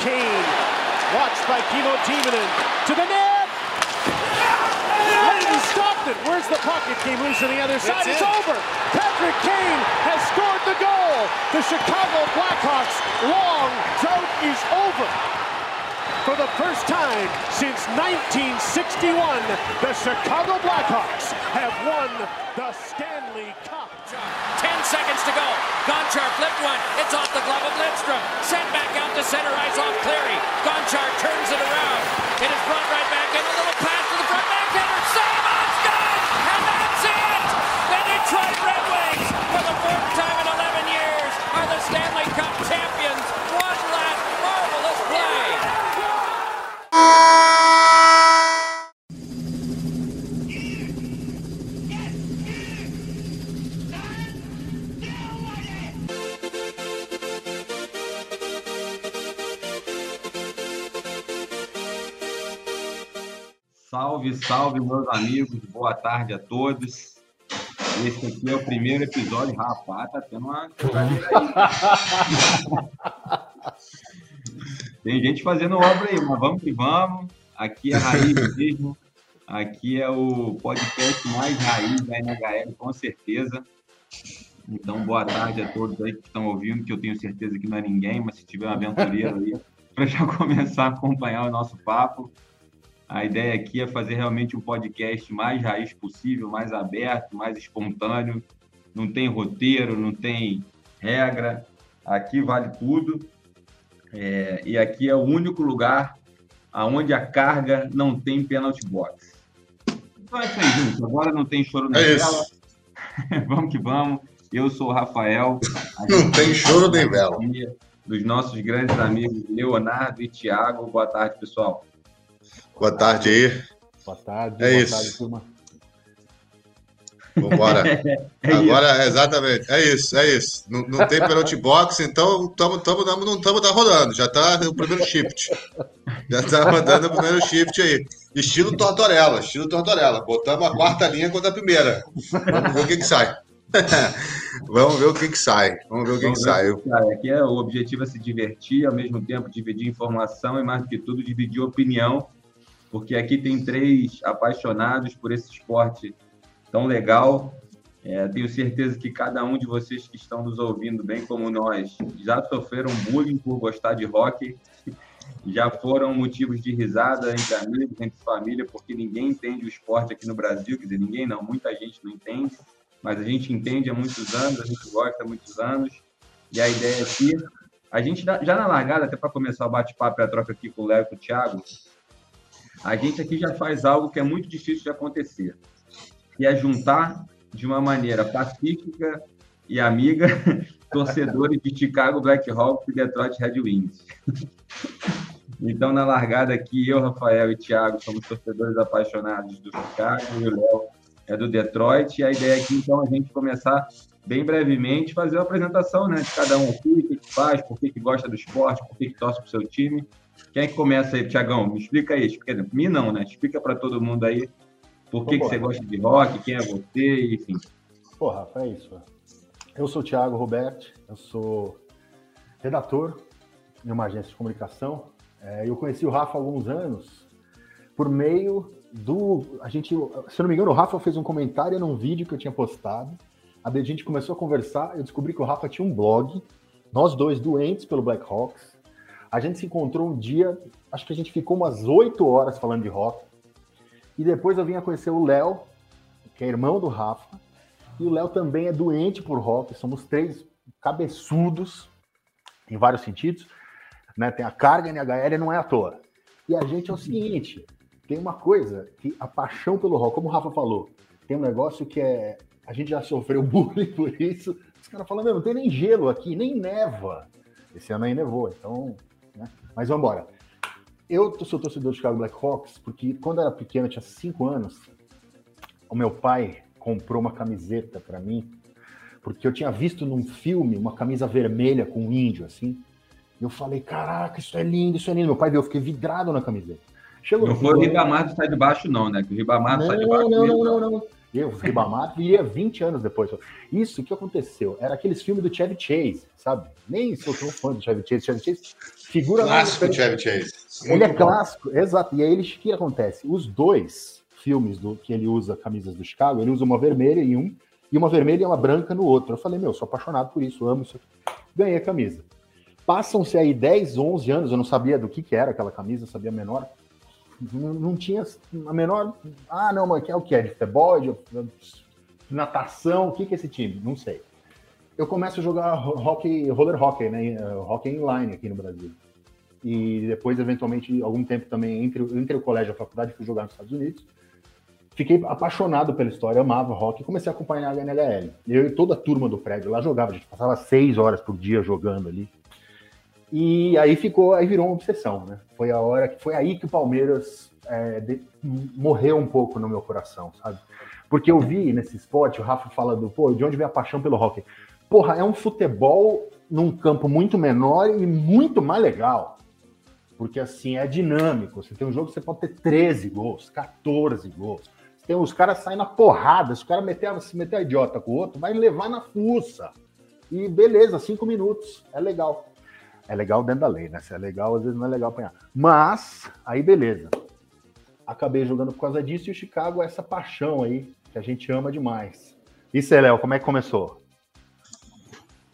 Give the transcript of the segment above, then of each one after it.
Kane, watched by Kilo Timonen, to the net! Leighton stopped it. Where's the puck? It came loose on the other side. It's, it's over. Patrick Kane has scored the goal. The Chicago Blackhawks' long drought is over. For the first time since 1961, the Chicago Blackhawks have won the Stanley Cup. 10 seconds to go. Gonchar flipped one. It's off the glove of Lindstrom. Sent back out to center ice Cleary. Gonchar turns it around. It is brought right back in. A little pass to the front backhander. Salve, meus amigos. Boa tarde a todos. Esse aqui é o primeiro episódio. Rapaz, tá tendo uma. Tem gente fazendo obra aí, mas vamos que vamos. Aqui é a Raiz mesmo. Aqui é o podcast mais raiz da NHL, com certeza. Então, boa tarde a todos aí que estão ouvindo, que eu tenho certeza que não é ninguém, mas se tiver um aventureiro aí, para já começar a acompanhar o nosso papo. A ideia aqui é fazer realmente um podcast mais raiz possível, mais aberto, mais espontâneo. Não tem roteiro, não tem regra. Aqui vale tudo. É, e aqui é o único lugar onde a carga não tem penalty box. Então é isso aí, gente. Agora não tem choro na É vela. isso. vamos que vamos. Eu sou o Rafael. Não gente tem choro nem vela. Dos nossos grandes amigos Leonardo e Thiago. Boa tarde, pessoal. Boa tarde aí. Boa tarde, É boa isso. tarde, turma. Vambora. É Agora, exatamente. É isso, é isso. Não, não tem penalty box, então tamo, tamo, tamo, não estamos tá rodando. Já tá o primeiro shift. Já tá rodando o primeiro shift aí. Estilo Tortorella, estilo Tortorella. Botamos a quarta linha contra a primeira. Vamos ver o que que sai. Vamos ver o que que sai. Vamos ver o que que ver sai. que sai. Aqui é, o objetivo é se divertir, ao mesmo tempo dividir informação e, mais do que tudo, dividir opinião, porque aqui tem três apaixonados por esse esporte tão legal. É, tenho certeza que cada um de vocês que estão nos ouvindo, bem como nós, já sofreram bullying por gostar de rock, já foram motivos de risada entre amigos, entre família, porque ninguém entende o esporte aqui no Brasil, quer dizer, ninguém não, muita gente não entende. Mas a gente entende há muitos anos, a gente gosta há muitos anos, e a ideia aqui, a gente já na largada, até para começar o bate-papo e a troca aqui com o Léo e com o Thiago, a gente aqui já faz algo que é muito difícil de acontecer, que é juntar de uma maneira pacífica e amiga torcedores de Chicago Blackhawks e Detroit Red Wings. Então, na largada aqui, eu, Rafael e Thiago somos torcedores apaixonados do Chicago e o Léo é do Detroit. E a ideia aqui, então, é a gente começar bem brevemente, fazer uma apresentação né, de cada um aqui, o que, que faz, por que, que gosta do esporte, por que, que torce para o seu time. Quem é que começa aí, Tiagão? Me explica aí. Explica, mim não, né? Explica para todo mundo aí por que, que você gosta de rock, quem é você, enfim. Pô, Rafa, é isso. Eu sou o Thiago Roberti, eu sou redator em uma agência de comunicação. É, eu conheci o Rafa há alguns anos por meio do. A gente, se não me engano, o Rafa fez um comentário num vídeo que eu tinha postado. A gente começou a conversar, eu descobri que o Rafa tinha um blog, nós dois doentes pelo Blackhawks. A gente se encontrou um dia, acho que a gente ficou umas oito horas falando de rock. E depois eu vim a conhecer o Léo, que é irmão do Rafa. E o Léo também é doente por rock. Somos três cabeçudos, em vários sentidos. Né? Tem a carga NHL não é à toa. E a gente é o seguinte: tem uma coisa que a paixão pelo rock, como o Rafa falou, tem um negócio que é. A gente já sofreu bullying por isso. Os caras falam, não tem nem gelo aqui, nem neva. Esse ano aí nevou, então. Né? Mas vamos embora. Eu sou torcedor do Chicago Blackhawks porque quando eu era pequeno, eu tinha cinco anos, o meu pai comprou uma camiseta para mim, porque eu tinha visto num filme uma camisa vermelha com um índio, assim. E eu falei, caraca, isso é lindo, isso é lindo. Meu pai viu, eu fiquei vidrado na camiseta. Chegou Não foi o Ribamar do sai de baixo, não, né? Que o Ribamar do sai de baixo. não, não, não, não. Eu, Ribamar, viria 20 anos depois. Isso que aconteceu. Era aqueles filmes do Chevy Chase, sabe? Nem sou tão fã do Chevy Chase. Chevy Chase figura Clássico Chevy Chase. Ele é clássico, exato. E aí, o que acontece? Os dois filmes do que ele usa camisas do Chicago, ele usa uma vermelha em um e uma vermelha e uma branca no outro. Eu falei, meu, sou apaixonado por isso, amo isso. Ganhei a camisa. Passam-se aí 10, 11 anos, eu não sabia do que, que era aquela camisa, sabia menor. Não, não, tinha a menor. Ah, não, mas é o que é? De futebol, de, de natação? O que, que é esse time? Não sei. Eu começo a jogar hockey, roller hockey, né? Hockey inline aqui no Brasil. E depois, eventualmente, algum tempo também, entre, entre o colégio e a faculdade, fui jogar nos Estados Unidos. Fiquei apaixonado pela história, amava rock e comecei a acompanhar a NHL. Eu e toda a turma do prédio lá jogava, a gente passava seis horas por dia jogando ali. E aí ficou, aí virou uma obsessão, né? Foi a hora que foi aí que o Palmeiras é, de, morreu um pouco no meu coração, sabe? Porque eu vi nesse esporte, o Rafa fala do, pô, de onde vem a paixão pelo hockey? Porra, é um futebol num campo muito menor e muito mais legal. Porque assim, é dinâmico. Você tem um jogo que você pode ter 13 gols, 14 gols. Tem os caras saem na porrada, se o cara meter, se meter a idiota com o outro, vai levar na fuça. E beleza, cinco minutos, é legal. É legal dentro da lei, né? Se é legal, às vezes não é legal apanhar. Mas, aí beleza. Acabei jogando por causa disso e o Chicago é essa paixão aí que a gente ama demais. E você, Léo, como é que começou?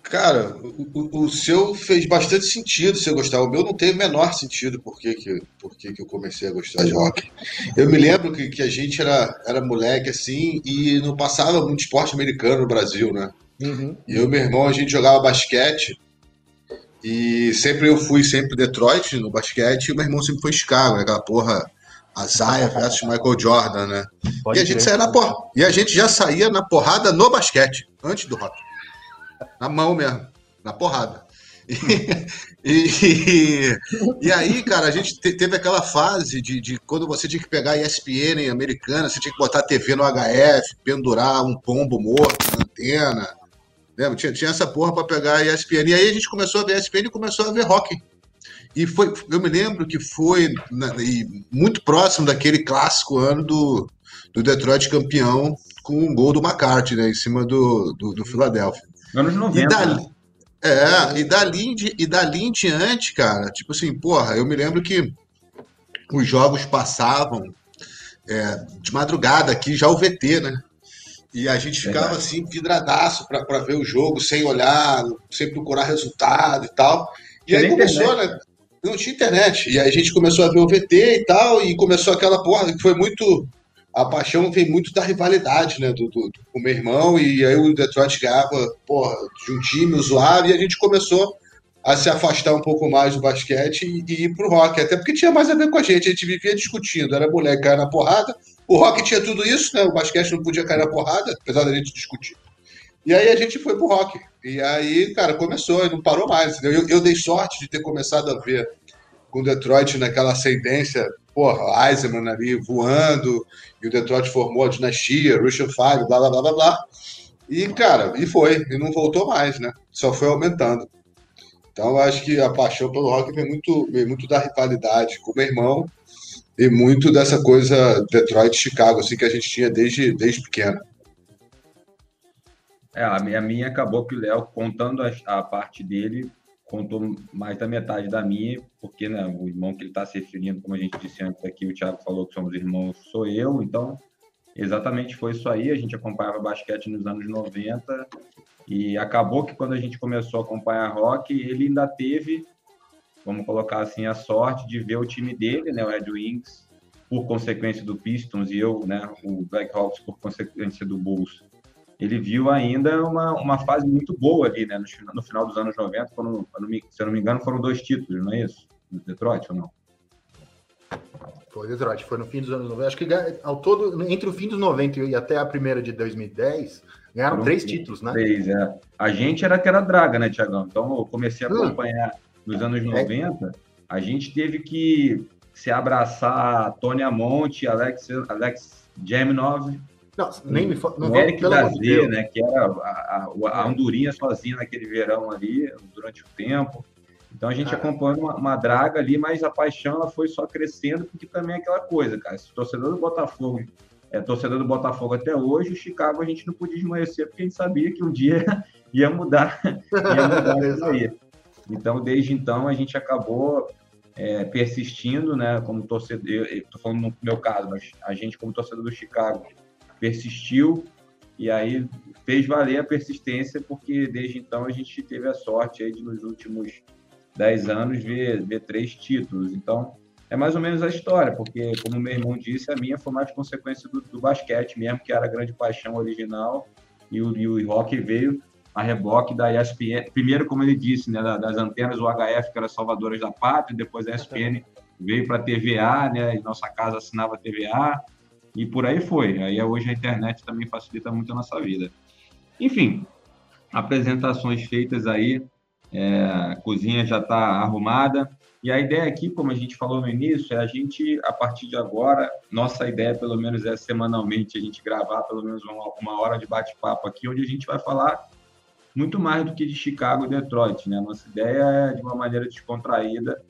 Cara, o, o, seu fez bastante sentido você gostar. O meu não teve o menor sentido por que, que, por que, eu comecei a gostar de rock. Eu me lembro que, que a gente era, era moleque assim e não passava muito esporte americano no Brasil, né? Uhum. E eu e meu irmão, a gente jogava basquete e sempre eu fui sempre Detroit no basquete e o meu irmão sempre foi Chicago, né? aquela porra Isaiah versus Michael Jordan, né? Pode e a gente saía na porra. E a gente já saía na porrada no basquete, antes do rock. Na mão mesmo, na porrada. E, e, e, aí, cara, a gente teve aquela fase de, de, quando você tinha que pegar a ESPN americana, você tinha que botar a TV no HF, pendurar um pombo morto na antena. Lembra? Tinha, tinha essa porra para pegar a ESPN. E aí a gente começou a ver a ESPN e começou a ver rock. E foi, eu me lembro que foi na, muito próximo daquele clássico ano do, do Detroit campeão com um gol do McCarthy, né, em cima do, do, do Philadelphia. Anos 90. E dali, é, e dali, em, e dali em diante, cara, tipo assim, porra, eu me lembro que os jogos passavam é, de madrugada aqui, já o VT, né? E a gente ficava Verdade. assim, vidradaço para ver o jogo, sem olhar, sem procurar resultado e tal. E aí começou, internet. né? Não tinha internet. E aí a gente começou a ver o VT e tal, e começou aquela porra que foi muito. A paixão vem muito da rivalidade, né? Do, do, do meu irmão, e aí o Detroit ganhava, porra, de um time usuário, e a gente começou a se afastar um pouco mais do basquete e, e ir pro rock, até porque tinha mais a ver com a gente, a gente vivia discutindo, era moleque cair na porrada, o rock tinha tudo isso, né? O basquete não podia cair na porrada, apesar da gente discutir. E aí a gente foi pro rock. E aí, cara, começou e não parou mais. Eu, eu, dei sorte de ter começado a ver com Detroit naquela ascendência, porra, Eisenman ali voando, e o Detroit formou a dinastia, Russian Five, blá blá blá blá blá. E, cara, e foi, e não voltou mais, né? Só foi aumentando. Então, eu acho que a paixão pelo rock vem muito, vem muito da rivalidade com o meu irmão e muito dessa coisa Detroit-Chicago, assim, que a gente tinha desde, desde pequeno. É, a minha, a minha acabou que o Léo, contando a, a, parte dele, contou mais da metade da minha, porque né, o irmão que ele está se referindo, como a gente disse antes aqui, o Thiago falou que somos irmãos, sou eu, então exatamente foi isso aí. A gente acompanhava basquete nos anos 90 e acabou que quando a gente começou a acompanhar rock, ele ainda teve, vamos colocar assim, a sorte de ver o time dele, né, o Red Wings, por consequência do Pistons e eu, né, o Blackhawks por consequência do Bulls ele viu ainda uma, uma fase muito boa ali, né? No, no final dos anos 90, foram, se eu não me engano, foram dois títulos, não é isso? No Detroit ou não? Foi Detroit, foi no fim dos anos 90. Acho que ao todo, entre o fim dos 90 e até a primeira de 2010, ganharam foram três títulos, né? Três, é. A gente era que era draga, né, Tiagão? Então eu comecei a hum. acompanhar hum. Nos anos 90. É. A gente teve que se abraçar a Tony Amonte, Alex, Alex Geminov, não, nem me fala. O Eric Dazier, né? Que era a, a, a Hondurinha sozinha naquele verão ali, durante o tempo. Então a gente ah. acompanhou uma, uma, draga ali, mas a paixão ela foi só crescendo, porque também é aquela coisa, cara. Se o torcedor do Botafogo é torcedor do Botafogo até hoje, o Chicago a gente não podia esmorecer, porque a gente sabia que um dia ia mudar, ia mudar isso aí. Então, desde então, a gente acabou é, persistindo, né, como torcedor, estou falando no meu caso, mas a gente como torcedor do Chicago persistiu e aí fez valer a persistência, porque desde então a gente teve a sorte aí de nos últimos 10 anos ver, ver três títulos. Então, é mais ou menos a história, porque, como meu irmão disse, a minha foi mais consequência do, do basquete mesmo, que era a grande paixão original, e o, e o rock veio a reboque da ESPN. Primeiro, como ele disse, né, das antenas UHF, que eram salvadoras da pátria, depois a ESPN veio para a TVA, né, e nossa casa assinava a TVA, e por aí foi. Aí hoje a internet também facilita muito a nossa vida. Enfim, apresentações feitas aí, é, a cozinha já está arrumada. E a ideia aqui, como a gente falou no início, é a gente, a partir de agora, nossa ideia, pelo menos, é semanalmente a gente gravar pelo menos uma, uma hora de bate-papo aqui, onde a gente vai falar muito mais do que de Chicago e Detroit. Né? Nossa ideia é, de uma maneira descontraída,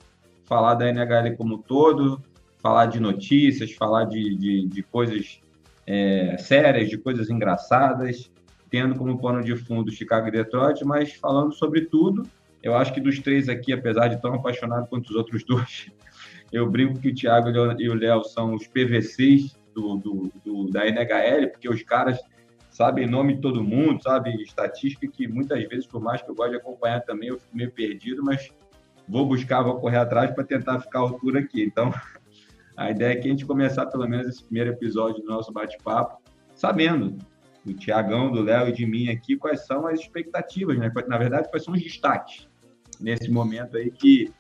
falar da NHL como um todo, falar de notícias, falar de, de, de coisas é, sérias, de coisas engraçadas, tendo como pano de fundo Chicago e Detroit, mas falando sobre tudo. Eu acho que dos três aqui, apesar de tão apaixonado quanto os outros dois, eu brinco que o Thiago e o Léo são os PVCs do, do, do, da NHL, porque os caras sabem nome de todo mundo, sabe estatística que muitas vezes, por mais que eu goste de acompanhar também, eu fico meio perdido, mas vou buscar, vou correr atrás para tentar ficar à altura aqui. Então, a ideia é que a gente começar pelo menos esse primeiro episódio do nosso bate-papo, sabendo do Tiagão, do Léo e de mim aqui quais são as expectativas, né? Na verdade, quais são os destaques nesse momento aí que,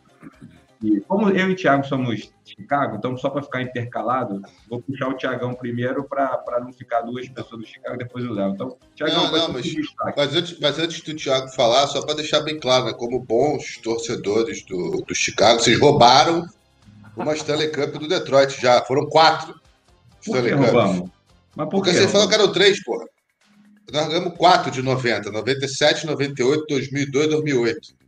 que como eu e o Thiago somos de Chicago, então só para ficar intercalado, vou puxar o Tiagão primeiro para não ficar duas pessoas do Chicago depois o Léo. Então, Tiagão, não, não, mas, mas, antes, mas antes do Thiago falar, só para deixar bem claro, né, como bons torcedores do, do Chicago, vocês roubaram uma Stanley Cup do Detroit já. Foram quatro Stanley Cups. Mas por Porque você falou que eram três, porra. Nós ganhamos quatro de 90, 97, 98, 2002, 2008.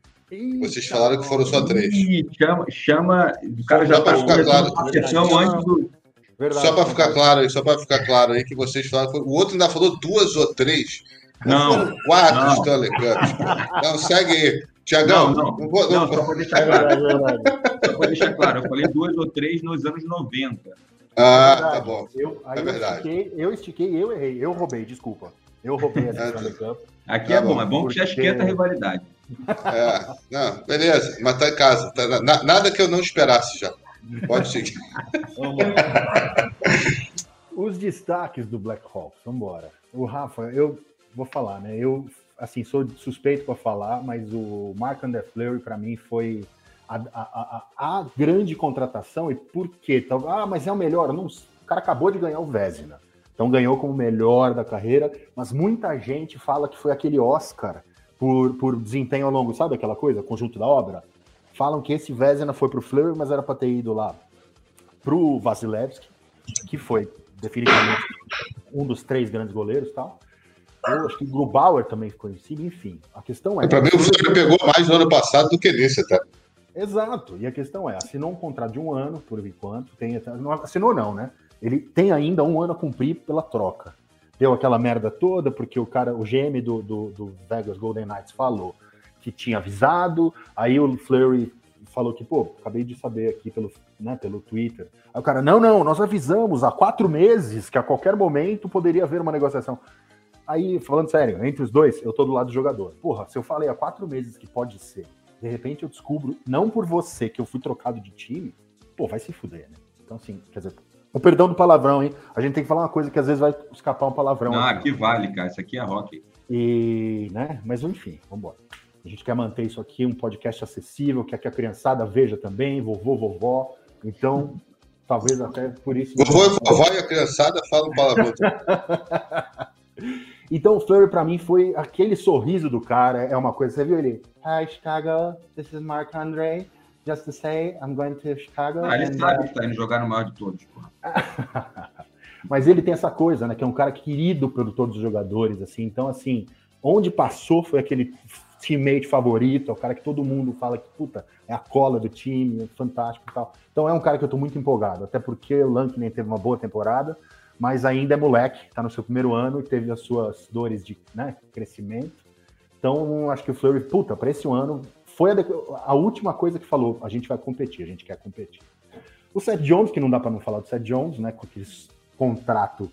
Vocês falaram que foram só três. Chama, chama o cara já para ficar claro. Antes do... Verdade, só para ficar claro aí, só para ficar claro aí que vocês falaram. O outro ainda falou duas ou três. Não, foram quatro não. Stanley Cups. Não, segue aí. Tiagão, não, não, não, vou, não, só para deixar claro. só para deixar claro, eu falei duas ou três nos anos 90. Ah, tá bom. Eu, é eu verdade. Estiquei, eu estiquei, eu errei. Eu roubei, desculpa. Eu roubei essa Stanley Cup. Aqui tá é bom, é bom que já esquenta a rivalidade. É, não, beleza, mas tá em casa. Tá, na, nada que eu não esperasse já. Pode seguir. Os destaques do Black Hawks, vamos embora. O Rafa, eu vou falar, né? Eu assim, sou suspeito para falar, mas o Mark André Fleury para mim foi a, a, a, a, grande contratação e por quê? Ah, mas é o melhor. Não, o cara acabou de ganhar o Vezina. Então ganhou como melhor da carreira, mas muita gente fala que foi aquele Oscar por, por desempenho ao longo, sabe aquela coisa, conjunto da obra? Falam que esse Vezina foi pro Fleury, mas era para ter ido lá pro Vasilevski, que foi definitivamente um dos três grandes goleiros tal. Eu acho que o Grubauer também ficou em cima, enfim. A questão é. Para mim, o Flamengo pegou mais no ano passado do que nesse, até. Exato. E a questão é: assinou um contrato de um ano, por enquanto. Tem, não assinou, não, né? Ele tem ainda um ano a cumprir pela troca. Deu aquela merda toda, porque o cara, o GM do, do, do Vegas Golden Knights falou que tinha avisado, aí o Flurry falou que, pô, acabei de saber aqui pelo, né, pelo Twitter. Aí o cara, não, não, nós avisamos há quatro meses que a qualquer momento poderia haver uma negociação. Aí, falando sério, entre os dois, eu tô do lado do jogador. Porra, se eu falei há quatro meses que pode ser, de repente eu descubro, não por você, que eu fui trocado de time, pô, vai se fuder, né? Então, assim, quer dizer, o perdão do palavrão, hein? A gente tem que falar uma coisa que às vezes vai escapar um palavrão. Não, aqui, vale, cara. Isso aqui é rock. E, né? Mas enfim, vamos embora. A gente quer manter isso aqui um podcast acessível, quer que a criançada veja também, vovô, vovó. Então, talvez até por isso. Vovô e vovó e a criançada falam palavrão. Então o Flurry para mim foi aquele sorriso do cara, é uma coisa, você viu ele? Hi Chicago, this is Mark Andre. Just to say, I'm going to Chicago. Ah, ele and, sabe uh... que tá indo jogar no maior de todos, Mas ele tem essa coisa, né? Que é um cara querido por todos os jogadores, assim. Então, assim, onde passou foi aquele teammate favorito, é o cara que todo mundo fala que, puta, é a cola do time, é fantástico e tal. Então é um cara que eu tô muito empolgado, até porque o Lankinen teve uma boa temporada, mas ainda é moleque, está no seu primeiro ano e teve as suas dores de né, crescimento. Então, acho que o Fleury, puta, para esse ano, foi a, última coisa que falou: a gente vai competir, a gente quer competir. O Seth Jones, que não dá para não falar do Seth Jones, né, com aquele contrato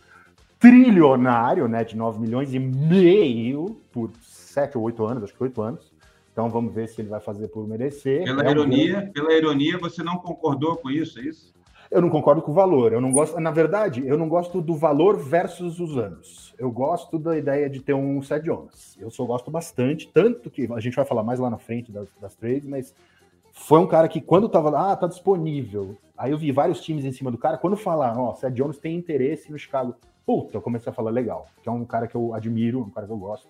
trilionário, né, de 9 milhões e meio por 7 ou 8 anos, acho que 8 anos. Então vamos ver se ele vai fazer por merecer. Pela é ironia, pela ironia, você não concordou com isso, é isso? Eu não concordo com o valor. Eu não gosto, na verdade, eu não gosto do valor versus os anos. Eu gosto da ideia de ter um Seth Jones. Eu só gosto bastante, tanto que a gente vai falar mais lá na frente das, das trades, mas foi um cara que quando tava lá, ah, tá disponível. Aí eu vi vários times em cima do cara. Quando falaram, ó, oh, Jones tem interesse no Chicago. Puta, eu comecei a falar legal, que é um cara que eu admiro, um cara que eu gosto.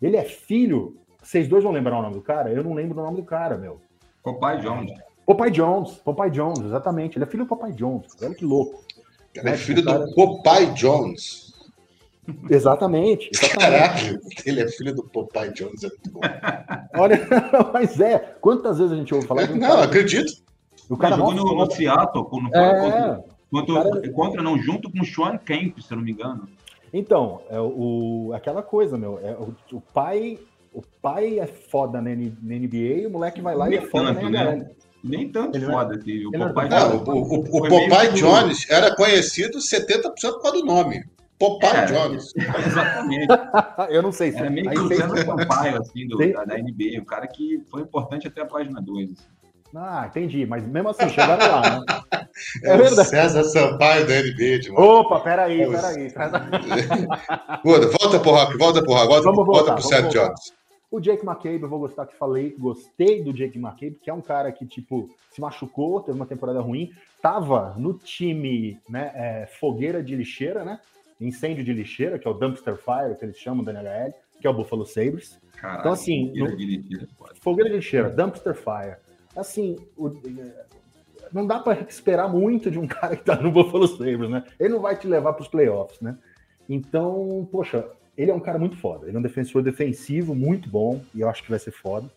Ele é filho. Vocês dois vão lembrar o nome do cara? Eu não lembro o nome do cara, meu. Popeye Jones. Popeye Jones, Popeye Jones, exatamente. Ele é filho do Popeye Jones. Olha que louco. Ele é filho cara... do Popeye Jones. Exatamente, exatamente. Caraca, ele é filho do Popeye Jones, é muito bom. Olha, mas é. Quantas vezes a gente ouve falar? É, não, cara... acredito. O cara jogou no, no Seattle, no, é... contra, cara... contra, não, junto com o Sean Kemp, se eu não me engano. Então, é o, aquela coisa, meu. É, o, o pai o pai é foda na, NBA e o moleque vai lá Nem e é foda tanto, na Né? Nem tanto ele foda assim. O Popeye, não, o, o, o Popeye Jones era conhecido 70% por causa do nome. Popeye é, Jones. Exatamente. eu não sei se. Era meio que o Sampaio, assim, do, da, da, NBA, um cara que foi importante até a página 2. Assim. Ah, entendi, mas mesmo assim, chegaram lá, né? É, é verdade. César Sampaio da NBA, de Opa, peraí, peraí. volta pro Rock, volta pro Rock, volta, vamos volta voltar, pro Seth Jones. O Jake McCabe, eu vou gostar que falei, gostei do Jake McCabe, que é um cara que, tipo, se machucou, teve uma temporada ruim, tava no time, né, é, fogueira de lixeira, né, incêndio de lixeira, que é o Dumpster Fire, que eles chamam da NHL, que é o Buffalo Sabres. Caralho, então, assim, fogueira, no... de lixeira, fogueira de lixeira, Dumpster Fire. Assim, o... não dá para esperar muito de um cara que tá no Buffalo Sabres, né? Ele não vai te levar para os playoffs, né? Então, poxa, ele é um cara muito foda. Ele é um defensor defensivo muito bom e eu acho que vai ser foda.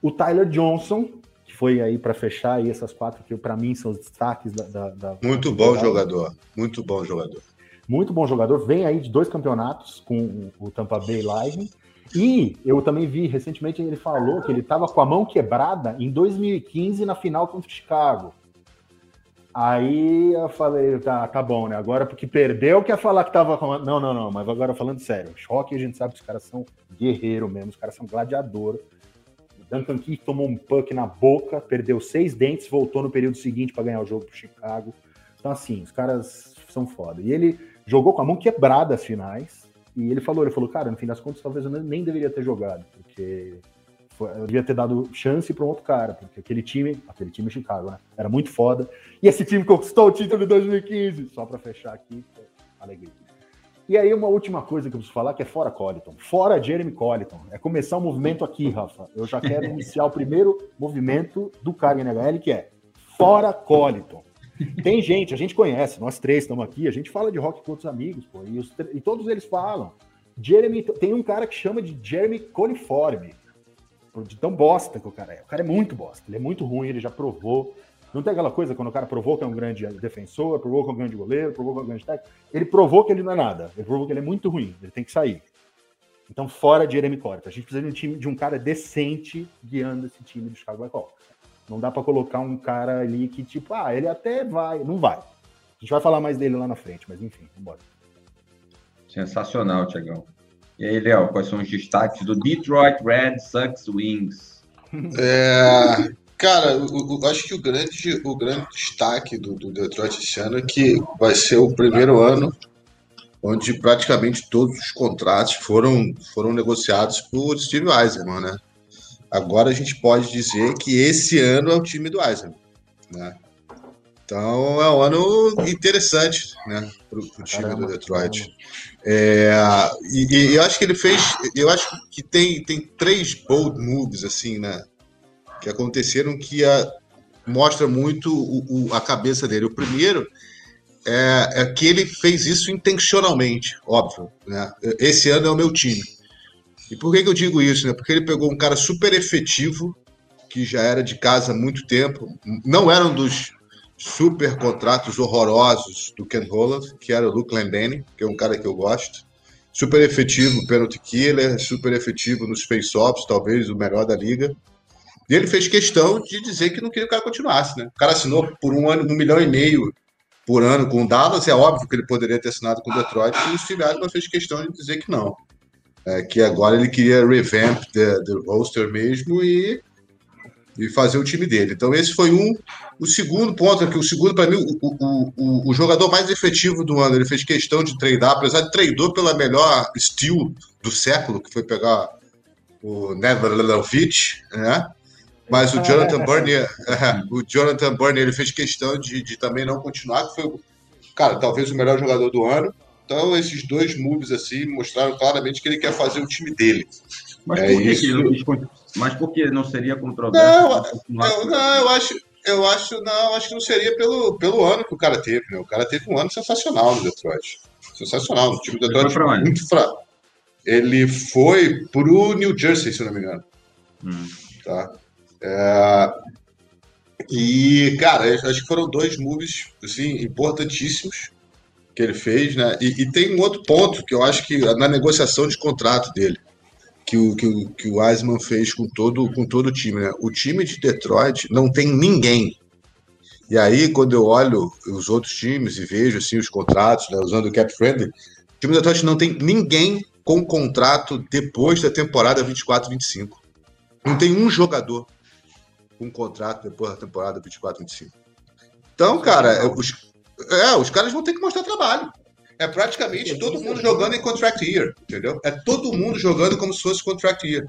O Tyler Johnson, que foi aí para fechar aí essas quatro que para mim são os destaques da. da, da muito bom jogador, muito bom jogador. Muito bom jogador. Vem aí de dois campeonatos com o Tampa Bay Lightning. E eu também vi recentemente ele falou que ele estava com a mão quebrada em 2015 na final contra o Chicago. Aí eu falei, tá, tá bom, né? Agora porque perdeu, quer falar que tava. Não, não, não, mas agora falando sério. Choque, a gente sabe que os caras são guerreiro mesmo, os caras são gladiador. Duncan Keith tomou um puck na boca, perdeu seis dentes, voltou no período seguinte para ganhar o jogo pro Chicago. Então, assim, os caras são foda. E ele jogou com a mão quebrada as finais. E ele falou, ele falou, cara, no fim das contas, talvez eu nem deveria ter jogado, porque eu devia ter dado chance para um outro cara, porque aquele time, aquele time Chicago, né? Era muito foda. E esse time conquistou o título em 2015. Só para fechar aqui, alegria. E aí, uma última coisa que eu preciso falar, que é fora Colliton. Fora Jeremy Colliton. É começar o um movimento aqui, Rafa. Eu já quero iniciar o primeiro movimento do cara NHL, que é fora Colliton. Tem gente, a gente conhece, nós três estamos aqui, a gente fala de rock com outros amigos, pô, e, os, e todos eles falam. Jeremy, tem um cara que chama de Jeremy Coliforme de tão bosta que o cara é. O cara é muito bosta, ele é muito ruim, ele já provou. Não tem aquela coisa quando o cara provou que é um grande defensor, provou que é um grande goleiro, provou que é um grande técnico. Ele provou que ele não é nada, ele provou que ele é muito ruim, ele tem que sair. Então, fora de Jeremy Corta. A gente precisa de um time de um cara decente guiando esse time do Chicago Blackhawks. Não dá para colocar um cara ali que, tipo, ah, ele até vai. Não vai. A gente vai falar mais dele lá na frente, mas enfim, vambora. Sensacional, Tiagão. E aí, Léo, quais são os destaques do Detroit Red Sox Wings? É, cara, eu, eu, acho que o grande, o grande destaque do, do Detroit esse ano é que vai ser o primeiro ano onde praticamente todos os contratos foram, foram negociados por Steve Eisenman, né? Agora a gente pode dizer que esse ano é o time do Eisenman, né? Então é um ano interessante, né, para o time do Detroit. É, e, e, eu acho que ele fez, eu acho que tem, tem três bold moves assim, né, que aconteceram que a, mostra muito o, o, a cabeça dele. O primeiro é, é, que ele fez isso intencionalmente, óbvio, né? Esse ano é o meu time. E por que, que eu digo isso, né? Porque ele pegou um cara super efetivo que já era de casa há muito tempo, não era um dos super contratos horrorosos do Ken Holland, que era o Luke Landany, que é um cara que eu gosto. Super efetivo penalty killer, super efetivo nos face-offs, talvez o melhor da liga. E ele fez questão de dizer que não queria que o cara continuasse, né? O cara assinou por um ano, um milhão e meio por ano com o Dallas, é óbvio que ele poderia ter assinado com o Detroit, e o Steve Adams fez questão de dizer que não. É, que agora ele queria revamp the, the roster mesmo e e fazer o time dele. Então, esse foi um. O segundo ponto aqui, o segundo, para mim, o, o, o, o, jogador mais efetivo do ano. Ele fez questão de treinar, apesar de treinou pela melhor steal do século, que foi pegar o Nedvanovic, né? Mas o Jonathan Burney, é, o Jonathan Burney, ele fez questão de, de também não continuar, que foi, cara, talvez o melhor jogador do ano. Então, esses dois moves assim mostraram claramente que ele quer fazer o time dele. Mas é por que, isso... que ele não quis mas por que não seria controverso? Não, eu, não, eu acho, eu acho, não, acho que não seria pelo, pelo ano que o cara teve, né? O cara teve um ano sensacional no Detroit. Sensacional. O time do Detroit foi muito fraco. Ele foi pro New Jersey, se não me engano. Hum. Tá? É... E, cara, acho que foram dois moves assim, importantíssimos que ele fez, né? E, e tem um outro ponto que eu acho que na negociação de contrato dele que o, que o, que o fez com todo, com todo o time. Né? O time de Detroit não tem ninguém. E aí, quando eu olho os outros times e vejo assim, os contratos, né, usando o cap friendly, o time de Detroit não tem ninguém com contrato depois da temporada 24-25. Não tem um jogador com contrato depois da temporada 24-25. Então, cara, é, os, é, os caras vão ter que mostrar trabalho. É praticamente todo mundo jogando em contract year, entendeu? É todo mundo jogando como se fosse contract year.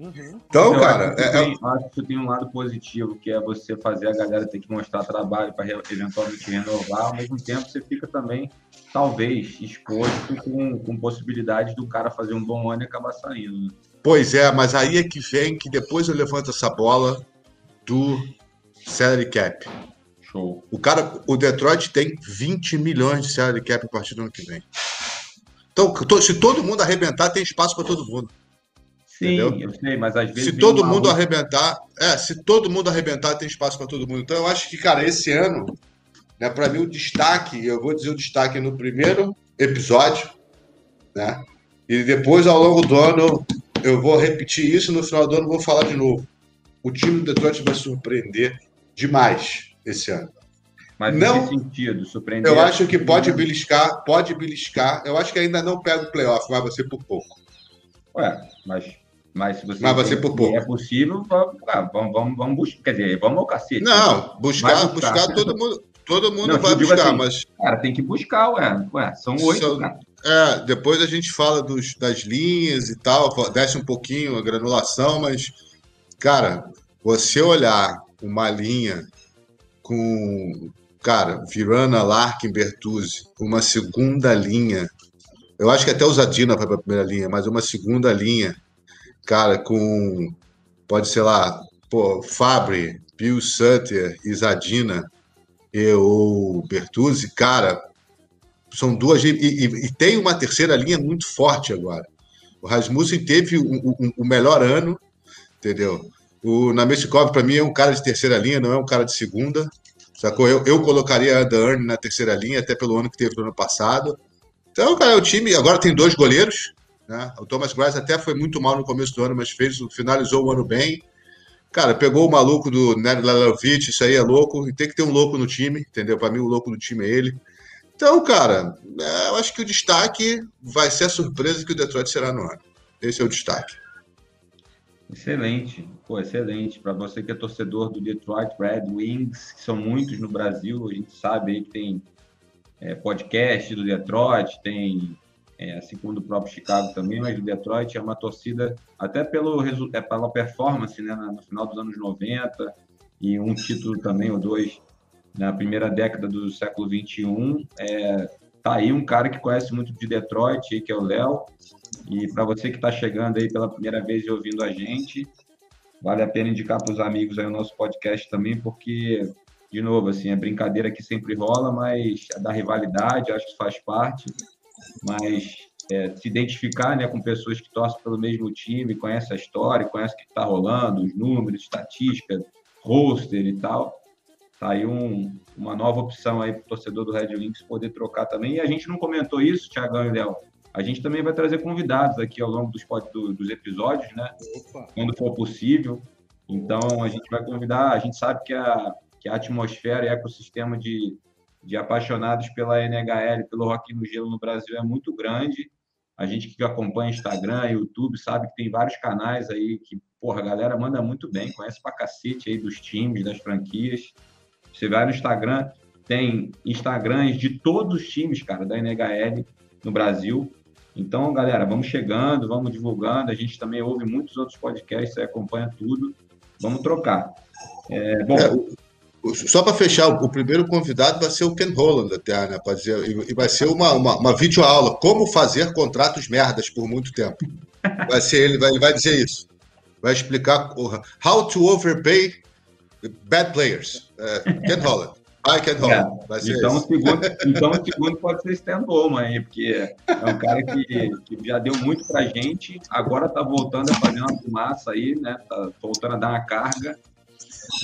Uhum. Então, eu cara. Acho que, é, tem, é... acho que tem um lado positivo, que é você fazer a galera ter que mostrar trabalho para eventualmente renovar, ao mesmo tempo você fica também, talvez, exposto com, com possibilidade do cara fazer um bom ano e acabar saindo. Né? Pois é, mas aí é que vem que depois eu levanto essa bola do salary cap. Show. O cara, o Detroit tem 20 milhões de salary cap a partir do ano que vem. Então, se todo mundo arrebentar, tem espaço para todo mundo. Sim, entendeu? eu sei, mas às vezes. Se todo mundo arrebentar, é, se todo mundo arrebentar, tem espaço para todo mundo. Então, eu acho que, cara, esse ano, né, para mim, o destaque, eu vou dizer o destaque no primeiro episódio, né? E depois, ao longo do ano, eu vou repetir isso, no final do ano, vou falar de novo. O time do Detroit vai surpreender demais esse ano. Mas não sentido, surpreender. Eu acho que pode beliscar, pode beliscar. Eu acho que ainda não pega o playoff, mas vai ser por pouco. Ué, mas, mas se você mas ser por pouco. é possível, vamos, vamos, vamos, vamos buscar. Quer dizer, vamos ao cacete. Não, buscar, buscar, buscar todo mundo. Todo mundo não, vai buscar, assim, mas. Cara, tem que buscar, ué. ué são oito, É, depois a gente fala dos, das linhas e tal, desce um pouquinho a granulação, mas, cara, você olhar uma linha com, cara, Virana, Larkin, Bertuzzi, uma segunda linha. Eu acho que até o Zadina vai para a primeira linha, mas uma segunda linha, cara, com, pode ser lá, pô, Bill Sutter e Zadina e o Bertuzzi, cara, são duas. E, e, e, tem uma terceira linha muito forte agora. O Rasmussen teve o, melhor ano, entendeu? O Namestikov, para mim, é um cara de terceira linha, não é um cara de segunda. Sacou? Eu, eu colocaria a Dern na terceira linha, até pelo ano que teve no ano passado. Então, cara, o time agora tem dois goleiros. Né? O Thomas Grice até foi muito mal no começo do ano, mas fez, finalizou o ano bem. Cara, pegou o maluco do Ned Lalovic, isso aí é louco. E tem que ter um louco no time, entendeu? Para mim, o louco do time é ele. Então, cara, é, eu acho que o destaque vai ser a surpresa que o Detroit será no ano. Esse é o destaque. Excelente, pô, excelente. Para você que é torcedor do Detroit Red Wings, que são muitos no Brasil, a gente sabe aí que tem é, podcast do Detroit, tem, é, assim como do próprio Chicago também, mas o Detroit é uma torcida, até pelo, é, pela performance né, no final dos anos 90, e um título também, ou dois, na primeira década do século 21. É, tá aí um cara que conhece muito de Detroit, que é o Léo, e para você que está chegando aí pela primeira vez e ouvindo a gente, vale a pena indicar para os amigos aí o nosso podcast também, porque, de novo, assim, é brincadeira que sempre rola, mas é da rivalidade, acho que faz parte, mas é, se identificar né, com pessoas que torcem pelo mesmo time, conhecem a história, conhecem o que está rolando, os números, estatística, roster e tal, Tá aí um, uma nova opção aí para o torcedor do Red Wings poder trocar também. E a gente não comentou isso, Thiagão e Léo. A gente também vai trazer convidados aqui ao longo dos, do, dos episódios, né? Opa. Quando for possível. Então, a gente vai convidar. A gente sabe que a, que a atmosfera e ecossistema de, de apaixonados pela NHL, pelo Rock no Gelo no Brasil é muito grande. A gente que acompanha Instagram, YouTube, sabe que tem vários canais aí que, porra, a galera manda muito bem, conhece pra cacete aí dos times, das franquias. Você vai no Instagram, tem Instagrams de todos os times, cara, da NHL no Brasil. Então, galera, vamos chegando, vamos divulgando. A gente também ouve muitos outros podcasts, acompanha tudo. Vamos trocar. É, bom, é, só para fechar, o primeiro convidado vai ser o Ken Holland, até, né? Dizer, e vai ser uma, uma, uma videoaula, como fazer contratos merdas por muito tempo. Vai ser ele, vai, ele vai dizer isso. Vai explicar how to overpay bad players. É, Ken Holland. É, vai ser então, o segundo, então o segundo pode ser Stan Bowman aí, porque é um cara que, que já deu muito pra gente, agora tá voltando a fazer uma fumaça aí, né? Tá voltando a dar uma carga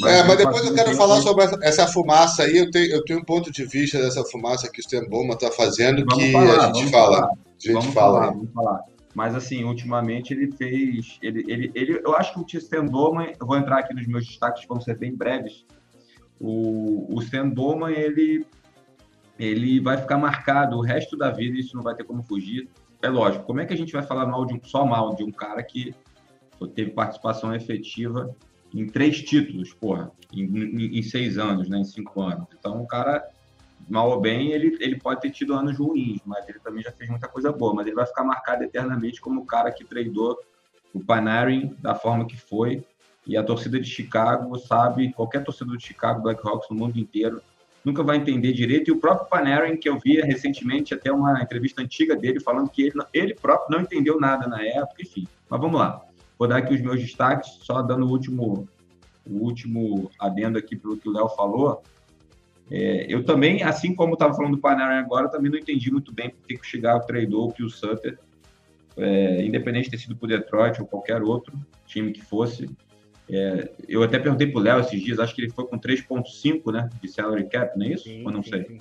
mas, é, mas depois eu quero falar sobre essa fumaça aí. Eu tenho, eu tenho um ponto de vista dessa fumaça que o Stan Bowman está fazendo vamos que falar, a gente fala. Falar. A gente vamos fala. Falar, vamos falar. Mas assim, ultimamente ele fez. Ele, ele, ele, eu acho que o Stan Bowman, eu vou entrar aqui nos meus destaques, vão ser bem breves. O, o Bowman, ele, ele vai ficar marcado o resto da vida, isso não vai ter como fugir. É lógico, como é que a gente vai falar mal de um, só mal de um cara que teve participação efetiva em três títulos, porra, em, em, em, seis anos, né, em cinco anos. Então, o cara, mal ou bem, ele, ele pode ter tido anos ruins, mas ele também já fez muita coisa boa. Mas ele vai ficar marcado eternamente como o cara que treinou o Panarin da forma que foi. E a torcida de Chicago sabe, qualquer torcedor de Chicago, Blackhawks no mundo inteiro, nunca vai entender direito. E o próprio Panarin, que eu via recentemente, até uma entrevista antiga dele, falando que ele, ele próprio não entendeu nada na época, enfim. Mas vamos lá. Vou dar aqui os meus destaques, só dando o último, o último adendo aqui pelo que o Léo falou. É, eu também, assim como estava falando do Panarin agora, também não entendi muito bem por que o Chicago treinou o Sutter, é, independente de ter sido por Detroit ou qualquer outro time que fosse. É, eu até perguntei para o Léo esses dias, acho que ele foi com 3,5 né, de salary cap, não é isso? Sim, ou não sim, sei? Sim.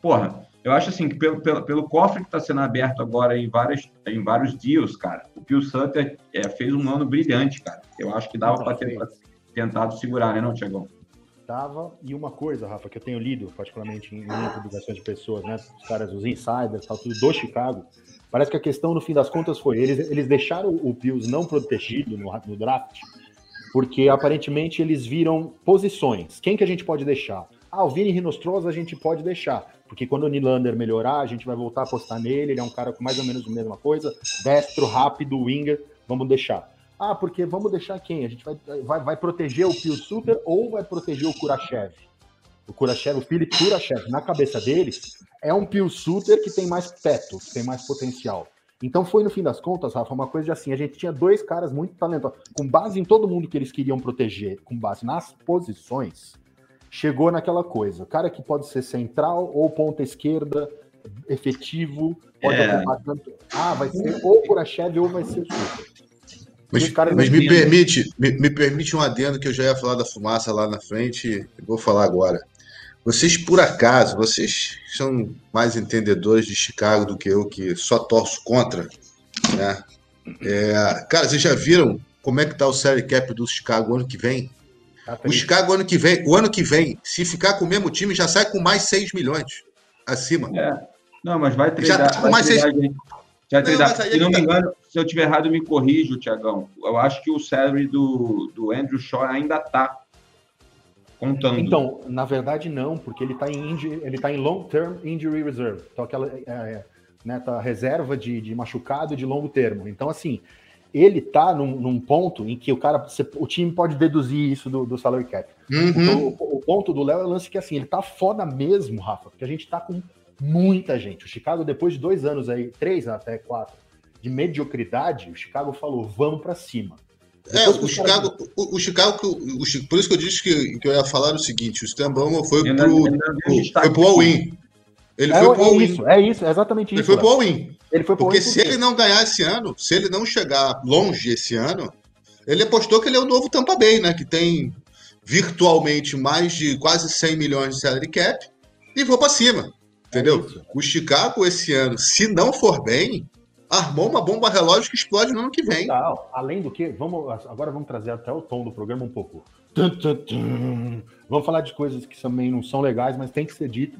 Porra, eu acho assim que pelo, pelo, pelo cofre que está sendo aberto agora em, várias, em vários deals, cara, o Pio Sutter é, fez um ano brilhante, cara. Eu acho que dava para ter tentado segurar, né, não, Tiagão? Dava. E uma coisa, Rafa, que eu tenho lido, particularmente em, em publicações de pessoas, né, os caras, os insiders, tal, tudo do Chicago, parece que a questão, no fim das contas, foi eles, eles deixaram o Pius não protegido no, no draft, porque aparentemente eles viram posições. Quem que a gente pode deixar? Ah, o Vini Rinostrosa a gente pode deixar, porque quando o Nylander melhorar, a gente vai voltar a apostar nele, ele é um cara com mais ou menos a mesma coisa, destro, rápido, winger, vamos deixar. Ah, porque vamos deixar quem? A gente vai, vai, vai proteger o Pio Super ou vai proteger o Kurachev? O Kurachev, o Philip Kurachev, na cabeça deles, é um Pio Suter que tem mais peto, que tem mais potencial. Então foi no fim das contas, Rafa, uma coisa de assim, a gente tinha dois caras muito talentosos, com base em todo mundo que eles queriam proteger, com base nas posições, chegou naquela coisa. Cara que pode ser central ou ponta esquerda, efetivo, pode é. ocupar tanto. Ah, vai ser ou Kurachev ou vai ser o Super. Mas, mas me, permite, me, me, permite um adendo que eu já ia falar da fumaça lá na frente, vou falar agora. Vocês, por acaso, vocês são mais entendedores de Chicago do que eu, que só torço contra, né? É, cara, vocês já viram como é que tá o salary cap do Chicago ano que vem? Tá o Chicago ano que vem, o ano que vem, se ficar com o mesmo time, já sai com mais 6 milhões acima. É. Não, mas vai treinar. Já tá com mais 6... Já não, Se não me engano, se eu tiver errado, me corrijo, Tiagão. Eu acho que o salary do, do Andrew Shaw ainda está contando. Então, na verdade, não, porque ele está em, ele tá em Long Term Injury Reserve. Então, aquela é, é, né, tá reserva de, de machucado de longo termo. Então, assim, ele tá num, num, ponto em que o cara, o time pode deduzir isso do, do salary cap. Uhum. Então, o, o, ponto do Léo é o lance que assim, ele tá foda mesmo, Rafa, porque a gente tá com muita gente. O Chicago, depois de dois anos aí, três até quatro, de mediocridade, o Chicago falou, vamos para cima. É, o Chicago, o, o, Chicago, o, por isso que eu disse que, que eu ia falar o seguinte, o Stambama foi pro, pro, foi pro all-in. Ele é, foi pro é all-in. Isso, é isso, é exatamente isso. Ele foi pro all-in. Ele foi Porque se ele não ganhar esse ano, se ele não chegar longe esse ano, ele apostou que ele é o novo Tampa Bay, né? Que tem virtualmente mais de quase 100 milhões de salary cap e vou para cima. Entendeu? É o Chicago esse ano, se não for bem, armou uma bomba relógio que explode no ano que vem. Total. Além do que, vamos, agora vamos trazer até o tom do programa um pouco. Tum, tum, tum. Vamos falar de coisas que também não são legais, mas tem que ser dito.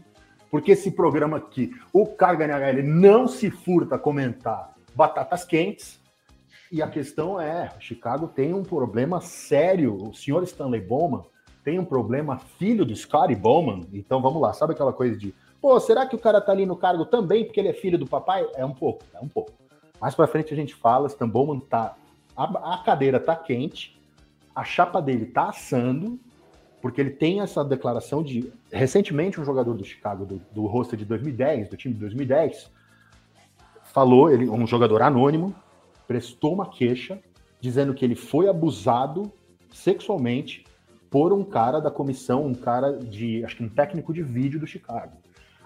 Porque esse programa aqui, o Carga NHL não se furta a comentar batatas quentes. E a questão é, Chicago tem um problema sério. O senhor Stanley Bowman tem um problema filho do Scotty Bowman. Então vamos lá, sabe aquela coisa de, pô, será que o cara tá ali no cargo também porque ele é filho do papai? É um pouco, é um pouco. Mais para frente a gente fala, Stan Bowman tá a, a cadeira tá quente, a chapa dele tá assando, porque ele tem essa declaração de. Recentemente, um jogador do Chicago, do, do roster de 2010, do time de 2010, falou, ele, um jogador anônimo, prestou uma queixa dizendo que ele foi abusado sexualmente por um cara da comissão, um cara de, acho que um técnico de vídeo do Chicago.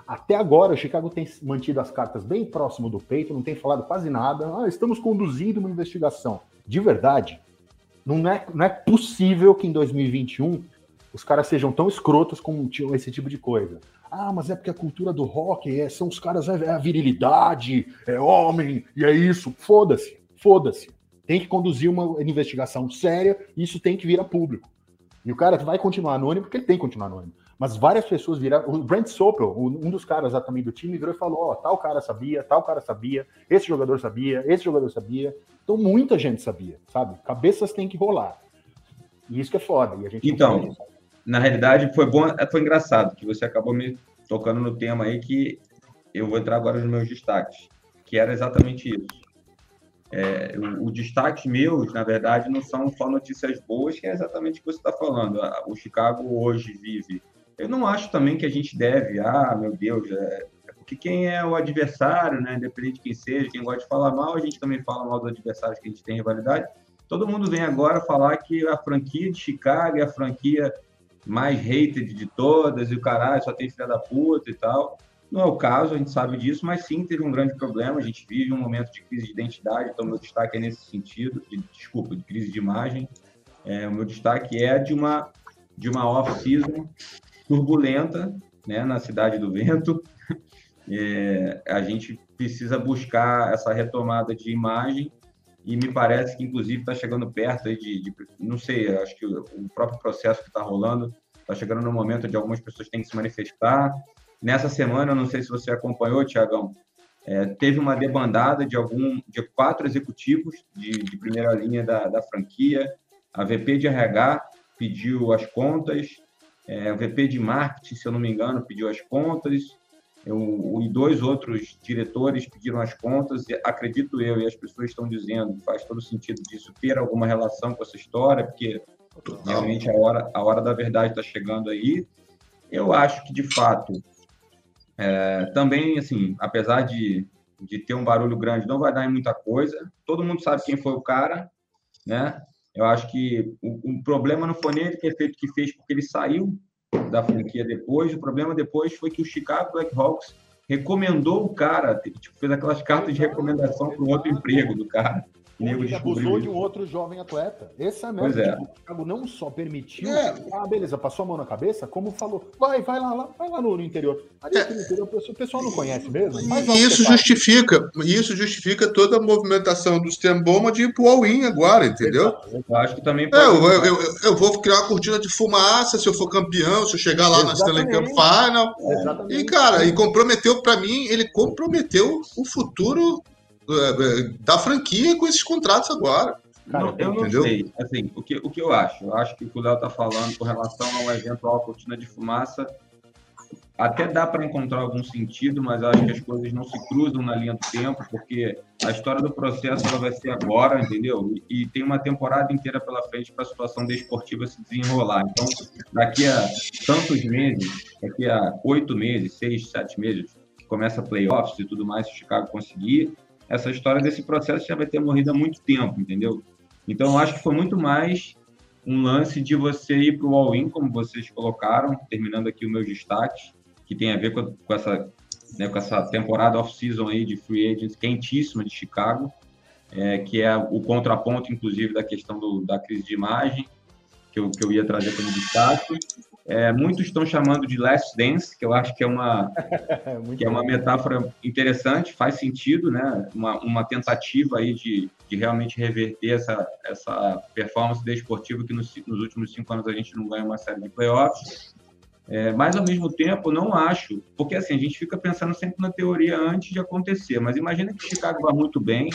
Até agora, o Chicago tem mantido as cartas bem próximo do peito, não tem falado quase nada. Ah, estamos conduzindo uma investigação. De verdade, não é, não é possível que em 2021 os caras sejam tão escrotos com esse tipo de coisa. Ah, mas é porque a cultura do rock é, são os caras, é, é a virilidade, é homem, e é isso. Foda-se, foda-se. Tem que conduzir uma investigação séria isso tem que vir a público. E o cara vai continuar anônimo porque ele tem que continuar anônimo. Mas várias pessoas viraram. O Brent Sopel, um dos caras também do time, virou e falou: Ó, oh, tal cara sabia, tal cara sabia, esse jogador sabia, esse jogador sabia. Então muita gente sabia, sabe? Cabeças têm que rolar. E isso que é foda. E a gente então, na realidade, foi bom, foi engraçado que você acabou me tocando no tema aí que eu vou entrar agora nos meus destaques, que era exatamente isso. É, o, o destaque meus, na verdade, não são só notícias boas, que é exatamente o que você está falando. O Chicago hoje vive. Eu não acho também que a gente deve, ah, meu Deus, é, é porque quem é o adversário, né, independente de quem seja, quem gosta de falar mal, a gente também fala mal dos adversários que a gente tem rivalidade. Todo mundo vem agora falar que a franquia de Chicago é a franquia mais hated de todas, e o caralho só tem filha da puta e tal. Não é o caso, a gente sabe disso, mas sim teve um grande problema. A gente vive um momento de crise de identidade, então meu destaque é nesse sentido, de, desculpa, de crise de imagem. É, o meu destaque é de uma, de uma off-season turbulenta né, na Cidade do Vento. É, a gente precisa buscar essa retomada de imagem e me parece que, inclusive, está chegando perto aí de, de, não sei, acho que o, próprio processo que está rolando está chegando no momento onde algumas pessoas têm que se manifestar. Nessa semana, não sei se você acompanhou, Tiagão, é, teve uma debandada de algum de quatro executivos de, de primeira linha da, da, franquia. A VP de RH pediu as contas, é, a VP de marketing, se eu não me engano, pediu as contas, eu, e dois outros diretores pediram as contas, e acredito eu, e as pessoas estão dizendo, faz todo sentido disso ter alguma relação com essa história, porque realmente a hora, a hora da verdade está chegando aí. Eu acho que, de fato, é, também, assim, apesar de, de ter um barulho grande, não vai dar em muita coisa. Todo mundo sabe quem foi o cara, né? Eu acho que o, o problema não foi nem o que fez, porque ele saiu da franquia depois. O problema depois foi que o Chicago Blackhawks recomendou o cara, tipo, fez aquelas cartas de recomendação para um outro emprego do cara. Ele abusou de um outro jovem atleta. Esse é mesmo. É. O Chicago não só permitiu, é. ah, beleza, passou a mão na cabeça, como falou, vai, vai lá, lá vai lá no, no interior. Ali é. no interior o pessoal não conhece mesmo. E isso justifica, isso justifica toda a movimentação do Stemboma de ir pro all-in agora, entendeu? Eu acho que também é, eu, eu, eu, eu, vou criar uma cortina de fumaça se eu for campeão, se eu chegar lá Exatamente. na Stanley Cup Final. Exatamente. E, cara, e comprometeu para mim, ele comprometeu o futuro é, é, da franquia com esses contratos agora. Cara, eu não entendeu? sei. Assim, o, que, o que eu acho? Eu acho que o que o Léo está falando com relação ao eventual cortina de fumaça até dá para encontrar algum sentido, mas acho que as coisas não se cruzam na linha do tempo, porque a história do processo ela vai ser agora, entendeu? E, e tem uma temporada inteira pela frente para a situação desportiva se desenrolar. Então, daqui a tantos meses, daqui a oito meses, seis, sete meses, que começa playoffs e tudo mais, se o Chicago conseguir, essa história desse processo já vai ter morrido há muito tempo, entendeu? Então, eu acho que foi muito mais um lance de você ir para o all-in, como vocês colocaram, terminando aqui os meus destaques, que tem a ver com, com essa, né, com essa temporada off-season aí de free agents quentíssima de Chicago, é, que é o contraponto, inclusive, da questão do, da crise de imagem. que eu, que eu ia trazer como destaque. É, muitos estão chamando de Last Dance, que eu acho que é uma, que é uma metáfora interessante, faz sentido, né? Uma, uma tentativa aí de, de realmente reverter essa, essa performance desportiva que nos, nos últimos cinco anos a gente não ganha uma série de playoffs. É, mas, ao mesmo tempo, não acho, porque assim, a gente fica pensando sempre na teoria antes de acontecer, mas imagina que Chicago vá muito bem,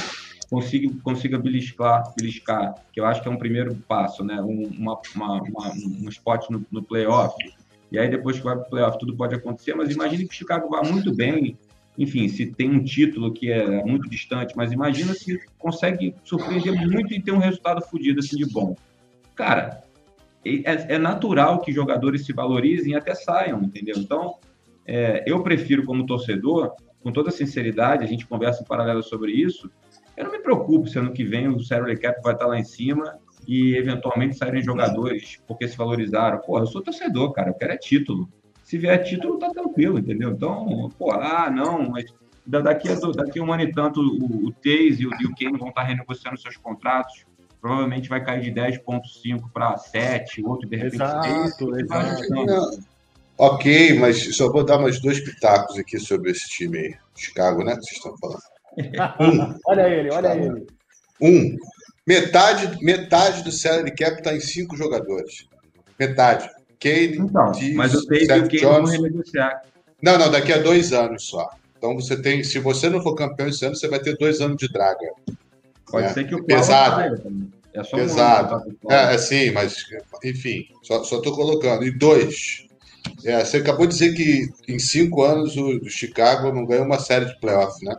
consiga, consiga beliscar, beliscar, que eu acho que é um primeiro passo, né? Um, uma, uma, uma, um spot no, no playoff. E aí, depois que vai para o playoff, tudo pode acontecer, mas imagine que o Chicago vá muito bem. Enfim, se tem um título que é muito distante, mas imagina se consegue surpreender muito e ter um resultado fodido assim de bom. Cara, é, é, natural que jogadores se valorizem e até saiam, entendeu? Então, é, eu prefiro, como torcedor, com toda sinceridade, a gente conversa em paralelo sobre isso, eu não me preocupo se ano que vem o salary cap vai estar lá em cima e eventualmente saírem jogadores porque se valorizaram. Pô, eu sou torcedor, cara, eu quero é título. Se vier título, tá tranquilo, entendeu? Então, pô, ah, não, mas daqui a, daqui a um ano e tanto o, o Tays e o, e o Kane vão estar renegociando seus contratos. Provavelmente vai cair de 10,5 para 7, outro de repente exato, 6. Exato. Ok, mas só vou dar mais dois pitacos aqui sobre esse time aí. Chicago, né? Que vocês estão falando. Um. olha ele, olha ele. Um. Metade, metade do salary cap está em cinco jogadores. Metade. Kane, então, Diz, mas o Tate e o Kane vão renegociar. Não, não, daqui a dois anos só. Então você tem, se você não for campeão esse ano, você vai ter dois anos de draga. Pode é. ser que o pesado. É só Pesado. Um é, é, sim, mas enfim, só estou colocando. E dois. É, você acabou de dizer que em cinco anos o, o Chicago não ganhou uma série de playoffs, né?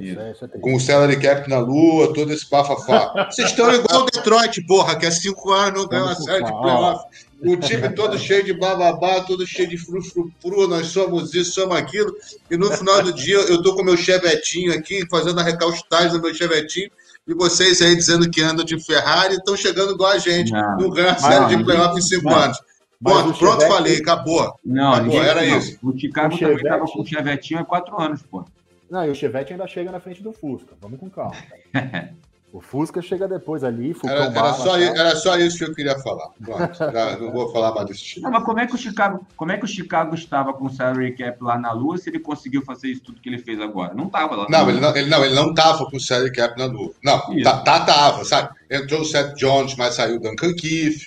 É com o salary cap na lua, todo esse bafafá. Vocês estão igual o Detroit, porra, que há cinco anos não ganhou uma série de playoff. O time todo cheio de bababá, todo cheio de frufru, nós somos isso, somos aquilo. E no final do dia eu tô com meu chevetinho aqui, fazendo a recaustagem do meu chevetinho. E vocês aí dizendo que andam de Ferrari estão chegando igual a gente. Não, não ganha série de playoff em cinco mas, anos. Ponto, pronto, Chevette... falei, acabou. Não, acabou, era não. isso. O Chicago o também estava com o chevetinho há quatro anos, pô. Não, e o Chevette ainda chega na frente do Fusca. Vamos com calma. o Fusca chega depois ali, era, era, só, era só isso que eu queria falar. Pronto, não vou falar mais desse time. Não, mas como é que o Chicago, como é que o Chicago estava com o salary cap lá na Lua se ele conseguiu fazer isso tudo que ele fez agora? Não estava lá. Não, ele não, ele não, ele não estava com o salary cap na Lua. Não, tá, tá, tava, sabe? Entrou o Seth Jones, mas saiu o Duncan Keith.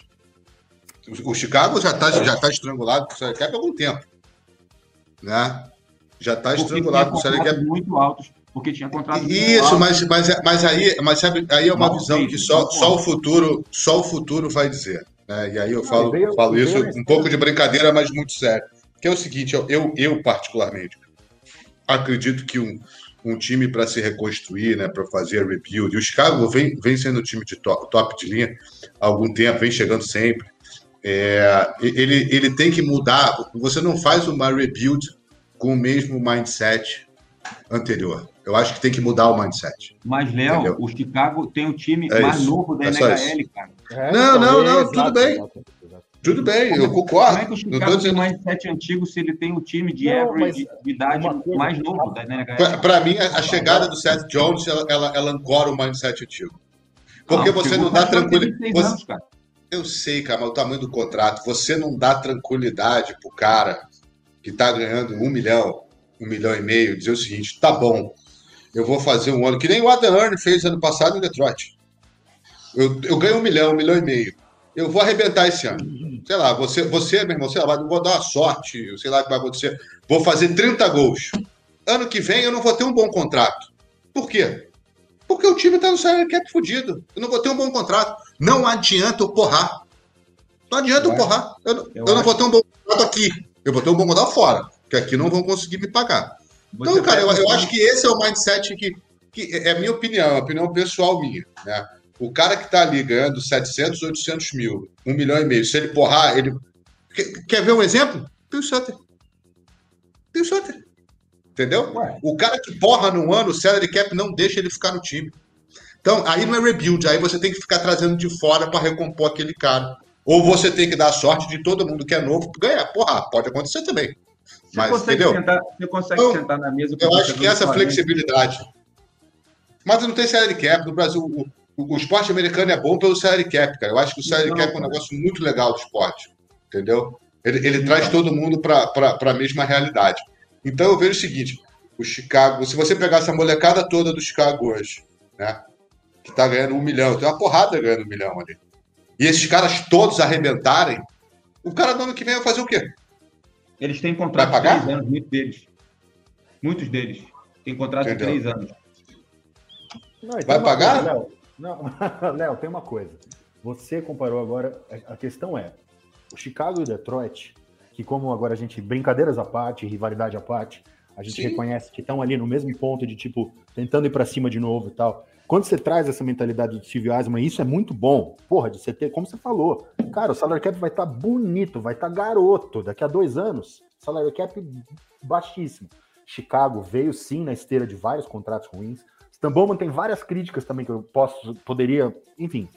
O Chicago já está já tá estrangulado com o salary cap há algum tempo. Né? Já está estrangulado com o salary cap. muito altos porque tinha contrato. Isso, mas, mas, mas aí, mas sabe, aí é uma não, visão que só, só o futuro, só o futuro vai dizer. Né? E aí eu falo, veio, falo isso um pouco de brincadeira, mas muito sério. Que é o seguinte, eu, eu particularmente acredito que um, um time para se reconstruir, né, para fazer rebuild, e o Chicago vem, vem sendo um time de top, top de linha há algum tempo, vem chegando sempre. É, ele, ele tem que mudar. Você não faz uma rebuild com o mesmo mindset anterior. Eu acho que tem que mudar o mindset. Mas, Léo, o Chicago tem o time é mais novo da é NHL, cara. É, não, não, não, tudo exato, bem. Exato, exato. Tudo bem, eu concordo. Como é que o Chicago dizendo... tem mindset antigo se ele tem o time de não, average de idade mais novo da NHL? Para mim, a, a, chegada do Seth Jones, ela, ela, ela ancora o mindset antigo. Porque não, você não dá tranquilidade. Você... Eu sei, cara, mas o tamanho do contrato, você não dá tranquilidade pro cara que está ganhando um milhão, um milhão e meio, dizer o seguinte: tá bom, eu vou fazer um ano, que nem o Adam Earn fez ano passado em Detroit. Eu, eu ganho um milhão, um milhão e meio. Eu vou arrebentar esse ano. Sei lá, você, você meu irmão, sei lá, vou dar uma sorte, sei lá o que vai acontecer. Vou fazer 30 gols. Ano que vem eu não vou ter um bom contrato. Por quê? Porque o time está no salary cap fudido. Eu não vou ter um bom contrato. Não adianta eu porrar. Não adianta eu, porrar. Eu, eu, eu não vou ter um bom contrato aqui. Eu vou ter um bom contrato fora. Porque aqui não vão conseguir me pagar. Então, cara, eu, eu, acho que esse é o mindset que, que é a minha opinião, é a opinião pessoal minha, né? O cara que tá ali ganhando 700, 800 mil, um milhão e meio, se ele porrar, ele... Quer, quer ver um exemplo? Bill Sutter. Bill Sutter. Entendeu? Ué. O cara que porra no ano, o salary cap não deixa ele ficar no time. Então, aí não é rebuild, aí você tem que ficar trazendo de fora para recompor aquele cara. Ou você tem que dar sorte de todo mundo que é novo ganhar. Porra, pode acontecer também. Você Mas, consegue, entendeu? Sentar, você consegue eu, sentar na mesa Eu acho que essa flexibilidade. Mas não tem salary cap. No Brasil, o, o, o esporte americano é bom pelo salary cap, cara. Eu acho que o salary Não, cap é um negócio muito legal do esporte, entendeu? Ele, ele traz todo mundo para a mesma realidade. Então eu vejo o seguinte: o Chicago, se você pegar essa molecada toda do Chicago hoje, né? Que tá ganhando um milhão, tem uma porrada ganhando um milhão ali. E esses caras todos arrebentarem, o cara do ano que vem vai fazer o quê? Eles têm contrato Vai de pagar? três anos, muitos deles. Muitos deles. Têm contrato Entendeu? de três anos. Não, tem Vai pagar? coisa, Léo. Não, Léo, tem uma coisa. Você comparou agora, a questão é, o Chicago e o Detroit, que como agora a gente, brincadeiras à parte, rivalidade à parte, a gente Sim. reconhece que estão ali no mesmo ponto de, tipo, tentando ir pra cima de novo e tal. Quando você traz essa mentalidade do Steve Eisman, isso é muito bom. Porra, de você ter, como você falou, cara, o salary cap vai estar bonito, vai estar garoto. Daqui a dois anos, salary cap baixíssimo. Chicago veio sim na esteira de vários contratos ruins. Stan Bowman tem várias críticas também que eu posso, poderia, enfim.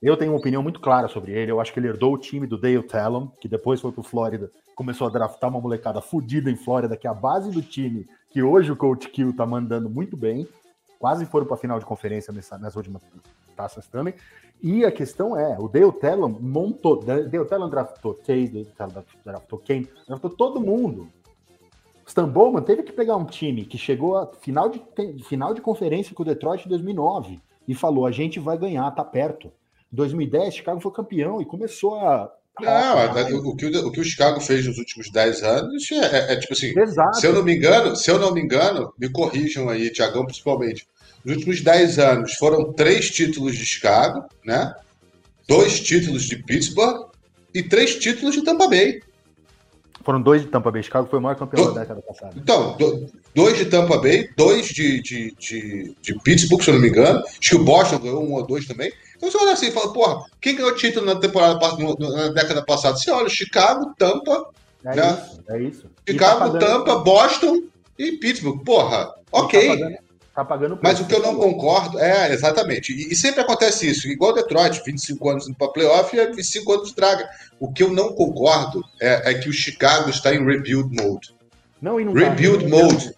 Eu tenho uma opinião muito clara sobre ele. Eu acho que ele herdou o time do Dale Talon, que depois foi pro Flórida, começou a draftar uma molecada fodida em Flórida, que é a base do time que hoje o Coach Kill tá mandando muito bem. Quase foram para a final de conferência nessa, nas últimas taças também. E a questão é, o Dale Talon montou, Dale Talon draftou Chase, Dale draftou Kane, draftou todo mundo. Stan Bowman teve que pegar um time que chegou à final de, final de conferência com o Detroit em 2009 e falou: a gente vai ganhar, tá perto. Em 2010, Chicago foi campeão e começou a. Não, o, que o, o que o Chicago fez nos últimos 10 anos é, é- é tipo assim. Exato. Se eu não me engano, se eu não me engano, me corrijam aí, Tiagão, principalmente. Nos últimos 10 anos foram três títulos de Chicago, né? Dois títulos de Pittsburgh e três títulos de Tampa Bay. Foram dois de Tampa Bay. Chicago foi o maior campeão Do- da década passada. Então, do- dois de Tampa Bay, dois de, de, de, de Pittsburgh, se eu não me engano. Acho que o Boston ganhou um ou dois também. Você olha assim e fala, porra, quem ganhou título na temporada na década passada? Você olha, Chicago, Tampa, É né? isso, é isso. E Chicago, tá Tampa, Boston e Pittsburgh. Porra, e ok. Tá pagando, tá pagando Mas o que eu não concordo é, exatamente. E, e sempre acontece isso, igual Detroit, 25 anos indo para playoff e 25 anos de draga. O que eu não concordo é, é que o Chicago está em rebuild mode. Não, e não tá. Rebuild Eu- mode.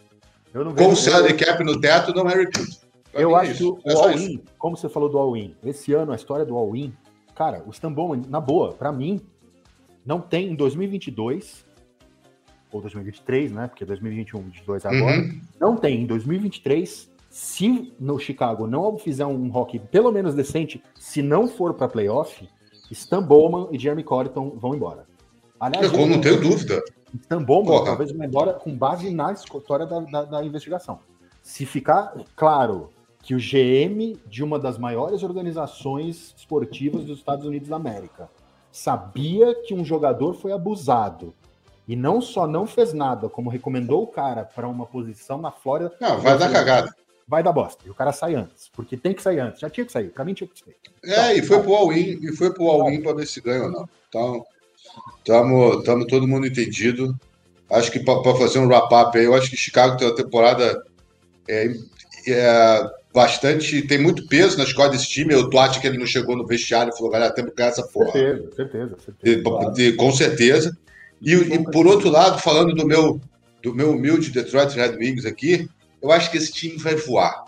Eu não Com o salary cap no teto, não é rebuild. Pra Eu é acho que o É isso. all-in, como você falou do all-in, esse ano a história do all-in, cara, o Stan Bowman, na boa, pra mim, não tem em 2022, ou 2023, né? Porque 2021, 2022 é agora, Uhum. não tem em 2023, se no Chicago não fizer um hockey pelo menos decente, se não for pra playoff, Stan Bowman e Jeremy Colleton vão embora. Aliás, Eu não tenho dúvida. Stan Bowman Porra. talvez vá embora com base na história da, da, da investigação. Se ficar claro que o GM de uma das maiores organizações esportivas dos Estados Unidos da América sabia que um jogador foi abusado e não só não fez nada, como recomendou o cara para uma posição na Flórida, Não, vai dar cagada. vai dar bosta. E o cara sai antes, porque tem que sair antes. Já tinha que sair. Para mim tinha que sair. É, e foi pro all-in, e foi pro all-in para ver se ganha ou não. Então, estamos tamo todo mundo entendido. Acho que para fazer um wrap-up aí, eu acho que Chicago tem uma temporada é, é, bastante. tem muito peso na escola desse time. Eu tô acho que ele não chegou no vestiário e falou, galera, temos que ganhar essa porra. Certeza, certeza, certeza. claro. de- com certeza. E, e por outro lado, falando do meu, do meu humilde Detroit Red Wings aqui, eu acho que esse time vai voar.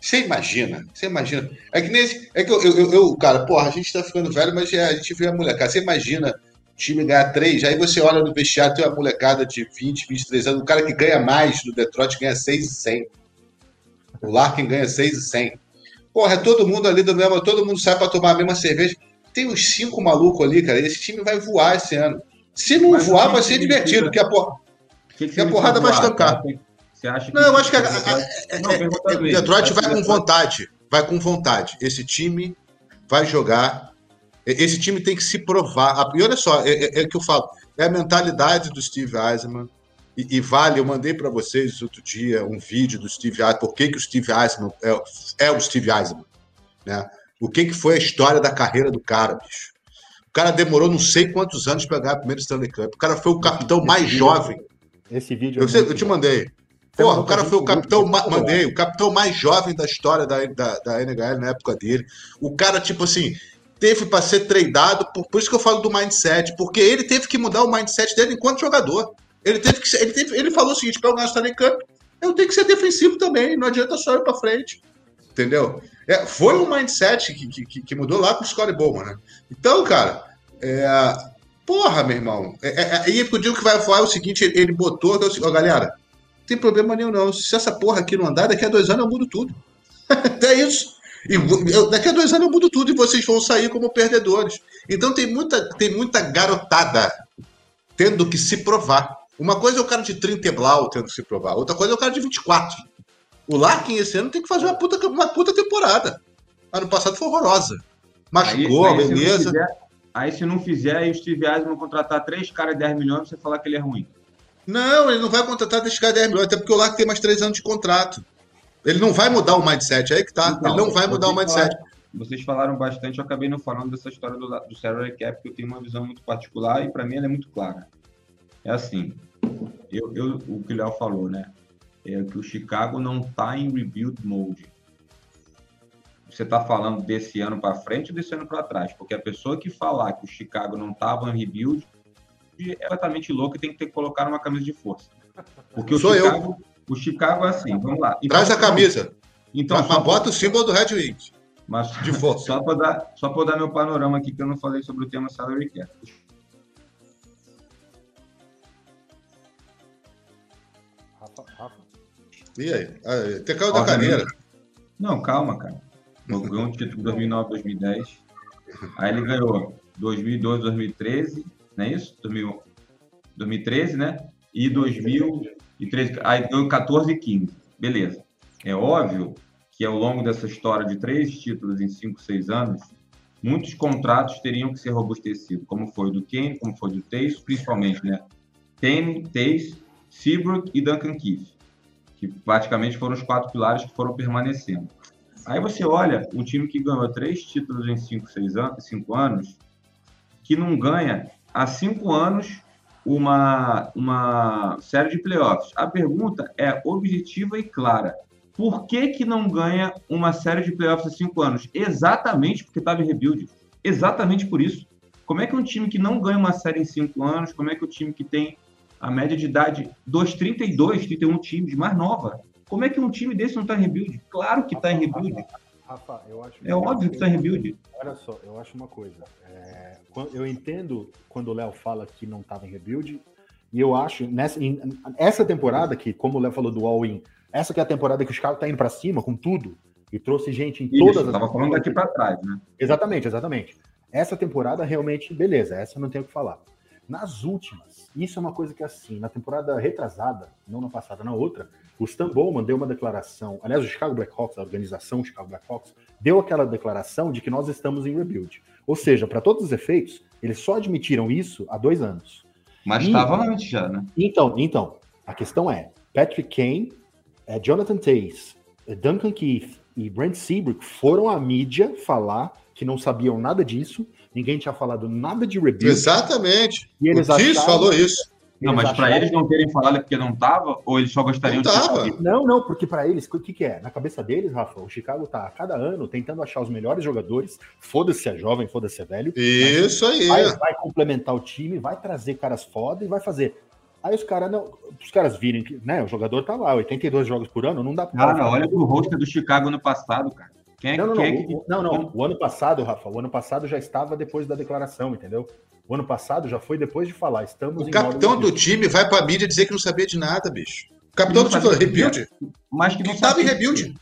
Você imagina, você imagina. É que nesse. É que eu, eu, eu- cara, porra, a gente tá ficando velho, mas é, a gente vê a molecada. Você imagina o time ganhar três, aí você olha no vestiário, tem uma molecada de 20, 23 anos, o cara que ganha mais no Detroit ganha 6 e 100. O Larkin ganha 6 e 100. Porra, é todo mundo ali do mesmo, todo mundo sai pra tomar a mesma cerveja. Tem uns cinco malucos ali, cara. Esse time vai voar esse ano. Se não Mas voar, vai ser divertido, que a porra. O que, que a porrada vai voar? estancar. Você acha que. Não, eu acho que a, Não, a- pergunta é, mesmo. Detroit vai com vontade. Vai com vontade. Esse time vai jogar. Esse time tem que se provar. E olha só, é, é- é o que eu falo. É a mentalidade do Steve Eisman. E, e vale, eu mandei para vocês outro dia um vídeo do Steve Eisman. Por que, que o Steve Eisman é, é o Steve Eisman? Né? O que, que foi a história da carreira do cara, bicho? O cara demorou não sei quantos anos para ganhar o primeiro Stanley Cup. O cara foi o capitão mais jovem Esse vídeo. é eu, eu te mandei. Porra, o cara foi o capitão, mandei, o capitão mais jovem da história da, da, da NHL na época dele. O cara, tipo assim, teve para ser treinado, por, por isso que eu falo do mindset, porque ele teve que mudar o mindset dele enquanto jogador. Ele teve que ser- ele, teve- ele falou o seguinte: para eu ganhar o Stanley Cup, eu tenho que ser defensivo também, não adianta só ir para frente. Entendeu? É, foi um mindset que, que, que, mudou lá com o Scottie Bowman, né? Então, cara, é, porra, meu irmão. É, é, é e eu digo que vai falar o seguinte: ele botou, ó, galera, não tem problema nenhum, não. Se essa porra aqui não andar, daqui a dois anos eu mudo tudo. é isso. E eu, daqui a dois anos eu mudo tudo e vocês vão sair como perdedores. Então tem muita, tem muita garotada tendo que se provar. Uma coisa é o cara de 30 e blau tendo que se provar, outra coisa é o cara de 24. O Larkin esse ano tem que fazer uma puta, uma puta temporada. Ano passado foi horrorosa. Machucou, aí, aí, beleza. Se aí se não fizer, e o Steve Eisman contratar três caras de 10 milhões, você falar que ele é ruim. Não, ele não vai contratar três caras de 10 milhões, até porque o Larkin tem mais três anos de contrato. Ele não vai mudar o mindset, é aí que tá. Então, ele não vai mudar o mindset. Falaram, vocês falaram bastante, eu acabei não falando dessa história do, do salary cap, porque eu tenho uma visão muito particular e para mim ela é muito clara. É assim, eu, eu, o que o Léo falou, né? É que o Chicago não está em rebuild mode. Você está falando desse ano para frente ou desse ano para trás? Porque a pessoa que falar que o Chicago não estava em rebuild é completamente louco e tem que ter que colocar uma camisa de força. Porque o Sou Chicago, eu. o Chicago é assim, vamos lá. Então, Traz a camisa. Então, mas, bota o símbolo do Red Wings. Mas de força. Só para dar, só dar meu panorama aqui que eu não falei sobre o tema salary cap. E aí? Até caiu da cadeira. Não, calma, cara. Ganhou um título em 2009, 2010. Aí ele ganhou 2012, 2013, não é isso? 2013, né? E 2013. Aí ganhou 14 e 15. Beleza. É óbvio que ao longo dessa história de três títulos em 5, 6 anos, muitos contratos teriam que ser robustecidos, como foi do Kane, como foi do Tace, principalmente, né? Kane, Tace, Seabrook e Duncan Keith que praticamente foram os quatro pilares que foram permanecendo. Aí você olha um time que ganhou três títulos em cinco, seis anos, cinco anos, que não ganha há cinco anos uma, uma série de playoffs. A pergunta é objetiva e clara. Por que, que não ganha uma série de playoffs há cinco anos? Exatamente porque estava em rebuild. Exatamente por isso. Como é que um time que não ganha uma série em cinco anos, como é que o um time que tem a média de idade dos 32, 31 times, mais nova. Como é que um time desse não está em rebuild? Claro que está em rebuild. Rafa, eu acho é óbvio que está em rebuild. Olha só, eu acho uma coisa. É, eu entendo quando o Léo fala que não estava em rebuild, e eu acho, nessa, em, essa temporada que, como o Léo falou do All-In, essa que é a temporada que o Chicago está indo para cima com tudo, e trouxe gente em Isso, todas as. Estava falando daqui para trás, né? Exatamente, exatamente. Essa temporada realmente, beleza, essa não tenho o que falar. Nas últimas, isso é uma coisa que assim, na temporada retrasada, não na passada, na outra, o Stan Bowman deu uma declaração, aliás, o Chicago Blackhawks, a organização Chicago Blackhawks, deu aquela declaração de que nós estamos em rebuild. Ou seja, para todos os efeitos, eles só admitiram isso há dois anos. Mas estava antes já, né? Então, então, a questão é, Patrick Kane, é, Jonathan Tays, é, Duncan Keith e Brent Seabrook foram à mídia falar que não sabiam nada disso, ninguém tinha falado nada de rebuild. Exatamente. E eles o Tiz falou isso. Não, mas para eles não terem falado é porque não tava, ou eles só gostariam não de tava. Não, não, porque para eles, o que, que é? Na cabeça deles, Rafa, o Chicago tá a cada ano tentando achar os melhores jogadores, foda-se se é jovem, foda-se se é velho. Isso aí. Vai, vai, complementar o time, vai trazer caras foda e vai fazer. Aí os caras não, os caras virem que, né, o jogador tá lá, 82 jogos por ano, não dá pra. Cara, olha pro rosto do Chicago no passado, cara. Quem é, não, não, quem não, é que... não, não. O ano passado, Rafa, o ano passado já estava depois da declaração, entendeu? O ano passado já foi depois de falar. Estamos o capitão do time vai para a mídia dizer que não sabia de nada, bicho. O capitão do time falou, rebuild? Mas que não estava em rebuild.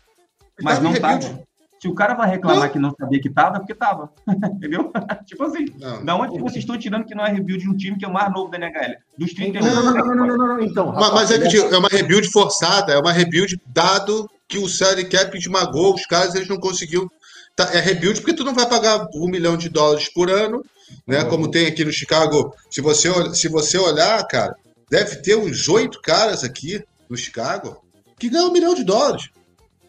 Mas não estava. Se o cara vai reclamar não. que não sabia que estava, é porque estava. Entendeu? tipo assim, não. da onde vocês estão tirando que não é rebuild de um time que é o mais novo da NHL? Dos 31 não, não, não, não, não, não, Então, rapaz, mas, é, que, é uma rebuild forçada, é uma rebuild dado que o salary cap esmagou os caras, eles não conseguiam tá, é rebuild porque tu não vai pagar um milhão de dólares por ano, né? Uhum. Como tem aqui no Chicago. Se você, se você olhar, cara, deve ter uns oito caras aqui no Chicago que ganham um milhão de dólares.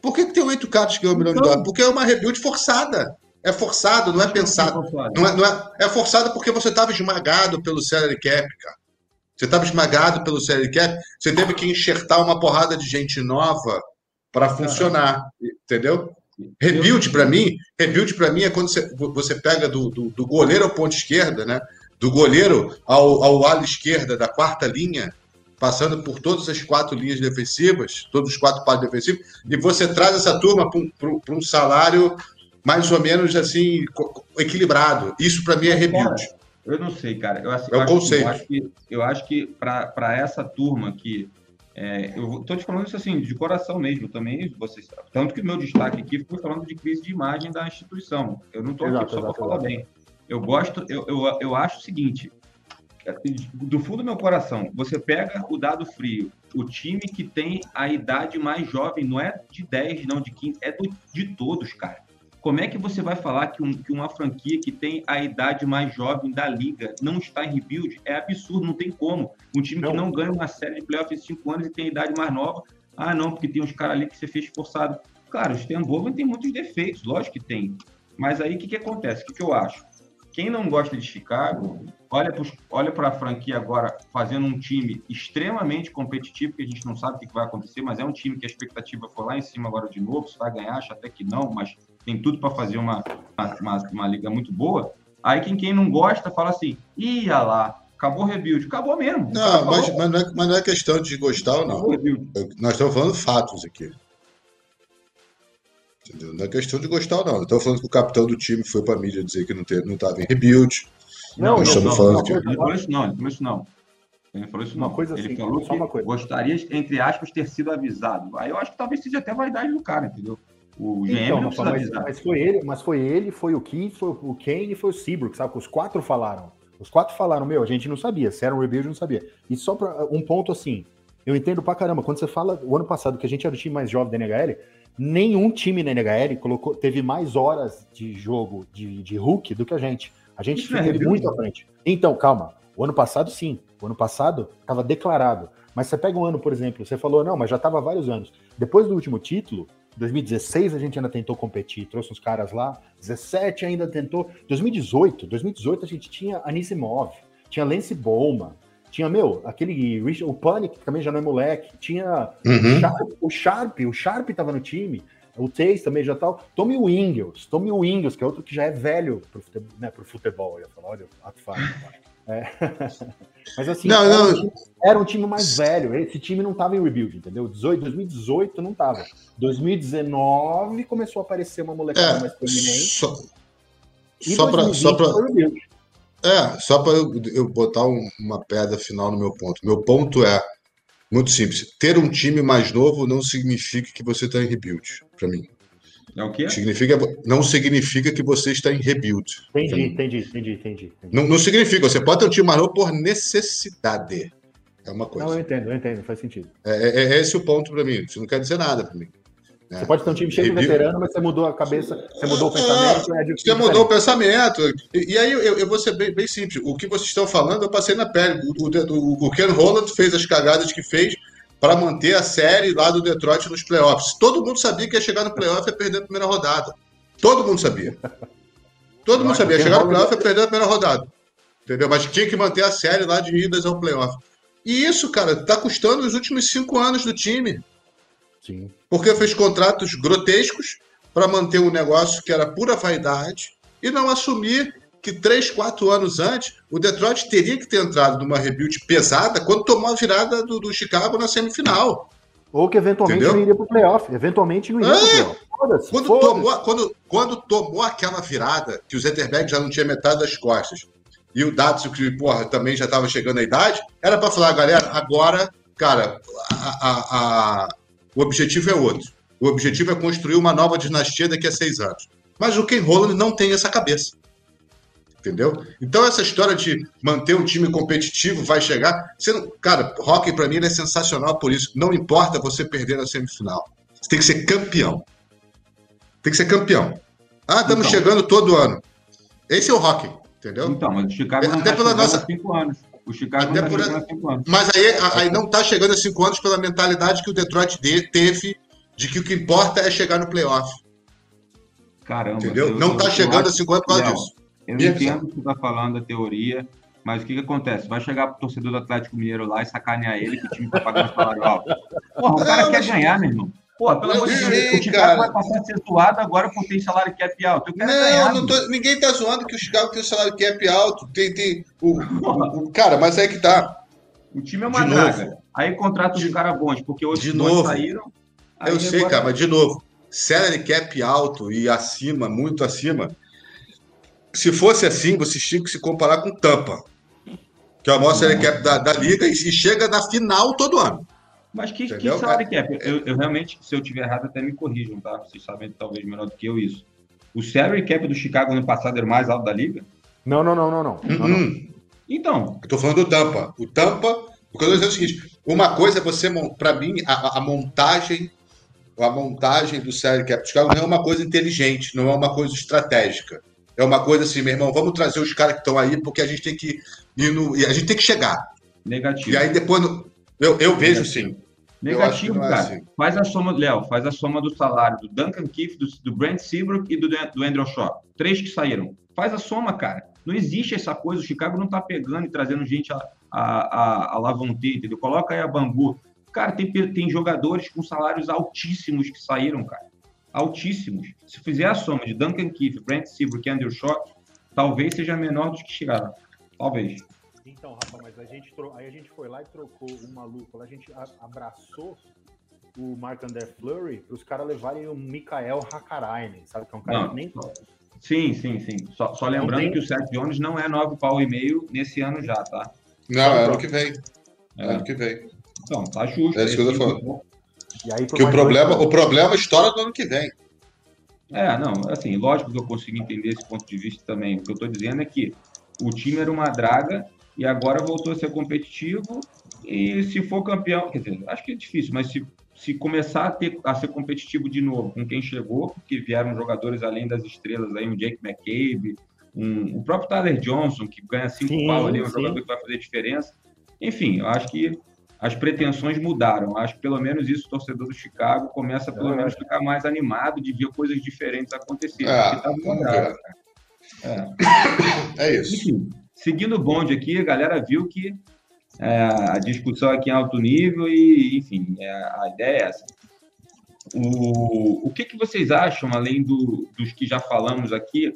Por que, que tem oito caras que ganham um milhão então... de dólares? Porque é uma rebuild forçada. É forçado, não é pensado. Não é, não é, é forçado porque você estava esmagado pelo salary cap, cara. Você estava esmagado pelo salary cap, você teve que enxertar uma porrada de gente nova para funcionar, entendeu? Rebuild para mim, rebuild para mim é quando você, você pega do, do, do, goleiro ao ponto esquerda, né? Do goleiro ao, ao ala esquerda da quarta linha, passando por todas as quatro linhas defensivas, todos os quatro pares defensivos, e você traz essa turma para um salário mais ou menos assim equilibrado. Isso para mim é rebuild. Eu não sei, cara. Eu, assim, é acho. Eu acho que, eu acho que para essa turma que é, eu estou te falando isso assim, de coração mesmo, também, vocês, tanto que o meu destaque aqui foi falando de crise de imagem da instituição. Eu não estou aqui só para falar bem. Eu gosto, eu, eu, eu acho o seguinte, do fundo do meu coração, você pega o dado frio, o time que tem a idade mais jovem, não é de 10, não de 15, é do, de todos, cara. Como é que você vai falar que, um, que, uma franquia que tem a idade mais jovem da liga não está em rebuild? É absurdo, não tem como. Um time não. que não ganha uma série de playoffs em cinco anos e tem a idade mais nova. Ah, não, porque tem uns caras ali que você fez forçado. Claro, o Stembova tem muitos defeitos, lógico que tem. Mas aí o que, que acontece? O que, que eu acho? Quem não gosta de Chicago, olha para olha a franquia agora fazendo um time extremamente competitivo, que a gente não sabe o que vai acontecer, mas é um time que a expectativa foi lá em cima agora de novo, se vai ganhar, acho até que não, mas tem tudo para fazer uma, uma, uma, liga muito boa. Aí quem, quem não gosta fala assim, ia lá, acabou o rebuild. Acabou mesmo. Não, mas, mas, não é, mas não é questão de gostar ou não. Nós estamos falando fatos aqui. Entendeu? Não é questão de gostar ou não. Estou falando que o capitão do time foi para a mídia dizer que não estava em rebuild. Não, não, não, falando não, que... não, falou isso não, ele falou isso não. Ele falou isso não. Uma coisa ele assim, falou que gostaria, entre aspas, ter sido avisado. Aí eu acho que talvez seja até vaidade do cara, entendeu? O GM então, não precisa mas, mas, foi ele, mas foi ele, foi o Keith, foi o Kane e foi o Seabrook, sabe? Os quatro falaram. Os quatro falaram, meu, a gente não sabia. Se era um rebuild, não sabia. E só para um ponto assim, eu entendo pra caramba. Quando você fala o ano passado que a gente era o time mais jovem da NHL, nenhum time na NHL colocou, teve mais horas de jogo de, de Hulk do que a gente. A gente Isso teve é muito à frente. Então, calma. O ano passado, sim. O ano passado estava declarado. Mas você pega um ano, por exemplo, você falou, não, mas já estava vários anos. Depois do último título, 2016 a gente ainda tentou competir, trouxe uns caras lá. 17 ainda tentou. 2018, 2018 a gente tinha Anisimov, tinha Lance Bowman, tinha, meu, aquele o Panic, que também já não é moleque, tinha uhum. O Sharp, o Sharp tava no time, o Taze também já tal. Tommy Wingles, Tommy Wingles, que é outro que já é velho pro futebol, né, pro futebol eu ia falar, olha, ato é. Mas assim, não, era, não. Um time, era, Um time, mais velho. Esse time não estava em rebuild, entendeu? 18, 2018 não estava. 2019 começou a aparecer uma molecada é, mais prominente. Só, só para só para é, só para eu, eu, botar um, uma pedra final no meu ponto. Meu ponto é muito simples. Ter um time mais novo não significa que você está em rebuild, para mim. É o quê? Significa, não significa que você está em rebuild. Entendi, entendi, entendi, entendi. Não, não significa. Você pode ter um time mais novo por necessidade. É uma coisa. Não, eu entendo, eu entendo, faz sentido. É, é, é esse o ponto para mim. Isso não quer dizer nada para mim. Você pode ter um time cheio de veterano, mas você mudou a cabeça, você mudou o pensamento. É, você mudou o pensamento. E, e aí eu, eu, vou ser bem, bem, simples. O que vocês estão falando, eu passei na pele. O, o, o Ken Holland fez as cagadas que fez para manter a série lá do Detroit nos playoffs. Todo mundo sabia que ia chegar no playoff e ia perder a primeira rodada. Todo mundo sabia. Todo mundo sabia. Chegar no playoff e perder a primeira rodada. Entendeu? Mas tinha que manter a série lá de idas ao playoff. E isso, cara, tá custando os últimos cinco anos do time. Sim. Porque fez contratos grotescos para manter um negócio que era pura vaidade e não assumir que três, quatro anos antes, o Detroit teria que ter entrado numa rebuild pesada quando tomou a virada do, do Chicago na semifinal. Ou que eventualmente Entendeu? não iria para o playoff. Eventualmente não iria é. para o playoff. Foda-se. Quando, tomou, quando, quando tomou aquela virada, que o Zetterberg já não tinha metade das costas, e o Datsun, que porra, também já estava chegando à idade, era para falar, galera, agora, cara, a, a, a, o objetivo é outro. O objetivo é construir uma nova dinastia daqui a seis anos. Mas o Ken Holland não tem essa cabeça. Entendeu? Então, essa história de manter um time competitivo vai chegar. Não, cara, hockey para mim é sensacional por isso. Não importa você perder na semifinal. Você tem que ser campeão. Tem que ser campeão. Ah, estamos então, chegando todo ano. Esse é o hockey, entendeu? Então, mas o Chicago não até tá pela nossa... cinco anos. O Chicago até não por... há cinco anos. Mas aí, aí não está chegando a cinco anos pela mentalidade que o Detroit teve de que o que importa é chegar no playoff. Caramba. Entendeu? Eu, não está chegando a cinco anos por causa disso. Eu entendo o que você está falando, a teoria, mas o que, que acontece? Vai chegar pro torcedor do Atlético Mineiro lá e sacanear ele que o time tá pagando salário alto. Porra, o cara não, quer mas... ganhar, meu irmão. Pô, pelo amor de Deus, o Chicago vai passar a ser zoado agora por ter salário cap alto. não, ganhar, não tô, ninguém tá zoando que o Chicago tem salário cap alto. Tem, tem o, o, o, cara, mas aí que tá. O time é uma draga. Aí contrata os caras bons, porque outros de novo. saíram. aí Eu sei, agora- cara, mas de novo, salary cap alto e acima, muito acima. Se fosse assim, vocês tinham que se comparar com Tampa, que é o maior salary cap da, da liga e, e chega na final todo ano. Mas que, que Entendeu? salary cap? Eu, eu realmente, se eu tiver errado, até me corrijam, tá? Vocês sabem talvez melhor do que eu isso. O salary cap do Chicago no passado era o mais alto da liga? Não, não, não, não, não. não, não. Uhum. Então, Eu tô falando do Tampa. O Tampa, o que eu tô dizendo é o seguinte: uma coisa é você, para mim, a, a montagem, a montagem do salary cap do Chicago não é uma coisa inteligente, não é uma coisa estratégica. É uma coisa assim, meu irmão, vamos trazer os caras que estão aí, porque a gente tem que ir no. e A gente tem que chegar. negativo. E aí depois. no- eu, eu vejo sim. Negativo, é cara. assim. Faz a soma, Léo, faz a soma do salário do Duncan Keith, do, do Brent Seabrook e do, do Andrew Shaw. Três que saíram. Faz a soma, cara. Não existe essa coisa. O Chicago não tá pegando e trazendo gente a, a, a, a Lavonte, entendeu? Coloca aí a Bambu. Cara, tem, tem jogadores com salários altíssimos que saíram, cara. Altíssimos. Se fizer a soma de Duncan Keith, Brent Seabrook e Andrew Shaw, talvez seja menor dos que chegaram. Talvez. Então, Rafa, mas a gente, tro... aí a gente foi lá e trocou um maluco. lá A gente abraçou o Mark André Fleury para os caras levarem o Mikael Hakarainen, sabe? Que é um cara Não, que nem. Sim, sim, sim. Só, só lembrando tem- que o Seth Jones não é nove pau e meio nesse ano já, tá? Não, é ano que vem. É. Ano que vem. Então, tá justo. É isso que eu tô falando. E aí, Que o problema, dois- o problema estoura no ano que vem. É, não, assim, lógico que eu consigo entender esse ponto de vista também. O que eu tô dizendo é que o time era uma draga e agora voltou a ser competitivo e se for campeão, quer dizer, acho que é difícil, mas se, se começar a, ter, a ser competitivo de novo com quem chegou, porque vieram jogadores além das estrelas aí, um Jake McCabe, um, o próprio Tyler Johnson, que ganha cinco Sim, pau ali, é um sim. jogador que vai fazer diferença. Enfim, eu acho que as pretensões mudaram. Acho que pelo menos isso o torcedor do Chicago começa pelo É. menos a ficar mais animado de ver coisas diferentes acontecerem. É, tá cara. É. É isso. Enfim, seguindo o bonde aqui, a galera viu que é, a discussão aqui é alto nível e, enfim, é, a ideia é essa. O, o que, que vocês acham, além do- dos que já falamos aqui,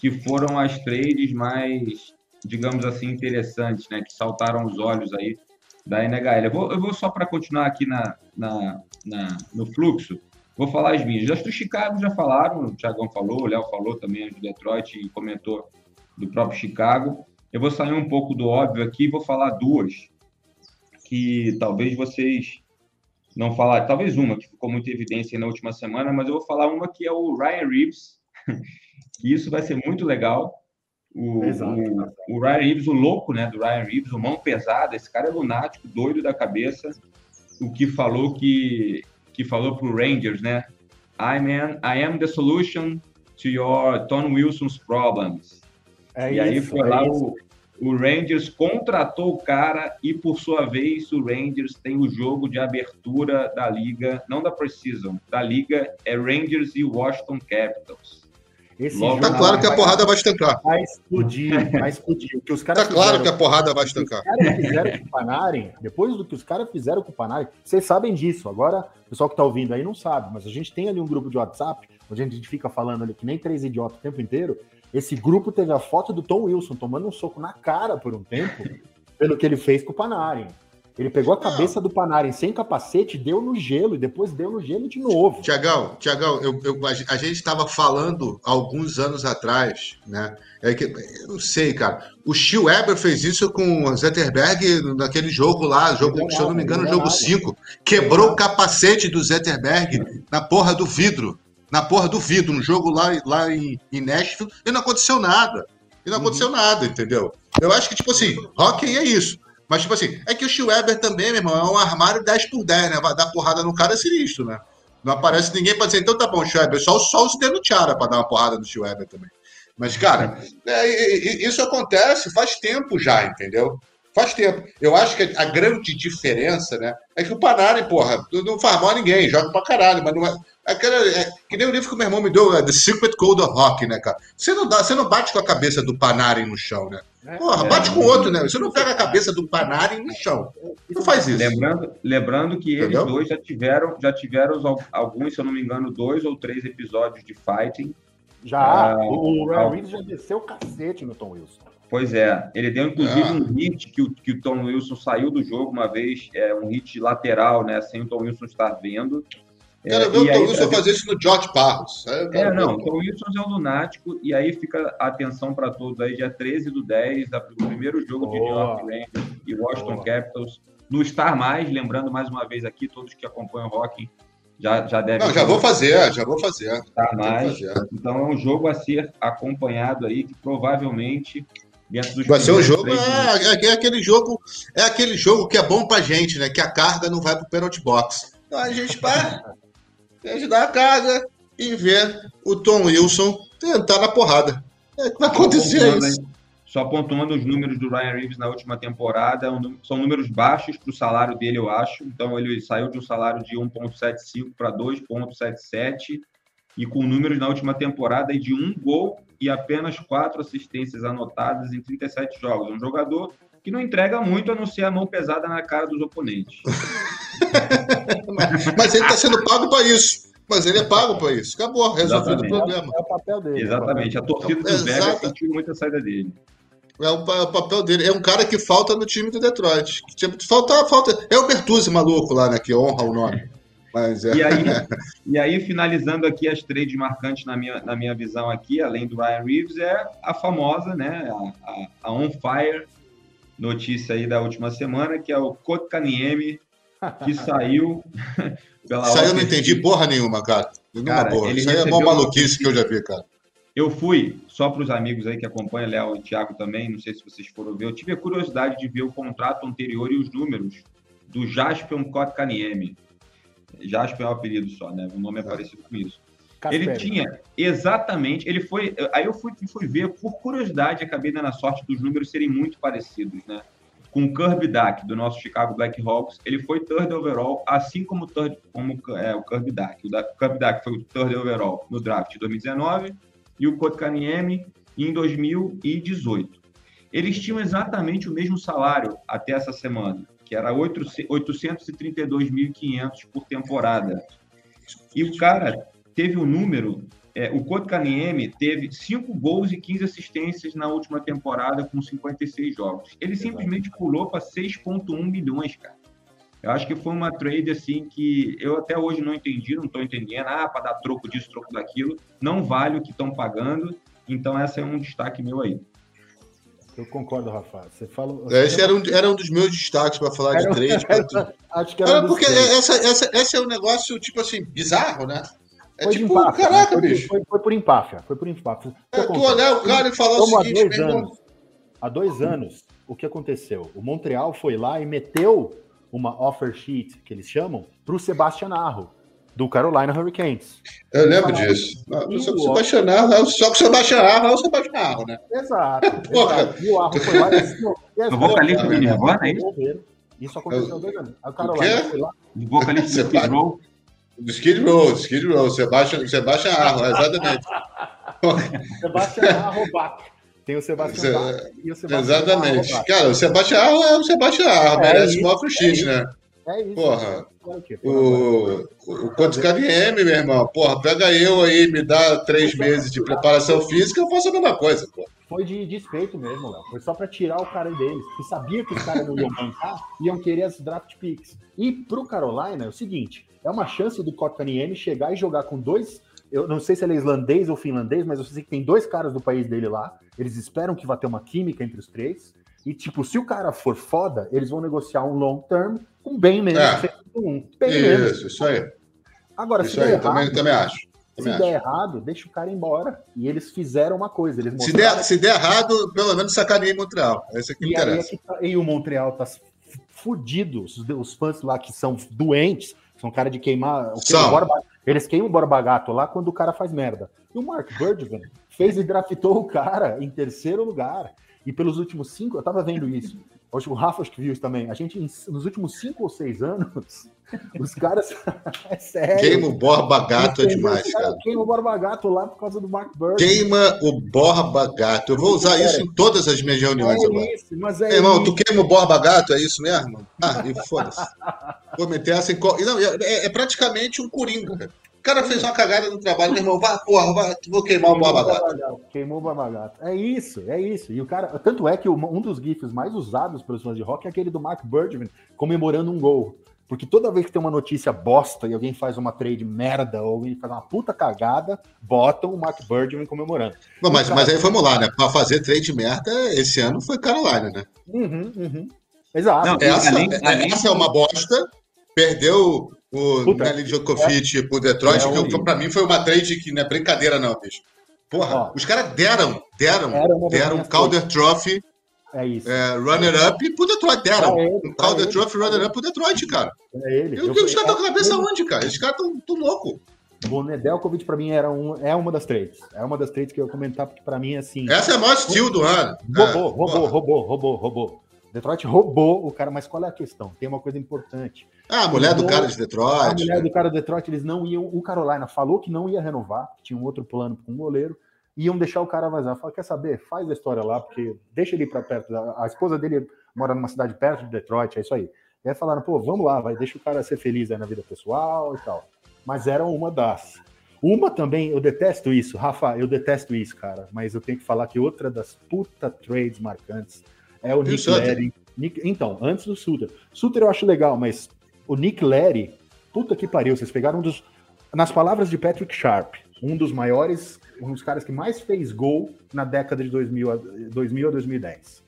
que foram as trades mais, digamos assim, interessantes, né, que saltaram os olhos aí da NHL? Eu vou, eu vou só para continuar aqui na, na, na- no fluxo, vou falar as minhas. As do Chicago já falaram, o Thiagão falou, o Léo falou também, as do Detroit comentou do próprio Chicago. Eu vou sair um pouco do óbvio aqui e vou falar duas que talvez vocês não falaram, talvez uma que ficou muito evidência na última semana, mas eu vou falar uma que é o Ryan Reeves, que isso vai ser muito legal. O, o, o Ryan Reeves, o louco né, do Ryan Reeves, o mão pesada, esse cara é lunático, doido da cabeça, o que falou que, que falou para o Rangers, né? I am, I am the solution to your Tom Wilson's problems. É e aí isso, foi é lá isso. o, o Rangers contratou o cara e, por sua vez, o Rangers tem o jogo de abertura da liga, não da Precision, da liga é Rangers e Washington Capitals. Esse Logo Tá claro que a porrada vai estancar. Vai explodir, vai explodir. O que os caras Tá claro que fizeram- a porrada vai que estancar. os caras fizeram com o Panarin, depois do que os caras fizeram com o Panarin, vocês sabem disso. Agora, o pessoal que tá ouvindo aí não sabe, mas a gente tem ali um grupo de WhatsApp, onde a gente fica falando ali que nem três idiotas o tempo inteiro. Esse grupo teve a foto do Tom Wilson tomando um soco na cara por um tempo, pelo que ele fez com o Panarin. Ele pegou a cabeça do Panarin sem capacete, deu no gelo e depois deu no gelo de novo. Tiagão, Tiagão, eu, eu- a gente estava falando alguns anos atrás, né? É que, eu não sei, cara. O Steel Weber fez isso com o Zetterberg naquele jogo lá, jogo, Não deu se eu não me engano, deu jogo nada. 5. Quebrou o capacete do Zetterberg na porra do vidro. Na porra do vidro, no jogo lá, lá em, em Nashville, e não aconteceu nada. E não aconteceu nada, entendeu? Eu acho que, tipo assim, hockey é isso. Mas, tipo assim, é que o Steel Weber também, meu irmão, é um armário 10 por 10, né? Vai dar porrada no cara é sinistro, né? Não aparece ninguém pra dizer, então tá bom, Schweber, só, só os dedos Tiara pra dar uma porrada no Schweber também. Mas, cara, é, isso acontece faz tempo já, entendeu? Faz tempo. Eu acho que a grande diferença, né, é que o Panarin, porra, não faz mal a ninguém, joga pra caralho, mas não é. Aquela, é que nem o livro que o meu irmão me deu, é The Secret Code of Rock, né, cara? Você não, dá, você não bate com a cabeça do Panarin no chão, né? Porra, bate com o outro, né? Você não pega a cabeça do Panarin no chão. Não faz isso. Lembrando, lembrando que eles Entendeu? dois já tiveram, já tiveram alguns, se eu não me engano, dois ou três episódios de fighting. Já, Ah, o. Ryan Reeves já desceu o cacete no Tom Wilson. Pois é, ele deu inclusive Ah. um hit que o, que o Tom Wilson saiu do jogo uma vez, é um hit lateral, né? Sem o Tom Wilson estar vendo. Quero É, ver o e aí, Tom Wilson fazer isso no George eu É, ver não, o Tom Wilson é um lunático, e aí fica a atenção para todos aí, dia 13 do 10, da- do primeiro jogo de New Boa. York Rangers e Washington Boa. Capitals, no Star Mais, lembrando mais uma vez aqui, todos que acompanham o Hockey já, já devem Não, já vou fazer, já vou fazer. Star Mais. fazer. Então é um jogo a ser acompanhado aí, que provavelmente Vai ser um jogo, é, é- é aquele jogo, é aquele jogo que é bom pra gente, né? Que a carga não vai pro penalty box. Então a gente vai ajudar a carga e ver o Tom Wilson tentar na porrada. É que vai acontecer pontuando, isso. Só pontuando os números do Ryan Reeves na última temporada, são números baixos para o salário dele, eu acho. Então ele saiu de um salário de 1,75 para 2,77 e com números na última temporada de um gol e apenas quatro assistências anotadas em 37 jogos. Um jogador que não entrega muito a não ser a mão pesada na cara dos oponentes. Mas ele está sendo pago para isso. Mas ele é pago para isso. Acabou, resolvido o problema. É o papel dele. Exatamente. A torcida do. Vegas sentiu muita saída dele. É o, pa- o papel dele. É um cara que falta no time do Detroit. Tipo, Falta, falta. É o Bertuzzi maluco lá, né? Que honra o nome. Mas é. E aí, e aí, finalizando aqui as trades marcantes na minha, na minha visão aqui, além do Ryan Reeves, é a famosa, né, a, a, a On Fire notícia aí da última semana, que é o Kotkaniemi, que saiu pela Isso aí eu não entendi porra nenhuma, cara. Numa Cara, ele Isso aí é uma- maluquice que eu já vi, cara. Eu fui, só para os amigos aí que acompanham, Léo e Thiago também, não sei se vocês foram ver, eu tive a curiosidade de ver o contrato anterior e os números do Jaspion Kotkaniemi. Jaspion é o apelido só, né? O nome é parecido com isso. Ele Kasperi. tinha exatamente, ele foi, aí eu fui, fui ver, por curiosidade, acabei dando a sorte dos números serem muito parecidos, né? Com o Kirby Duck, do nosso Chicago Blackhawks, ele foi third overall, assim como, o third, como é, o Kirby Duck. O da- o Kirby Duck foi o third overall no draft de 2019 e o Kotkaniemi em 2018. Eles tinham exatamente o mesmo salário até essa semana, que era 832.500 por temporada. E o cara teve um número, é, o Kotkaniemi teve 5 gols e 15 assistências na última temporada com 56 jogos. Ele simplesmente pulou para 6,1 milhões, cara. Eu acho que foi uma trade assim que eu até hoje não entendi, não estou entendendo. Ah, para dar troco disso, troco daquilo. Não vale o que estão pagando. Então, essa é um destaque meu aí. Eu concordo, Rafa. Você falou. Esse era um, era um dos meus destaques para falar de Era- trade. pra tu- Acho que era Cara, um porque três. essa, essa, esse é um negócio, tipo assim, bizarro, né? É Foi de tipo, empáfia, né? caraca, foi, por- bicho. Foi, foi por empáfia. Foi por empáfia. O É, tu olhar o cara e falar o Como há seguinte, dois meu irmão. anos, há dois anos, o que aconteceu? O Montreal foi lá e meteu uma offer sheet, que eles chamam, para o Sebastian Arro, do Carolina Hurricanes. Eu lembro Falar- disso. Não, E só que o Sebastian Arro, só que o Sebastian Arro é o Sebastian Arro, né? Exato. Porra. exato. E o Arro foi lá e O vocalista duas- do Nirvana, é isso? aconteceu dois anos. A? Carolina foi lá. O vocalista do Skid Row, Do Skid Row, Skid Row, Sebastian, Sebastian Arro, exatamente. Sebastian Arro Bach. Tem o Sebastian Bach e o Sebastian Exatamente. Cara, o Sebastian Arro é o Sebastian Arro, É merece isso, um offer sheet, né? É isso. Porra. Agora o? O, o Kotkaniemi, meu irmão, porra, pega eu aí, me dá três meses de preparação física, eu faço a mesma coisa, pô. Foi de despeito mesmo, Léo. Foi só pra tirar o cara deles. Porque sabia que os caras não iam bancar, iam querer as draft picks. E pro Carolina é o seguinte: é uma chance do Kotkaniemi chegar e jogar com dois. Eu não sei se ele é islandês ou finlandês, mas eu sei que tem dois caras do país dele lá. Eles esperam que vai ter uma química entre os três. E, tipo, se o cara for foda, eles vão negociar um long term com bem menos É. 101. Bem menos. Isso, isso aí. Agora, se Isso der aí, errado, também, também acho. se Também der acho. errado, deixa o cara embora. E eles fizeram uma coisa. Eles Se der, se der errado, pelo menos sacaneia em Montreal. Esse aqui E, aí é interessa. que tá- e o Montreal tá fudido. Os, os fãs lá que são doentes, são cara de queimar. o que- São. Borba- eles queimam o Borba Gato lá quando o cara faz merda. E o Mark Bergevin fez e draftou o cara em terceiro lugar. E pelos últimos cinco, eu tava vendo isso. Hoje o Rafa acho que viu isso também. A gente, nos últimos cinco ou seis anos, os caras. é sério. Queima o Borba Gato é demais, cara. Queima o Borba Gato lá por causa do Mark Bergevin. Queima o Borba Gato. Eu vou usar isso em todas as minhas reuniões agora. É isso, mas é Meu irmão, isso. tu queima o Borba Gato, é isso mesmo? Ah, e foda-se. Vou meter essa em. Não, é, é praticamente um coringa, cara. O cara fez uma cagada no trabalho, meu irmão, vai, porra, vai, vou queimar o Borba Gato. Queimou o Borba Gato. É isso, é isso. E o cara, tanto é que um dos GIFs mais usados pelos fãs de rock é aquele do Mark Bergman comemorando um gol. Porque toda vez que tem uma notícia bosta e alguém faz uma trade merda ou alguém faz uma puta cagada, botam o Mark Birdman comemorando. Não, mas, mas aí vamos lá, né? Pra fazer trade merda, esse ano foi Carolina, né? Uhum, uhum. Exato. Não, essa, além, além... essa é uma bosta. Perdeu o Puta, Nelly Djokovic é, pro Detroit, é que pra mim foi uma trade que não é brincadeira, não, bicho. Porra, Ó, os caras deram, deram, deram um Calder Trophy é isso. É, runner-up pro Detroit. Deram. É um Calder Trophy runner-up pro Detroit, cara. É ele. Eu, eu, os caras estão com a cabeça onde, cara? Esses caras estão loucos. O Nedeljkovic para mim era um, é uma das trades. É uma das trades que eu ia comentar, porque para mim, assim. Essa é a maior estilo do ano. É, roubou, roubou, roubou, roubou, roubou. Detroit roubou o cara, mas qual é a questão? Tem uma coisa importante. Ah, a mulher do cara de Detroit. A mulher do cara do Detroit, eles não iam. O Carolina falou que não ia renovar, tinha um outro plano com o goleiro iam deixar o cara vazar. Fala, quer saber? Faz a história lá, porque deixa ele ir para perto. A, a esposa dele mora numa cidade perto de Detroit, é isso aí. E aí falaram, pô, vamos lá, vai, deixa o cara ser feliz aí na vida pessoal e tal. Mas era uma das. Uma também, eu detesto isso, Rafa, eu detesto isso, cara. Mas eu tenho que falar que outra das puta trades marcantes é o e Nick Larry. Nick, então, antes do Suter. Suter eu acho legal, mas o Nick Larry, puta que pariu, vocês pegaram um dos. Nas palavras de Patrick Sharp, um dos maiores um dos caras que mais fez gol na década de 2000 a, 2000 a 2010.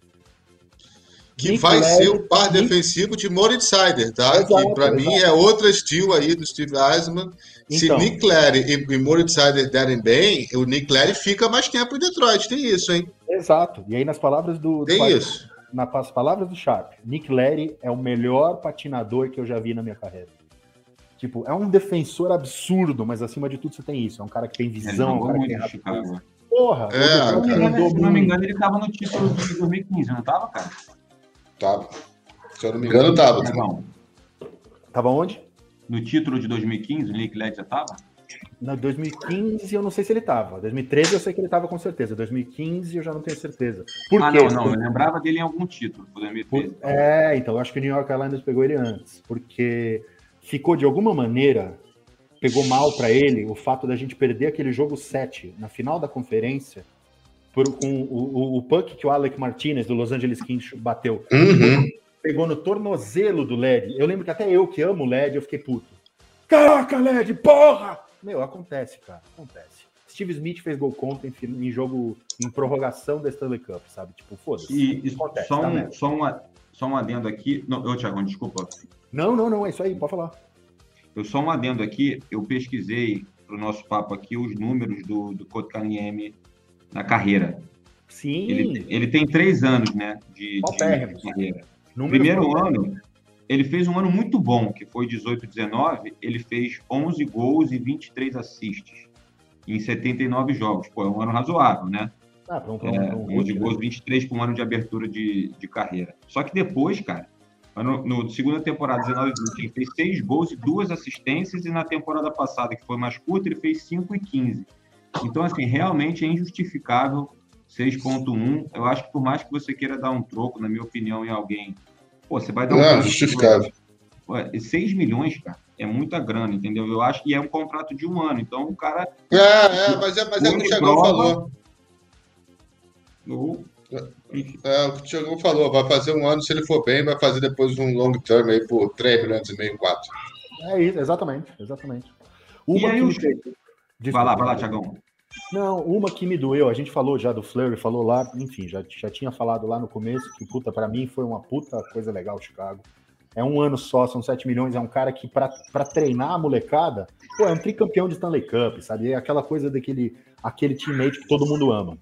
Que Nick vai Larry, ser o par Nick... defensivo de Moritz Sider, tá? Exato, que para mim é outro estilo aí do Steve Eisman. Então, Se Nick Larry e, e Moritz Sider derem bem, o Nick Larry fica mais tempo em Detroit. Tem isso, hein? Exato. E aí, nas palavras do. Tem do, isso. Nas palavras do Sharp, Nick Larry é o melhor patinador que eu já vi na minha carreira. Tipo, é um defensor absurdo, mas acima de tudo você tem isso. É um cara que tem visão, é um cara que tem rapidez. Porra, é, eu, eu, se não me engano, ele tava no título de 2015, não tava, cara? Tava. Se eu não me engano, tava. Não. Tava onde? No título de 2015, o Nick Led já tava? Na 2015 eu não sei se ele tava. 2013 eu sei que ele tava com certeza. 2015 eu já não tenho certeza. Por ah, quê? não, não. Eu lembrava dele em algum título. 2013. Por... É, então eu acho que o New York Islanders pegou ele antes. Porque ficou de alguma maneira, pegou mal para ele o fato da gente perder aquele jogo 7 na final da conferência por, com o, o, o puck que o Alec Martinez do Los Angeles Kings bateu. Uhum. Pegou no tornozelo do LED. Eu lembro que até eu que amo o LED, eu fiquei puto. Caraca, LED, porra! Meu, acontece, cara, acontece. Steve Smith fez gol contra em, em jogo em prorrogação da Stanley Cup, sabe? Tipo, foda-se. E, acontece, só, tá um, só, uma, só um adendo aqui. Não, ô, Thiago, desculpa. Não, não, não, é isso aí, pode falar. Eu só um adendo aqui, eu pesquisei para o nosso papo aqui os números do, do Kotkaniemi na carreira. Sim. Ele, ele tem três anos, né, de, de carreira. Números Primeiro ano, ele fez um ano muito bom, que foi 18-19, ele fez 11 gols e 23 assists em 79 jogos. Pô, é um ano razoável, né? Ah, é, 11 gols, 23 para um ano de abertura de, de carreira. Só que depois, cara, no, no segunda temporada, 19 20, ele fez seis gols e duas assistências, e na temporada passada, que foi mais curta, ele fez 5 e 15. Então, assim, realmente é injustificável 6.1. Eu acho que por mais que você queira dar um troco, na minha opinião, em alguém, pô, você vai dar um Não, justificável. 6 milhões, cara, é muita grana, entendeu? Eu acho que é um contrato de um ano, então o cara. É, é, mas é, mas é o que o Thiago falou. No, é, o que o Thiago falou, vai fazer um ano, se ele for bem, vai fazer depois um long term aí por 3 milhões e meio, 4. É isso, exatamente, exatamente. Uma e aí, que... Vai lá, vai lá, Tiagão. Não, uma que me doeu, a gente falou já do Flurry, falou lá, enfim, já, já tinha falado lá no começo que, puta, para mim foi uma puta coisa legal Chicago. É um ano só, são 7 milhões, é um cara que para treinar a molecada, pô, é um tricampeão de Stanley Cup, sabe? É aquela coisa daquele aquele teammate que todo mundo ama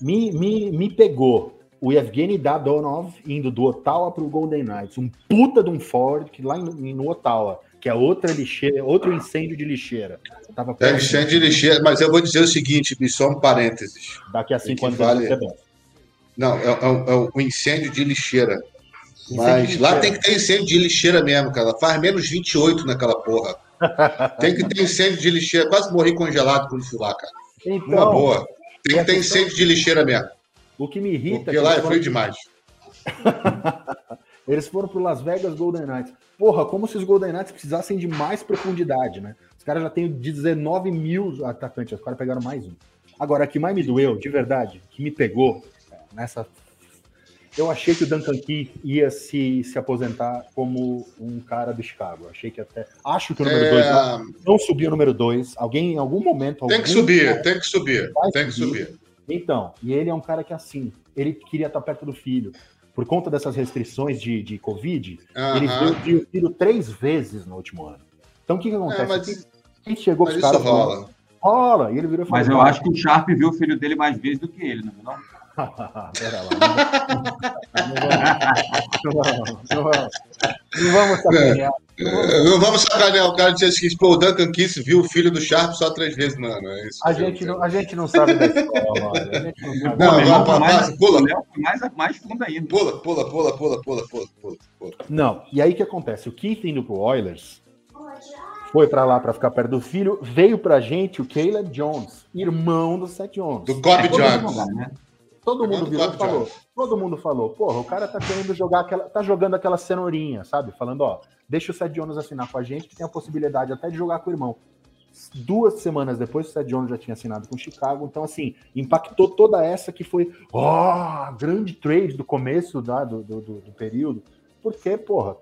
me, me, me pegou o Evgeny Dadonov indo do Ottawa para o Golden Knights, um puta de um Ford que lá no, no Ottawa, que é outra lixeira, outro incêndio de lixeira. Tava é incêndio de lixeira, mas eu vou dizer o seguinte, só um parênteses. Daqui a cinco anos vale... Não, é, é, é um incêndio de lixeira. Mas de lá tem que ter incêndio de lixeira mesmo, cara. Faz menos 28 naquela porra. tem que ter incêndio de lixeira. Quase morri congelado quando fui lá, cara. Então, Uma boa. Tem que ter incêndio de lixeira mesmo. O que me irrita. Porque lá é frio demais. Eles foram pro Las Vegas Golden Knights. Porra, como se os Golden Knights precisassem de mais profundidade, né? Os caras já têm 19 mil atacantes, os caras pegaram mais um. Agora, o que mais me doeu, de verdade, que me pegou nessa. Eu achei que o Duncan Keith ia se, se aposentar como um cara do Chicago. Achei que até. Acho que o número 2 É, não, não subiu o número 2. Alguém, em algum momento. Tem que subir, cara- tem que subir, tem que subir. Então, e ele é um cara que assim, ele queria estar perto do filho. Por conta dessas restrições de, de Covid, ele viu, o filho três vezes no último ano. Então o que, que acontece? É, mas- Quem- chegou Mas com os isso caras rola. rola, e ele virou Mas eu acho que o Sharp viu o filho dele mais vezes do que ele, não viu, não? Pera lá, não, não, vamos- não, vamos- não vamos sacanear. Não vamos sacanear o cara dizer que pô, o Duncan Kiss viu o filho do Sharp só três vezes, mano. É isso A gente, não, a gente não sabe da escola, a gente não sabe. Não, vai, foi vai, mais, pula. o Léo foi mais, mais fundo ainda. Pula, pula, pula, pula, pula, pula, pula. Não, e aí o que acontece? O Keith indo pro Oilers foi pra lá pra ficar perto do filho, veio pra gente o Caleb Jones, irmão do Seth Jones. Do Cobb É, Jones. mundo, né? Todo irmão mundo do virou e falou, todo mundo falou, porra, o cara tá querendo jogar aquela, tá jogando aquela cenourinha, sabe? Falando, ó, deixa o Seth Jones assinar com a gente, que tem a possibilidade até de jogar com o irmão. Duas semanas depois, o Seth Jones já tinha assinado com o Chicago, então assim, impactou toda essa que foi, ó, grande trade do começo da, do, do, do- do período, porque, porra,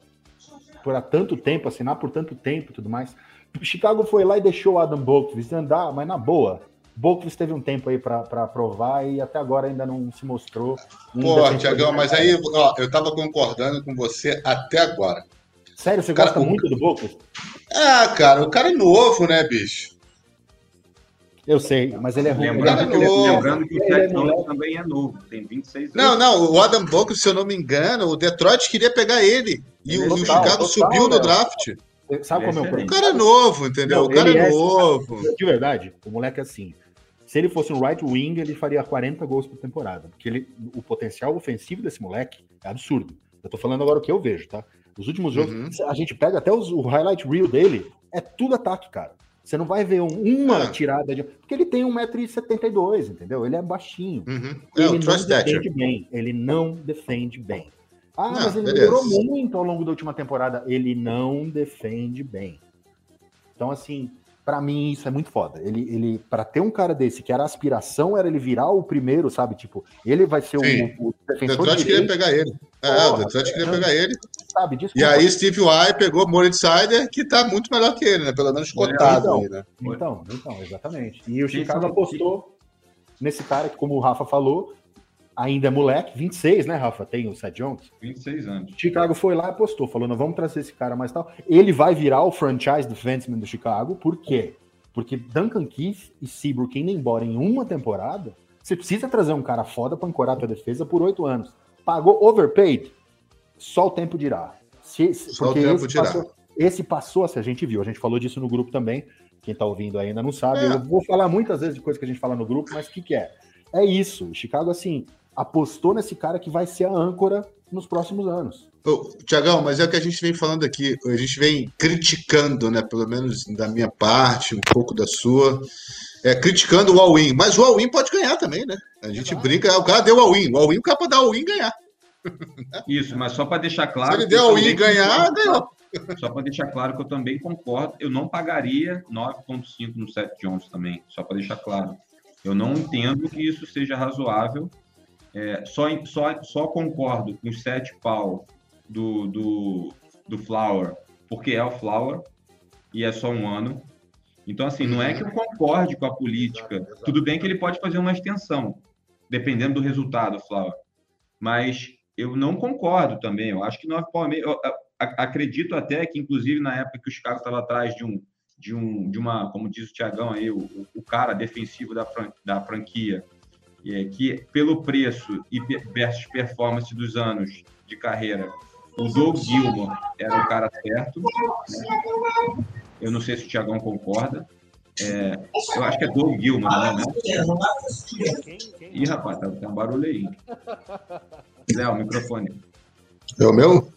por há tanto tempo, assinar por tanto tempo e tudo mais. Chicago foi lá e deixou o Adam Boakvist andar, mas na boa. Boakvist teve um tempo aí pra pra provar e até agora ainda não se mostrou. Pô, Tiagão, mas aí, ó, eu tava concordando com você até agora. Sério, você Cara, gosta o- muito do Boakvist? Ah, cara, o cara é novo, né, bicho? Eu sei, mas ele é ruim. Lembrando, Cara que, novo. lembrando que o Ele é também é novo, tem 26 anos. Não, não, o Adam Boakes, se eu não me engano, o Detroit queria pegar ele. E, o, e o Total, Chicago total, subiu no draft. Sabe como é o Ele é O problema? cara é novo, entendeu? Não, o cara ele é é- novo. De verdade, o moleque é assim. Se ele fosse um right wing, ele faria 40 gols por temporada. Porque ele, o potencial ofensivo desse moleque é absurdo. Eu tô falando agora o que eu vejo, tá? Os últimos jogos, Uhum. a gente pega até os- o highlight reel dele, é tudo ataque, cara. Você não vai ver um- uma Ah. tirada de. Porque ele tem 1,72m, entendeu? Ele é baixinho. Uhum. É, Ele o não defende bem. Ele não defende bem. Ah, Não, mas ele beleza. melhorou muito ao longo da última temporada. Ele não defende bem. Então, assim, pra mim isso é muito foda. Ele, ele para ter um cara desse, que era a aspiração, era ele virar o primeiro, sabe? Tipo, ele vai ser Sim. o, o O defensor Detroit queria direito, pegar ele. É, o Porra, Detroit queria pegar ele. sabe? E aí Steve Y pegou Moritz Sider, que tá muito melhor que ele, né? Pelo menos cotado Então. aí, né? Então, então, exatamente. E o Chicago apostou nesse cara que, como o Rafa falou, ainda é moleque, 26, né, Rafa? Tem o Seth Jones. 26 anos. Chicago foi lá e apostou, falou: não vamos trazer esse cara mais tal. Ele vai virar o franchise defenseman do Chicago, por quê? Porque Duncan Keith e Seabrook indo embora em uma temporada, você precisa trazer um cara foda pra ancorar tua defesa por oito anos. Pagou overpaid? Só o tempo dirá. Se, Só o tempo esse dirá. Passou, esse passou, se a gente viu, a gente falou disso no grupo também. Quem tá ouvindo ainda não sabe. É. Eu vou falar muitas vezes de coisa que a gente fala no grupo, mas o que, que é? É isso. Chicago, assim, apostou nesse cara que vai ser a âncora nos próximos anos. Tiagão, mas é o que a gente vem falando aqui, a gente vem criticando, né? Pelo menos da minha parte, um pouco da sua, é, criticando o all-in. Mas o all-in pode ganhar também, né? A gente brinca, ah, o cara deu all-in. O all-in, o cara pode dar all-in e ganhar. Isso, mas só para deixar claro. Se ele que der eu all-in e ganhar, concordo. ganhou. Só para deixar claro que eu também concordo, eu não pagaria 9,5 no Seth Jones também, só para deixar claro. Eu não entendo que isso seja razoável. É, só, só, só concordo com os 7 pau do, do, do Flower, porque é o Flower e é só um ano. Então, assim, não é que eu concorde com a política. Tudo bem que ele pode fazer uma extensão, dependendo do resultado, Flower. Mas eu não concordo também. Eu acho que 9 pau meio. eu- acredito até que, inclusive, na época que o Chicago estava atrás de um, de um, de uma, como diz o Tiagão aí, o, o- o cara defensivo da, fran- da franquia, é, que pelo preço e versus performance dos anos de carreira, o Doug Gilmore era o cara certo. né? Eu não sei se o Tiagão concorda. É, eu acho que é Doug Gilmore, né? Ih, rapaz, tá, tem um barulho aí. Léo, microfone. É o meu?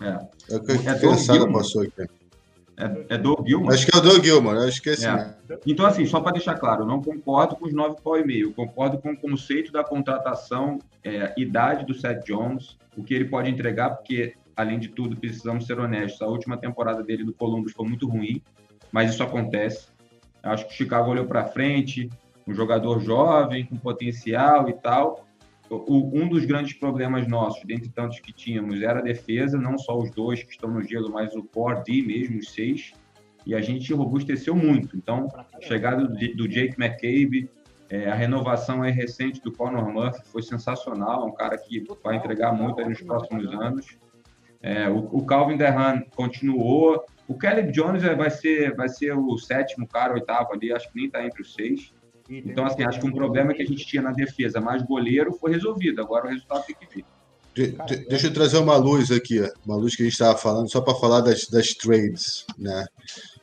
É. É o que É criançada Gilmore. passou aqui. É, é Doug Gilmore? Acho que é o Doug Gilmore, acho que é esse É. Então, assim, só para deixar claro, eu não concordo com os 9 pau e meio. Eu concordo com o conceito da contratação, é, idade do Seth Jones, o que ele pode entregar, porque, além de tudo, precisamos ser honestos, a última temporada dele no Columbus foi muito ruim, mas isso acontece. Eu acho que o Chicago olhou para frente, um jogador jovem, com potencial e tal. O- um dos grandes problemas nossos, dentre tantos que tínhamos, era a defesa, não só os dois que estão no gelo, mas o core D mesmo, os seis. E a gente robusteceu muito. Então, a chegada do, do Jake McCabe, é, a renovação aí recente do Conor Murphy foi sensacional, um cara que vai entregar muito nos próximos anos. É, o, o Calvin Derran continuou. O Caleb Jones é, vai ser, vai ser o sétimo cara, oitavo ali, acho que nem está entre os seis. Então, assim, acho que um problema que a gente tinha na defesa, mais goleiro, foi resolvido. Agora o resultado tem que vir. De- de- deixa eu trazer uma luz aqui, uma luz que a gente estava falando, só para falar das, das trades. Né?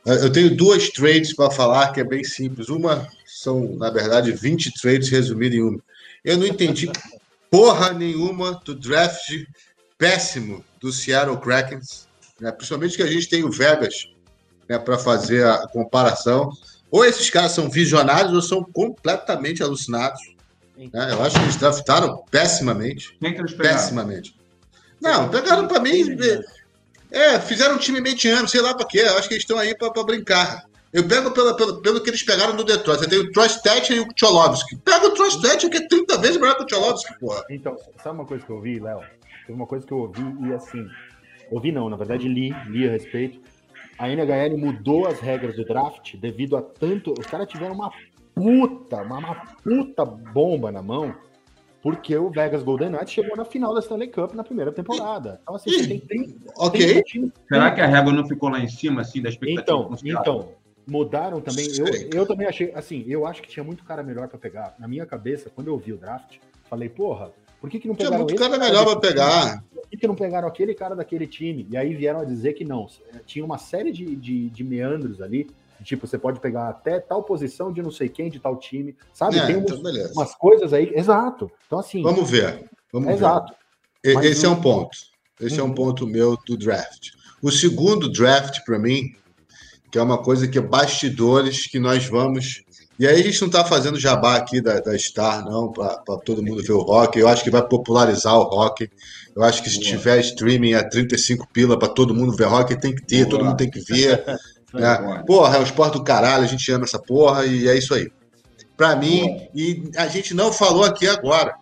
Eu eu tenho duas trades para falar que é bem simples. Uma são, na verdade, 20 trades resumidas em uma. Eu não entendi porra nenhuma do draft péssimo do Seattle Kraken, né? principalmente que a gente tem o Vegas né, para fazer a comparação. Ou esses caras são visionários ou são completamente alucinados. né? Eu acho que eles draftaram pessimamente. Quem que eles pegaram? Pessimamente. Não, pegaram pra mim. É, fizeram um time mediano, sei lá pra quê. Eu acho que eles estão aí pra, pra brincar. Eu pego pelo, pelo, pelo que eles pegaram do Detroit. Você tem o Troy Stetcher e o Tcholovsky. Pega o Troy Stetcher, que é 30 vezes melhor que o Tcholovsky, porra. Então, sabe uma coisa que eu ouvi, Léo? Teve uma coisa que eu ouvi e assim. Ouvi não, na verdade li, li a respeito. A NHL mudou as regras do draft devido a tanto. Os caras tiveram uma puta, uma, uma puta bomba na mão, porque o Vegas Golden Knights chegou na final da Stanley Cup na primeira temporada. Então, assim, você tem 30, Ok. 30 times. Será que a régua não ficou lá em cima, assim, da expectativa? Então, então, mudaram também. Eu, eu também achei, assim, eu acho que tinha muito cara melhor pra pegar. Na minha cabeça, quando eu vi o draft, falei, porra, por que, que não Tinha pegaram muito esse cara melhor desse pegar. Por que, que não pegaram aquele cara daquele time? E aí vieram a dizer que não. Tinha uma série de, de, de meandros ali. Tipo, você pode pegar até tal posição de não sei quem, de tal time. Sabe? É, Tem então beleza. umas coisas aí. Exato. Então, assim. Vamos ver. Vamos ver. exato. E- Mas Esse é um ponto. Esse é um Uhum. ponto meu do draft. O segundo draft, para mim, que é uma coisa que é bastidores que nós vamos. E aí a gente não está fazendo jabá aqui da, da Star, não, para todo mundo ver o rock. Eu acho que vai popularizar o rock. Eu acho que se Boa. tiver streaming a 35 pila para todo mundo ver rock, tem que ter, Boa. todo mundo tem que ver. né? Boa. Porra, é o esporte do caralho, a gente ama essa porra e é isso aí. Pra mim, e a gente não falou aqui agora.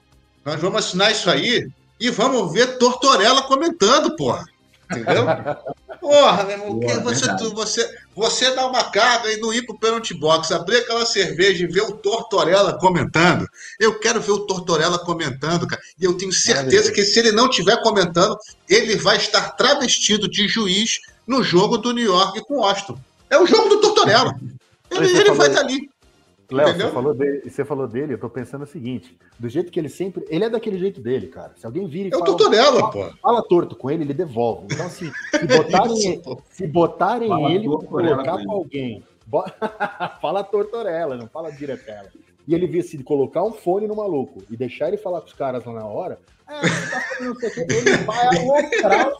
Nós vamos assinar isso aí e vamos ver Tortorella comentando, porra. Entendeu? Porra, meu irmão, que você, verdade. você, você dá uma carga e não ir pro penalty box, abrir aquela cerveja e ver o Tortorella comentando. Eu quero ver o Tortorella comentando, cara. E eu tenho certeza que se ele não estiver comentando, ele vai estar travestido de juiz no jogo do New York com o Austin. É o jogo do Tortorella. Ele, ele vai estar ali. Léo, você falou, dele, você falou dele, eu tô pensando o seguinte: do jeito que ele sempre. Ele é daquele jeito dele, cara. Se alguém vira e É o fala, Tortorella, pô. fala torto com ele, ele devolve. Então, assim, se botarem, se botarem Fala ele pra colocar com pra alguém, bo- fala tortorela, não fala diretela. E ele vê se colocar um fone no maluco e deixar ele falar com os caras lá na hora, é, ele vai os caras.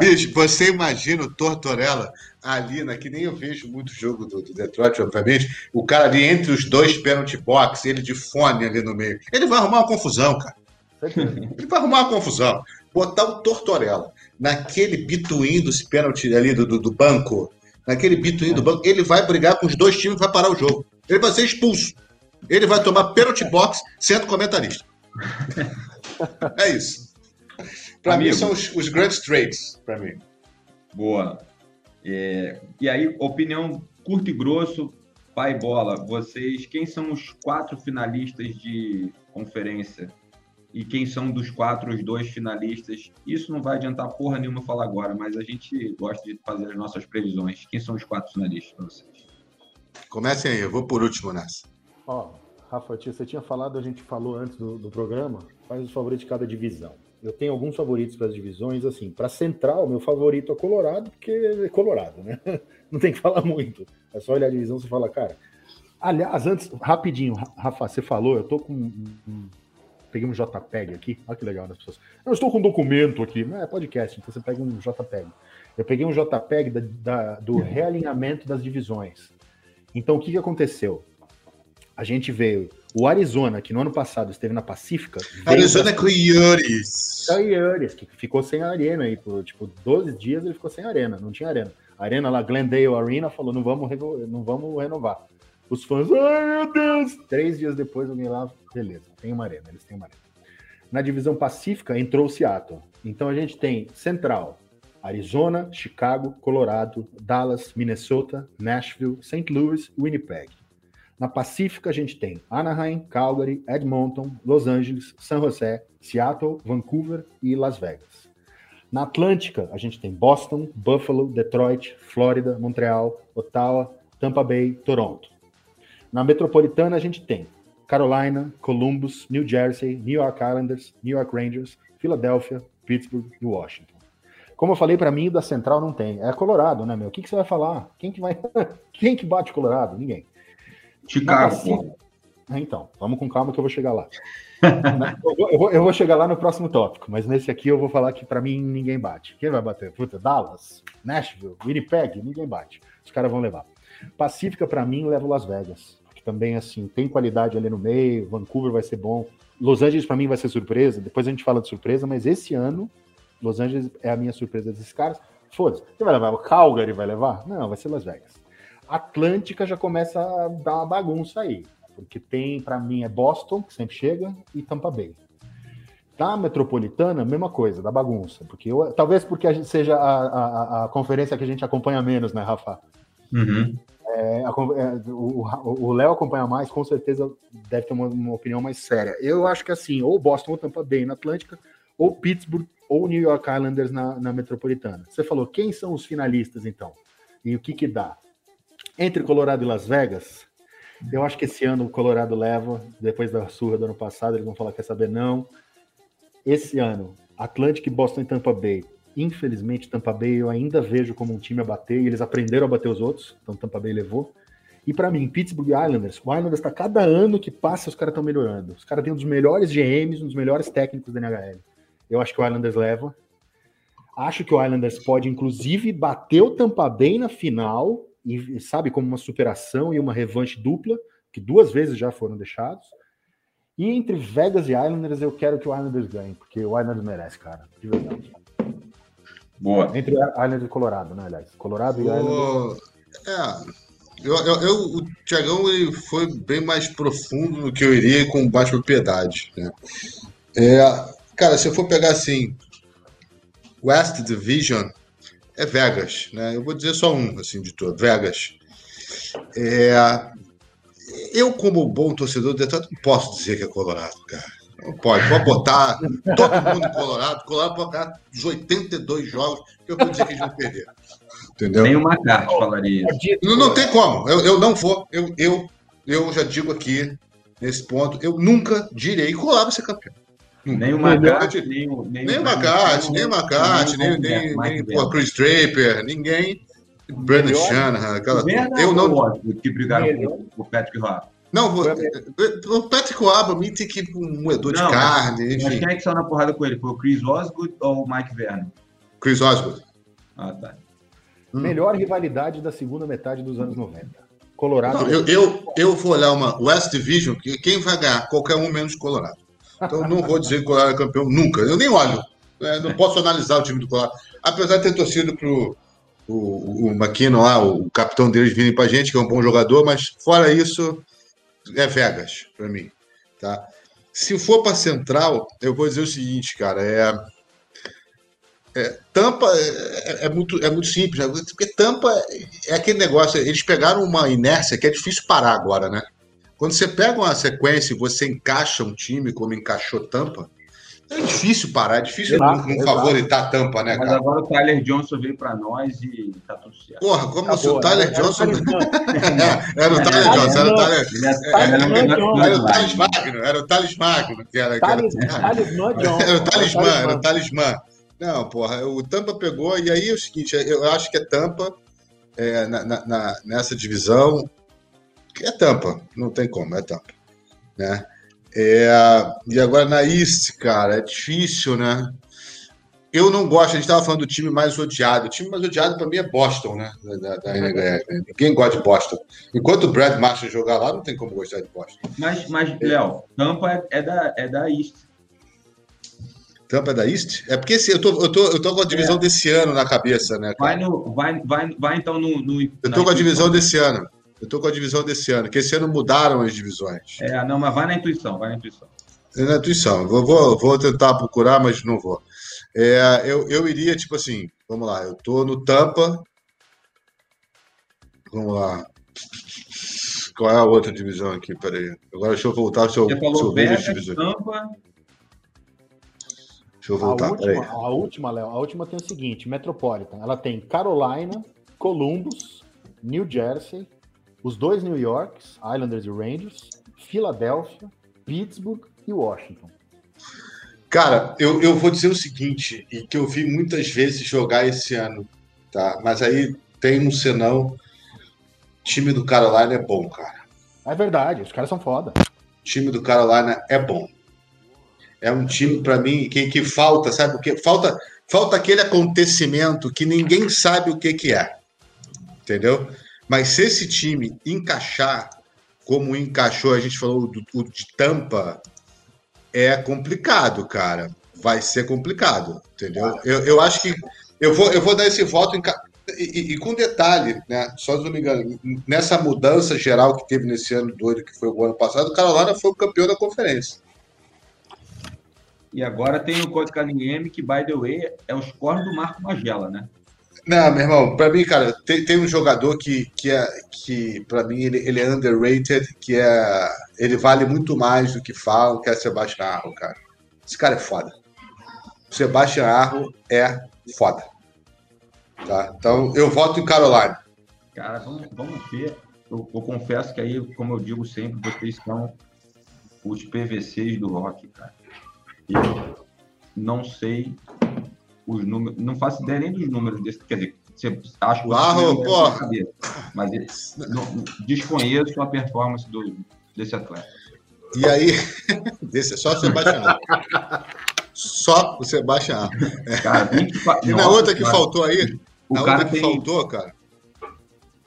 Bicho, você imagina o Tortorella ali, né, que nem eu vejo muito jogo do, do Detroit, obviamente, o cara ali entre os dois penalty box, ele de fone ali no meio. Ele vai arrumar uma confusão, cara. Ele vai arrumar uma confusão. Botar o Tortorella naquele bituim dos pênalti ali do, do, do banco, naquele bituim do banco, ele vai brigar com os dois times e vai parar o jogo. Ele vai ser expulso. Ele vai tomar pênalty box sendo comentarista. É isso. Pra mim são os, os grandes trades, pra mim. Boa. É, e aí, opinião curto e grosso, pai bola. Vocês, quem são os quatro finalistas de conferência? E quem são dos quatro os dois finalistas? Isso não vai adiantar porra nenhuma falar agora, mas a gente gosta de fazer as nossas previsões. Quem são os quatro finalistas para vocês? Comecem aí, eu vou por último nessa. Ó, Rafa, tia, você tinha falado, a gente falou antes do, do programa, faz os favoritos de cada divisão. Eu tenho alguns favoritos para as divisões, assim, para Central, meu favorito é Colorado, porque é Colorado, né? Não tem que falar muito. É só olhar a divisão e fala, cara. Aliás, antes, rapidinho, Ra- Rafa, você falou, eu tô com. um- Peguei um JPEG aqui, olha que legal das pessoas. Eu estou com um documento aqui, não é podcast, então você pega um JPEG. Eu peguei um JPEG da, da, do realinhamento das divisões. Então, o que, que aconteceu? A gente veio. O Arizona, que no ano passado esteve na Pacífica. Arizona Coyotes. Coyotes, que ficou sem arena aí. Por tipo 12 dias ele ficou sem arena, não tinha arena. A arena lá, Glendale Arena, falou: não vamos, não vamos renovar. Os fãs, ai meu Deus! Três dias depois, alguém lá, beleza, tem uma arena, eles têm uma arena. Na divisão Pacífica entrou o Seattle. Então a gente tem Central, Arizona, Chicago, Colorado, Dallas, Minnesota, Nashville, St. Louis, Winnipeg. Na Pacífica a gente tem Anaheim, Calgary, Edmonton, Los Angeles, San José, Seattle, Vancouver e Las Vegas. Na Atlântica a gente tem Boston, Buffalo, Detroit, Flórida, Montreal, Ottawa, Tampa Bay, Toronto. Na Metropolitana a gente tem Carolina, Columbus, New Jersey, New York Islanders, New York Rangers, Filadélfia, Pittsburgh e Washington. Como eu falei, para mim, da Central não tem. É Colorado, né, meu? O que, que você vai falar? Quem que vai. Quem que bate Colorado? Ninguém. Chicago. Então, vamos com calma que eu vou chegar lá. eu, vou, eu, vou, eu, vou, chegar lá no próximo tópico, mas nesse aqui eu vou falar que para mim ninguém bate. Quem vai bater? Puta, Dallas, Nashville, Winnipeg, ninguém bate. Os caras vão levar. Pacífica, para mim, leva Las Vegas. Que também, assim, tem qualidade ali no meio. Vancouver vai ser bom. Los Angeles, para mim, vai ser surpresa. Depois a gente fala de surpresa, mas esse ano Los Angeles é a minha surpresa desses caras. Foda-se. Você vai levar o Calgary, vai levar? Não, vai ser Las Vegas. Atlântica já começa a dar uma bagunça aí. Porque tem, para mim, é Boston, que sempre chega, e Tampa Bay. Da Metropolitana, mesma coisa, da bagunça. Porque eu, talvez porque a gente seja a, a, a, conferência que a gente acompanha menos, né, Rafa? Uhum. É, é o Léo acompanha mais, com certeza deve ter uma, uma, opinião mais séria. Eu acho que assim, ou Boston ou Tampa Bay na Atlântica, ou Pittsburgh ou New York Islanders na, na Metropolitana. Você falou, quem são os finalistas então? E o que que dá? Entre Colorado e Las Vegas, eu acho que esse ano o Colorado leva, depois da surra do ano passado, eles vão falar, quer saber, não. Esse ano, Atlântico, Boston e Tampa Bay. Infelizmente, Tampa Bay eu ainda vejo como um time a bater, e eles aprenderam a bater os outros, então Tampa Bay levou. E para mim, Pittsburgh Islanders, o Islanders está cada ano que passa, os caras estão melhorando. Os caras têm um dos melhores GMs, um dos melhores técnicos da NHL. Eu acho que o Islanders leva. Acho que o Islanders pode, inclusive, bater o Tampa Bay na final, e sabe, como uma superação e uma revanche dupla, que duas vezes já foram deixados. E entre Vegas e Islanders, eu quero que o Islanders ganhe, porque o Islanders merece, cara, de verdade. Boa. Entre Islanders e Colorado, né, aliás? Colorado e Islanders. É. Eu, eu, eu, o Tiagão foi bem mais profundo do que eu iria com mais propriedade. Né? É, Cara, se eu for pegar assim, West Division, é Vegas, né? Eu vou dizer só um, assim, de todo, Vegas. É, eu, como bom torcedor de Detroit, não posso dizer que é Colorado, cara. Não pode, pode botar todo mundo em Colorado. Colorado pode ganhar os 82 jogos que eu vou dizer que eles vão perder. Entendeu? Nem uma carta falaria isso. Não, não tem como. Eu, eu não vou. Eu, eu, eu já digo aqui, nesse ponto, eu nunca direi Colorado vai ser campeão. Nem o Macate, nem, nem, nem o Macate, nem o Macate, nem, nem, nem, nem o Chris Draper, ninguém. Brandon Shanahan, aquela Eu não. Que brigaram com o Patrick Rob. Não, o Patrick Rob, mim tem que ir um moedor de carne. Enfim. Mas quem é que saiu na porrada com ele? Foi o Chris Osgood ou o Mike Vernon? Chris Osgood. Ah, tá. Hum. Melhor rivalidade da segunda metade dos anos 90. Colorado. Não, eu, eu, eu vou olhar uma West Division, que quem vai ganhar? Qualquer um menos Colorado. Então não vou dizer que o Colorado é campeão nunca. Eu nem olho. É, não posso analisar o time do Colorado. Apesar de ter torcido pro o, o lá, o capitão deles virem pra gente, que é um bom jogador, mas fora isso, é Vegas para mim. Tá? Se for para Central, eu vou dizer o seguinte, cara, é, é Tampa é, é, muito, é muito simples, né? porque Tampa é aquele negócio, eles pegaram uma inércia que é difícil parar agora, né? Quando você pega uma sequência e você encaixa um time como encaixou Tampa, é difícil parar, é difícil exato, não, não favoritar a Tampa, né, cara? Mas agora o Tyler Johnson veio para nós e tá tudo certo. Porra, como se o Tyler era, Johnson. Era, o Tyler Johnson, era o Tyler. Era o Thales Magno, era o Thales Magno. Era o talismã, era o talismã. Não, porra, o Tampa pegou, e aí é o seguinte, eu acho que é Tampa é, na, na, nessa divisão é tampa, não tem como, é tampa. Né? É, e agora na East, cara, é difícil, né? eu não gosto, a gente estava falando do time mais odiado. O time mais odiado para mim é Boston, né? Da, da NHL. Né? Ninguém gosta de Boston. Enquanto o Brad Marshall jogar lá, não tem como gostar de Boston. Mas, mas Léo, Tampa é, é, da, é da East. Tampa é da East? É porque eu tô, eu tô, eu tô com a divisão é. desse ano na cabeça, né? Vai, no, vai, vai, vai então no, no Eu tô com a divisão desse ano. Eu tô com a divisão desse ano, que esse ano mudaram as divisões. É, não, mas vai na intuição, vai na intuição. É na intuição. Vou, vou, vou tentar procurar, mas não vou. É, eu, eu iria, tipo assim, vamos lá, eu tô no Tampa. Vamos lá. Qual é a outra divisão aqui? Peraí. Agora deixa eu voltar se eu, Você falou se eu Vegas, Tampa. Deixa eu voltar. A última, a última, Léo, a última tem o seguinte: Metropolitan. Ela tem Carolina, Columbus, New Jersey, os dois New Yorks, Islanders e Rangers, Filadélfia, Pittsburgh e Washington. Cara, eu, eu vou dizer o seguinte, e que eu vi muitas vezes jogar esse ano, tá? Mas aí tem um senão. time do Carolina é bom, cara. É verdade, os caras são foda. O time do Carolina é bom. É um time, para mim, que, que falta, sabe o que? Falta, falta aquele acontecimento que ninguém sabe o que, que é. Entendeu? Mas se esse time encaixar como encaixou, a gente falou do, do de Tampa, é complicado, cara. Vai ser complicado, entendeu? Eu, eu acho que eu vou, eu vou dar esse voto em, e, e, com detalhe, né? Só se não me engano, nessa mudança geral que teve nesse ano doido, que foi o ano passado, o Carolina foi o campeão da conferência. E agora tem o Código M, que, by the way, é o score do Marco Magela, né? Não, meu irmão, para mim, cara, tem, tem um jogador que, que, é, que para mim, ele, ele é underrated, que é. Ele vale muito mais do que falam, que é Sebastião Arro, cara. Esse cara é foda. Sebastião Arro é foda. Tá? Então, eu voto em Carolina. Cara, vamos, vamos ver. Eu, eu, confesso que aí, como eu digo sempre, vocês são os PVCs do rock, cara. Eu não sei os números, não faço ideia nem dos números desse, quer dizer, você acha que Barro, porra. mas não, desconheço a performance do, desse atleta. E aí, desse, só o Sebastião. só o Sebastião. Cara, 24, e na outra que cara, faltou aí, o na cara outra que tem, faltou, cara. O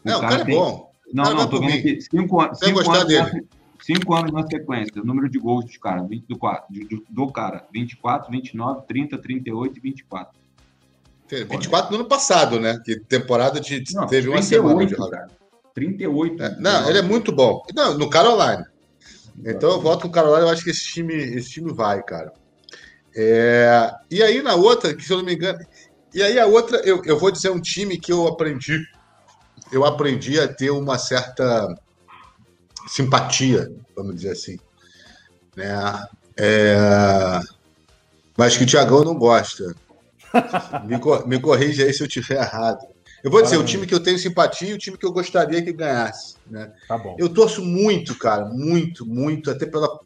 não, cara, o cara é tem, é bom. Não, não, tô vendo que cinco, anos, cinco anos, dele. Cinco anos na sequência, o número de gols dos caras, do, do, do cara, 24, 29, 30, 38 e 24. 24 no ano passado, né? Que temporada de, não, teve 38, uma semana de cara. 38. É, não, ele é muito bom. Não, no Carolina. Então eu voto no Carolina, eu acho que esse time, esse time vai, cara. É, e aí na outra, que se eu não me engano. E aí a outra, eu, eu vou dizer um time que eu aprendi. Eu aprendi a ter uma certa simpatia, vamos dizer assim. Né? É, mas que o Tiagão não gosta me, me corrija aí se eu estiver errado. Eu vou dizer, o time que eu tenho simpatia e o time que eu gostaria que ganhasse. Né? Tá bom. Eu torço muito, cara, muito, muito, até pela,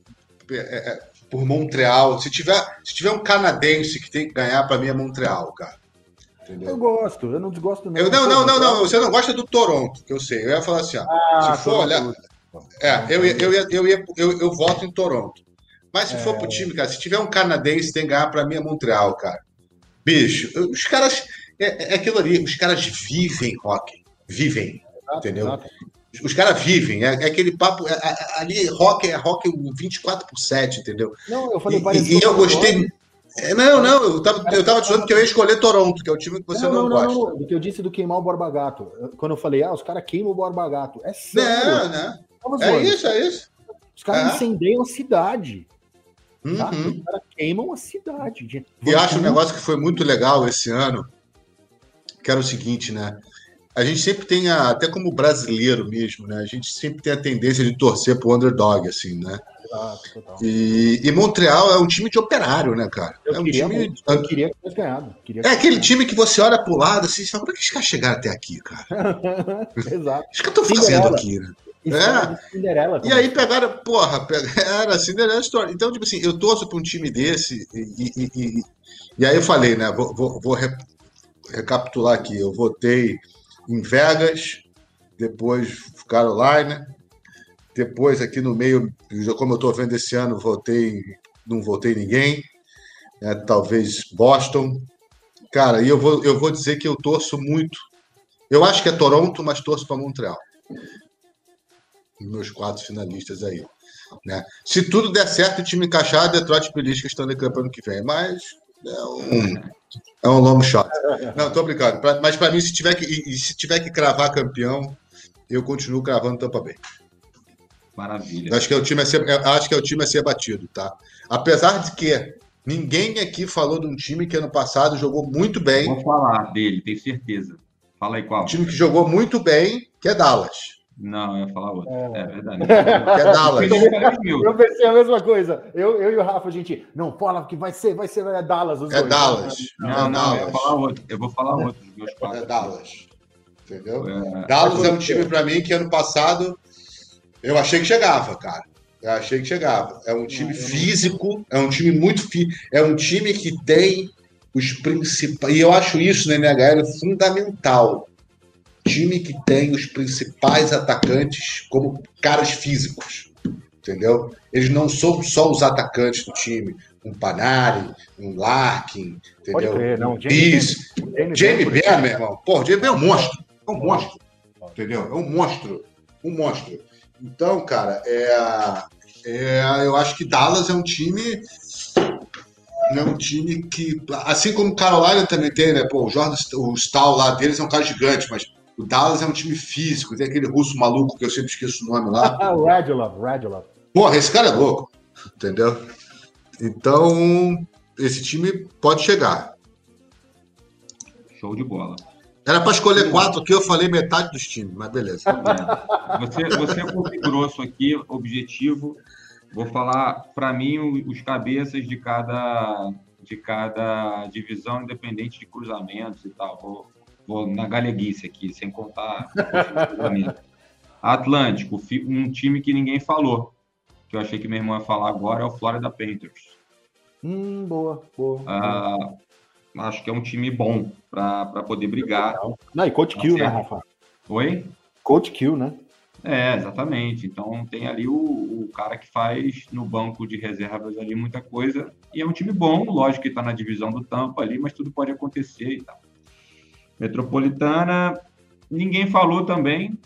é, é por Montreal. Se tiver, se tiver um canadense que tem que ganhar, para mim é Montreal, cara. Entendeu? Eu gosto, eu não desgosto não. Eu, não, não, não, não, você não gosta do Toronto, que eu sei. Eu ia falar assim, ó, ah, se for olhar. É, eu, eu, eu, eu, eu, eu, voto em Toronto. Mas se é... for pro time, cara, se tiver um canadense, tem que ganhar para mim é Montreal, cara. Bicho, os caras. É, é aquilo ali, os caras vivem rock. Vivem. Entendeu? Exato. Os caras vivem, é, é, aquele papo. É, é ali, rock é rock 24 por 7, entendeu? Não, eu falei E, e eu gostei. É, não, não, eu tava, eu tava dizendo que eu ia escolher Toronto, que é o time que você não, não, não gosta. Não, não, que eu disse do queimar o Borba Gato. Quando eu falei, ah, os caras queimam o Borba Gato. É sério. Não, não. É isso, é isso. Os caras é. incendeiam a cidade. Tá? Uhum. Os caras queimam a cidade. E acho um negócio que foi muito legal esse ano, que era o seguinte, né? A gente sempre tem, a, até como brasileiro mesmo, né? A gente sempre tem a tendência de torcer pro underdog, assim, né? e, e, Montreal é um time de operário, né, cara? Eu é um queria, time. Eu queria que tivesse ganhado. Queria é aquele time que você olha pro lado assim e fala: como é que os caras chegaram até aqui, cara? Exato. O que estão fazendo aqui, né? É. Cinderela. E aí pegaram, porra, pegaram a Cinderela Story. Então, tipo assim, eu torço para um time desse e, e, e, e, aí eu falei, né? Vou, vou, vou recapitular aqui. Eu votei em Vegas, depois Carolina, depois aqui no meio, como eu estou vendo esse ano, votei, não votei ninguém. Né, talvez Boston, Cara, e eu vou, eu vou dizer que eu torço muito. Eu acho que é Toronto, mas torço para Montreal. Meus quatro finalistas aí. Né? Se tudo der certo, o time encaixar, Detroit Pelística estando em campo ano que vem. Mas é um, é um long shot. Não, tô brincando. Pra, mas para mim, se tiver, que, e, se tiver que cravar campeão, eu continuo cravando Tampa Bay. Maravilha. Acho que é o time a ser, acho que é o time a ser batido, tá? Apesar de que ninguém aqui falou de um time que ano passado jogou muito bem. Vou falar dele, tenho certeza. Fala aí qual. Um time que jogou muito bem, que é Dallas. Não, eu ia falar outro. É, é verdade. Que é Dallas. eu pensei a mesma coisa. Eu, eu e o Rafa, a gente, não, fala que vai ser, vai ser é Dallas. Os é dois. Dallas. Não, é não, Dallas. eu vou falar outro. Eu vou falar outro. dos Meus É. Dallas. Entendeu? É, Dallas é um time para mim que ano passado eu achei que chegava, cara. Eu achei que chegava. É um time físico, é um time muito fi... é um time que tem os principais. E eu acho isso na NHL fundamental. Time que tem os principais atacantes como caras físicos. Entendeu? Eles não são só os atacantes do time. Um Panari, um Larkin, Pode entendeu? crer, não. Jamie Benn, Benn, meu irmão. Pô, Jamie Benn é um monstro. É um monstro. Entendeu? É um monstro. Um monstro. Então, cara, é, é, eu acho que Dallas é um time. É um time que. Assim como Carolina também tem, né? Pô, o Jordan, o Stahl lá deles é um cara gigante, mas o Dallas é um time físico. Tem aquele russo maluco que eu sempre esqueço o nome lá. Ah, o Radulov, Radulov. Porra, esse cara é louco. Entendeu? Então, esse time pode chegar. show de bola. Era para escolher quatro aqui, eu falei metade dos times, mas beleza. É. Você, você é pouco grosso aqui, objetivo. Vou falar, para mim, os cabeças de cada, de cada divisão, independente de cruzamentos e tal. Vou, vou na galeguice aqui, sem contar. Atlântico, um time que ninguém falou, que eu achei que meu irmão ia falar agora, é o Florida Panthers. Hum, boa, boa. Ah, acho que é um time bom para poder brigar. Não, e Coach Tá Kill, né, certo. Rafa? Oi? Coach Kill, né? É, exatamente. Então tem ali o, o cara que faz no banco de reservas ali muita coisa. E é um time bom, lógico que está na divisão do Tampa ali, mas tudo pode acontecer e tal. Metropolitana, ninguém falou também.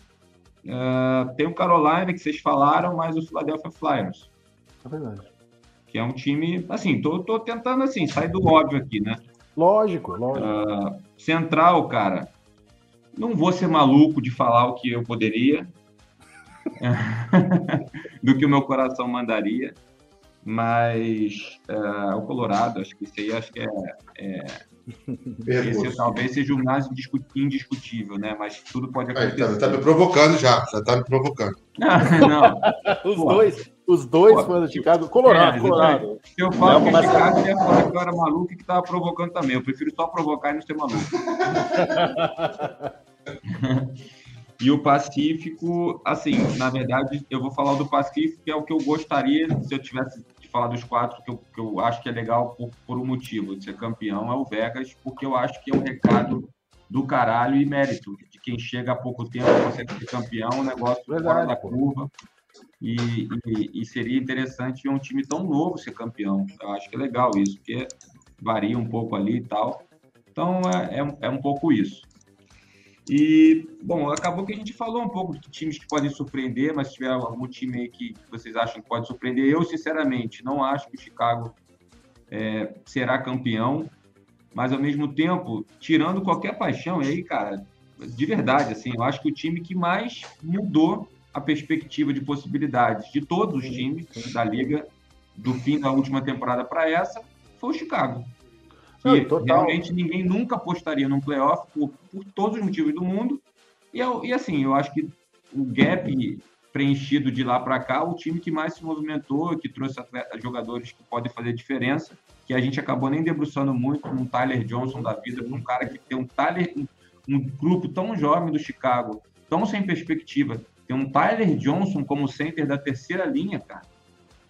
Ah, tem o Carolina que vocês falaram, mas o Philadelphia Flyers, É verdade. que é um time, assim, tô, tô tentando assim, sair do óbvio aqui, né? Lógico, lógico. Ah, Central, cara, não vou ser maluco de falar o que eu poderia, do que o meu coração mandaria, mas ah, o Colorado, acho que isso aí acho que é, esse talvez seja o mais indiscu- indiscutível, né? Mas tudo pode Aí, acontecer. tá, tá me provocando já, já tá me provocando. não, os pô. dois, os dois Pô. fãs do Chicago. Colorado, É, Colorado. se eu falo Não, que mas- cara ia falar que eu era maluco e que tava provocando também. Eu prefiro só provocar e não ser maluco. E o Pacífico, assim, na verdade, eu vou falar do Pacífico, que é o que eu gostaria, se eu tivesse de falar dos quatro, que eu, que eu acho que é legal por, por um motivo, de ser campeão, é o Vegas, porque eu acho que é um recado do caralho e mérito, de quem chega há pouco tempo consegue ser campeão, um negócio fora Verdade, da pô. curva. E, e- e seria interessante um time tão novo ser campeão. Eu acho que é legal isso, porque varia um pouco ali e tal. Então é, é, é um pouco isso. E, bom, acabou que a gente falou um pouco de times que podem surpreender, mas se tiver algum time aí que vocês acham que pode surpreender, eu, sinceramente, não acho que o Chicago é, será campeão, mas, ao mesmo tempo, tirando qualquer paixão, e aí, cara, de verdade, assim, eu acho que o time que mais mudou a perspectiva de possibilidades de todos os times da liga, do fim da última temporada para essa, foi o Chicago. Não, Que total. realmente ninguém nunca apostaria num playoff por, por todos os motivos do mundo. E, eu- e assim, eu acho que o gap preenchido de lá para cá, o time que mais se movimentou, que trouxe atleta- jogadores que podem fazer diferença, que a gente acabou nem debruçando muito um Tyler Johnson da vida, um cara que tem um Tyler, um, grupo tão jovem do Chicago, tão sem perspectiva, tem um Tyler Johnson como center da terceira linha, cara.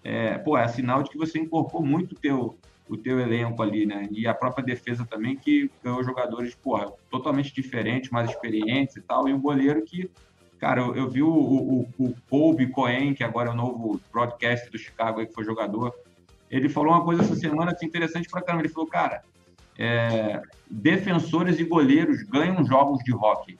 É, pô, é sinal de que você incorporou muito o teu, o teu elenco ali, né? E a própria defesa também, que ganhou jogadores, porra, totalmente diferentes, mais experientes e tal, e o goleiro que, cara, eu, eu vi o, o, o Colby Cohen, que agora é o novo broadcast do Chicago, aí, que foi jogador, ele falou uma coisa essa semana assim, interessante pra caramba, ele falou, cara, é, defensores e goleiros ganham jogos de hockey.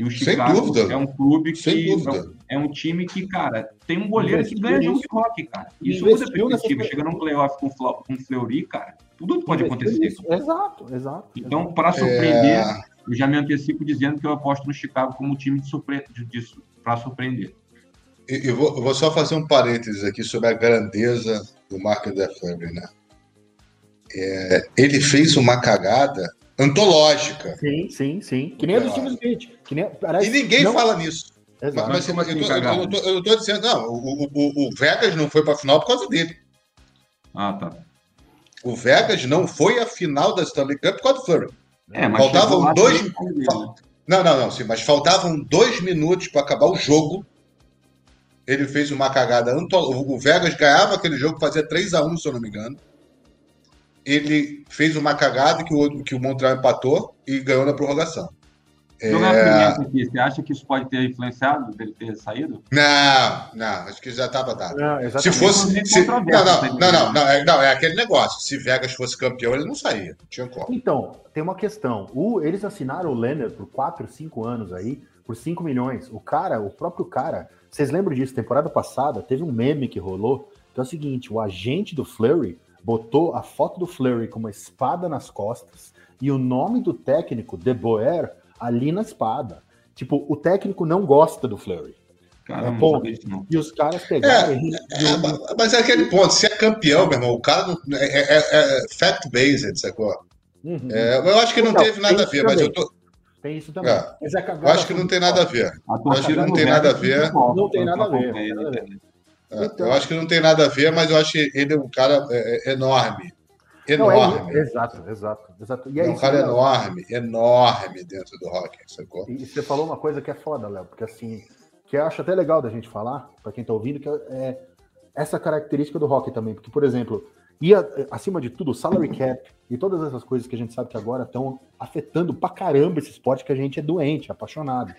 E o Chicago Sem dúvida. é um clube Sem que dúvida. é um time que, cara, tem um goleiro Investiu que ganha jogo de hockey, cara. Isso muda a perspectiva. Chega num playoff com, com Fleury, cara, tudo pode acontecer. Isso. Exato, exato. Então, para surpreender, É, eu já me antecipo dizendo que eu aposto no Chicago como time de surpre... de, de, para surpreender. e- eu, vou, eu vou só fazer um parênteses aqui sobre a grandeza do Mark Lefebvre, né? É, ele fez uma cagada antológica. Sim, sim, sim. Que nem a do Steve Smith. Que nem, parece, E ninguém não- fala nisso. Exato. Mas, como eu, tô, eu, tô, eu tô dizendo, não, o, o- o Vegas não foi para a final por causa dele. Ah, tá. O Vegas não foi à final da Stanley Cup por causa do Fleury. É, mas Faltavam dois- né? Não, não, não, sim, mas faltavam dois minutos para acabar o jogo. Ele fez uma cagada. O Vegas ganhava aquele jogo, fazia 3 a 1 se eu não me engano. Ele fez uma cagada que o, outro- que o Montreal empatou e ganhou na prorrogação. É, aqui, você acha que isso pode ter influenciado dele ter saído? Não, não, acho que já estava dado. Não, Se fosse. Se- não, não, não, não, não, é, não, é aquele negócio. Se Vegas fosse campeão, ele não saía. Não tinha como. Então, tem uma questão. O, eles assinaram o Leonard por 4, 5 anos aí, por 5 milhões. O cara, o próprio cara, vocês lembram disso? Temporada passada teve um meme que rolou, que é o seguinte: o agente do Flurry botou a foto do Flurry com uma espada nas costas e o nome do técnico, De Boer, ali na espada. Tipo, o técnico não gosta do Flurry. Cara, É não. E os caras pegaram. e- É, mas- mas é aquele ponto. Se é campeão, meu irmão, o cara não, é, é, é- é fact-based, sacou? Uhum. É, eu acho que não Não, teve nada a tem ver, mas eu, tô, Tem isso também. É. Mas é eu acho que não tem nada a ver. A torcida não tem nada a ver. Não tem com nada a ver, É, Então- Eu acho que não tem nada a ver, mas eu acho que ele é um cara é, é, enorme. Não, é- Enorme. exato, exato, exato. E É um cara Léo. enorme, enorme dentro do hockey, sacou? E você falou uma coisa que é foda, Léo, porque assim, que eu acho até legal da gente falar, pra quem tá ouvindo, que é essa característica do hockey também. Porque, por exemplo, e acima de tudo, o salary cap e todas essas coisas que a gente sabe que agora estão afetando pra caramba esse esporte que a gente é doente, apaixonado.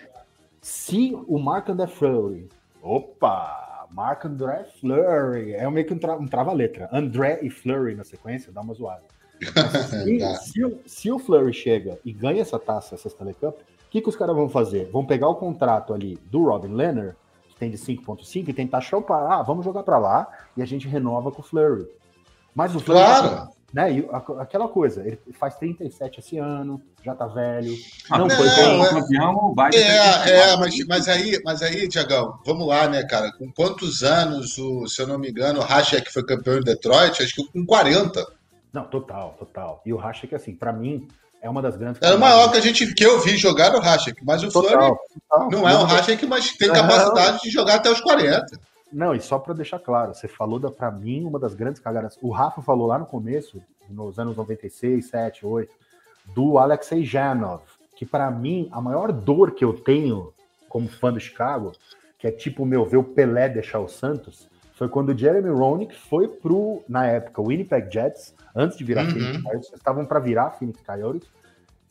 Se o Mark André Fleury, opa, Mark André Fleury, é meio que um, tra- um trava-letra, André e Fleury na sequência, dá uma zoada. Se, Tá. se o, se o Fleury chega e ganha essa taça, essa Stanley Cup, o que, que os caras vão fazer? Vão pegar o contrato ali do Robin Leonard, que tem de 5.5, e tentar chopar. Ah, vamos jogar pra lá e a gente renova com o Fleury. Mas o Fleury, Claro. Né? E aquela coisa, ele faz 37 esse ano, já tá velho. Ah, não não, foi não, bem. é- campeão, o Biden É, é, mas, mas aí, mas aí, Tiagão, vamos lá, né, cara? Com quantos anos, o, se eu não me engano, o Hashek foi campeão em Detroit? Acho que com 40. Não, total, total. E o Hashek, assim, pra mim, é uma das grandes. Era o maior que a gente que eu vi jogar no Hashek, mas o Total, não é um Hashek, mas tem capacidade de jogar até os 40. Não, e só para deixar claro, você falou da, pra mim uma das grandes cagadas. O Rafa falou lá no começo, nos anos 96, 7, 8, do Alexei Janov, que pra mim a maior dor que eu tenho como fã do Chicago, que é tipo meu ver o Pelé deixar o Santos, foi quando o Jeremy Roenick foi pro na época o Winnipeg Jets, antes de virar Uhum. Phoenix Coyotes, estavam para virar Phoenix Coyotes,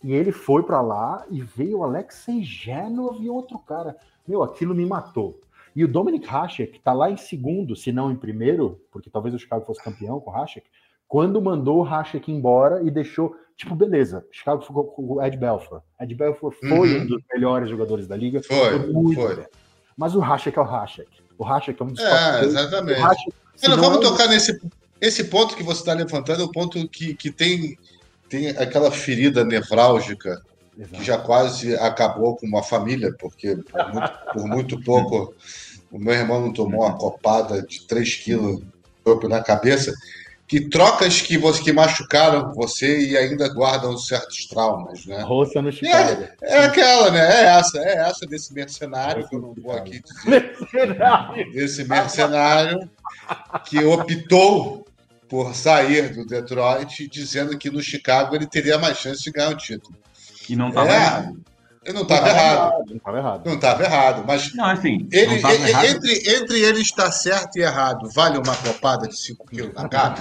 e ele foi pra lá e veio o Alexei Janov e outro cara. Meu, aquilo me matou. E o Dominic Hasek, que tá lá em segundo, se não em primeiro, porque talvez o Chicago fosse campeão com o Hasek, quando mandou o Hasek embora e deixou, tipo, beleza, Chicago ficou com o Ed Belfour. Ed Belfour foi Uhum. um dos melhores jogadores da liga. Foi, muito foi. bem. Mas o Hasek é o Hasek. O Hasek é um dos É, exatamente. Hasek, se Não, não vamos é tocar nesse esse ponto que você está levantando, é o ponto que, que tem, tem aquela ferida nevrálgica Exato. que já quase acabou com uma família, porque por muito, por muito pouco o meu irmão não tomou uma copada de 3 quilos na cabeça, que trocas que, você, que machucaram você e ainda guardam certos traumas, né? Roça no Chicago. É aquela, né? É essa, é essa desse mercenário, que eu não vou aqui dizer, desse mercenário que optou por sair do Detroit, dizendo que no Chicago ele teria mais chance de ganhar o título. E não tava É. errado. Ele não estava errado, Não estava errado. não estava errado, mas Não, assim, ele, não tava e- errado. entre, entre ele estar certo e errado, vale uma copada de 5 quilos na cara?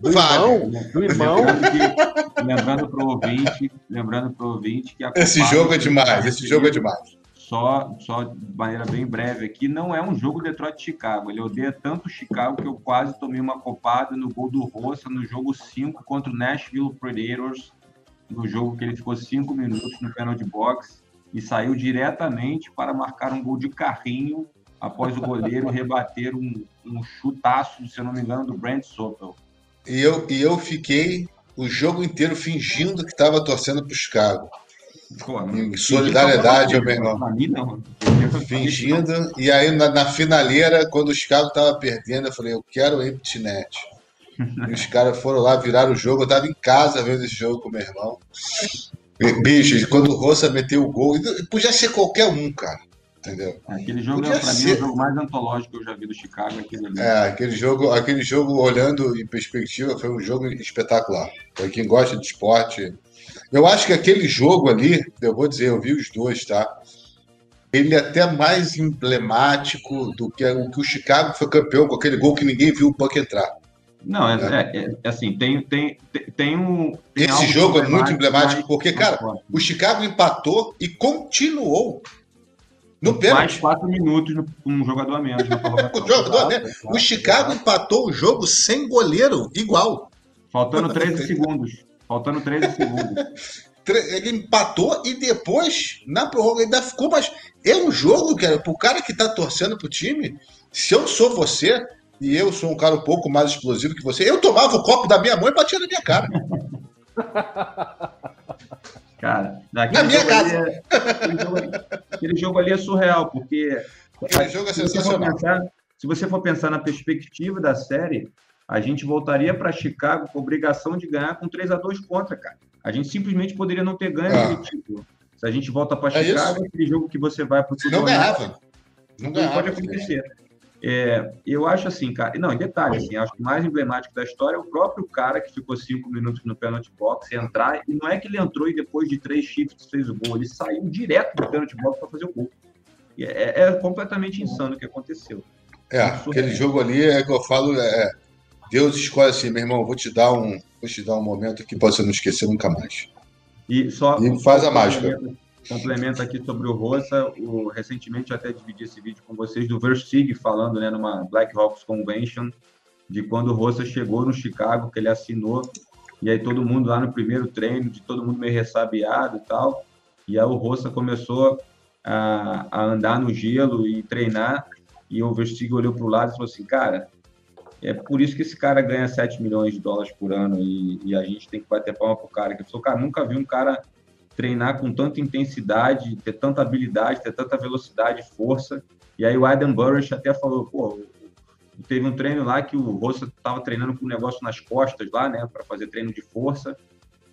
Do Vale. irmão, do irmão, Lembrando, lembrando pro ouvinte, lembrando pro ouvinte que a Esse jogo é demais, esse jogo é demais. Só, só de maneira bem breve aqui, não é um jogo Detroit-Chicago. Ele odeia tanto Chicago que eu quase tomei uma copada no gol do Roça no jogo 5 contra o Nashville Predators no jogo que ele ficou cinco minutos no pênalti box e saiu diretamente para marcar um gol de carrinho após o goleiro rebater um, um chutaço, se eu não me engano, do Brent Sopel. E eu, e eu fiquei o jogo inteiro fingindo que estava torcendo para o Chicago. Pô, em solidariedade meu irmão. Fingindo. E aí, na, na, finaleira, quando o Chicago estava perdendo, eu falei, eu quero o empty net. E os caras foram lá, viraram o jogo. Eu estava em casa vendo esse jogo com meu irmão. Bicho, quando o Roça meteu o gol, podia ser qualquer um, cara. Entendeu? Aquele jogo é, para ser... mim, o jogo mais antológico que eu já vi do Chicago. Aquele é, aquele jogo, aquele jogo, olhando em perspectiva, foi um jogo espetacular. Para quem gosta de esporte. Eu acho que aquele jogo ali, eu vou dizer, eu vi os dois, tá? Ele é até mais emblemático do que o que o Chicago foi campeão com aquele gol que ninguém viu o Puck entrar. Não, é, é. É, é, assim, tem, tem, tem um. Tem Esse jogo é muito emblemático, porque, cara, o Chicago empatou e continuou no. Mais quatro minutos com um jogador a menos. o, jogador, né? o Chicago empatou o jogo sem goleiro, igual. Faltando 13 segundos. Faltando 13 segundos. Ele empatou e depois, na prorroga, ainda ficou mais. É um jogo, cara, pro cara que tá torcendo pro time. Se eu sou você, e eu sou um cara um pouco mais explosivo que você, eu tomava o copo da minha mãe e batia na minha cara. Cara, na minha casa. É, aquele, jogo, aquele, jogo, ali é surreal, porque. Aquele jogo é sensacional. Se você, pensar, se você for pensar na perspectiva da série, a gente voltaria para Chicago com obrigação de ganhar com 3 a 2 contra, cara. A gente simplesmente poderia não ter ganho ah. título. Se a gente volta para é Chicago, aquele jogo que você vai para o Não ganhava. Não ganhava. Pode acontecer. É, eu acho assim, cara. Não, em detalhe, assim, acho que o mais emblemático da história é o próprio cara que ficou cinco minutos no pênalti box entrar. E não é que ele entrou e depois de três shifts fez o gol, ele saiu direto do pênalti box para fazer o gol. É, é, completamente insano o que aconteceu. É, aquele jogo ali é que eu falo, é, Deus escolhe assim, meu irmão, vou te dar um, vou te dar um momento que você não esquecer nunca mais. E só e faz a mágica complemento aqui sobre o Rosa. O, recentemente eu até dividi esse vídeo com vocês do Versteeg falando né, numa Black Hawks Convention de quando o Rosa chegou no Chicago, que ele assinou, e aí todo mundo lá no primeiro treino, de todo mundo meio ressabiado e tal. E aí o Rosa começou a, a andar no gelo e treinar, e o Versteeg olhou para o lado e falou assim, cara, é por isso que esse cara ganha 7 milhões de dólares por ano e, e a gente tem que bater palma pro cara. Que ele falou, cara, nunca vi um cara treinar com tanta intensidade, ter tanta habilidade, ter tanta velocidade, força. E aí o Adam Burrish até falou, pô, teve um treino lá que o Rossa estava treinando com um negócio nas costas lá, né, para fazer treino de força,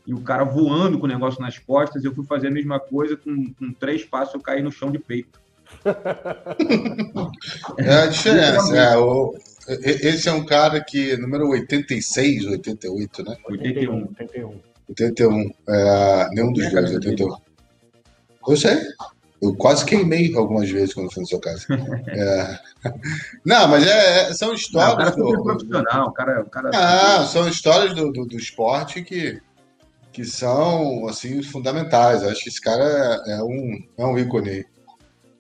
e o cara voando com o negócio nas costas, eu fui fazer a mesma coisa, com, com três passos eu caí no chão de peito. é a diferença, é, o, esse é um cara que, número 86, 88, né? 81. 81. 81. É, nenhum dos dois, 81. Eu sei. Eu quase queimei algumas vezes quando fui no seu caso. É. Não, mas é, é são histórias. Não, o cara é profissional, o cara, o cara. Ah, são histórias do, do, do, esporte que, que são assim fundamentais. Acho que esse cara é, é um, é um ícone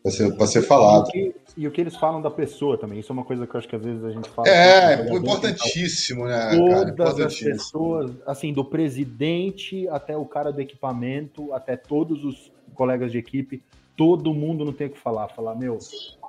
para ser, ser falado. E, e o que eles falam da pessoa também. Isso é uma coisa que eu acho que às vezes a gente fala. É, é importantíssimo, né? Todas cara, as pessoas, assim, do presidente até o cara do equipamento, até todos os colegas de equipe, todo mundo não tem o que falar. Falar, meu,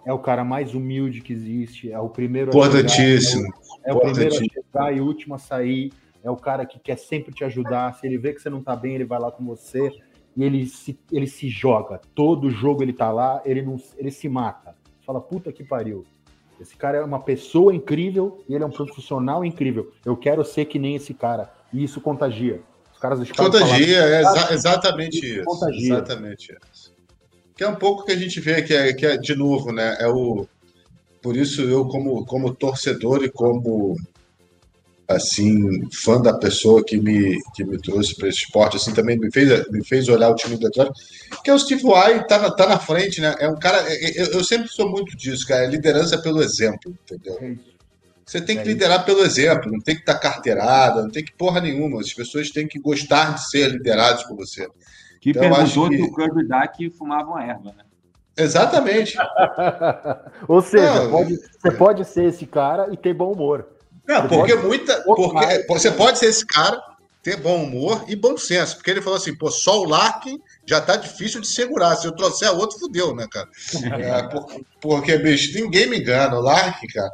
é o cara mais humilde que existe, é o primeiro Importantíssimo. A chegar, é, é o primeiro a chegar e o último a sair, é o cara que quer sempre te ajudar. Se ele vê que você não tá bem, ele vai lá com você e ele se, ele se joga. Todo jogo ele tá lá, ele, não, ele se mata fala, puta que pariu. Esse cara é uma pessoa incrível e ele é um profissional incrível. Eu quero ser que nem esse cara. E isso contagia. Os caras do Contagia, é exa exatamente isso. Contagia. Exatamente isso. Que é um pouco que a gente vê que é, que é de novo, né? É o. Por isso eu, como, como torcedor e como assim, fã da pessoa que me, que me trouxe para esse esporte, assim, também me fez, me fez olhar o time do Detroit, que é o Steve Vai, tá, na, tá na frente, né? É um cara, é, é, eu, eu sempre sou muito disso, cara, é liderança pelo exemplo, entendeu? É Você tem que liderar pelo exemplo, não tem que estar tá carteirada, não tem que porra nenhuma, as pessoas têm que gostar de ser lideradas por você. Que então, perguntou que... se o Kirby Duck fumava erva, né? Exatamente. Ou seja, não, pode, você pode ser esse cara e ter bom humor. Não, porque muita. Porque você pode ser esse cara, ter bom humor e bom senso, porque ele falou assim, pô, só o Larkin já tá difícil de segurar, se eu trouxer outro, fudeu, né, cara? É, por, porque, bicho, ninguém me engana, o Larkin, cara,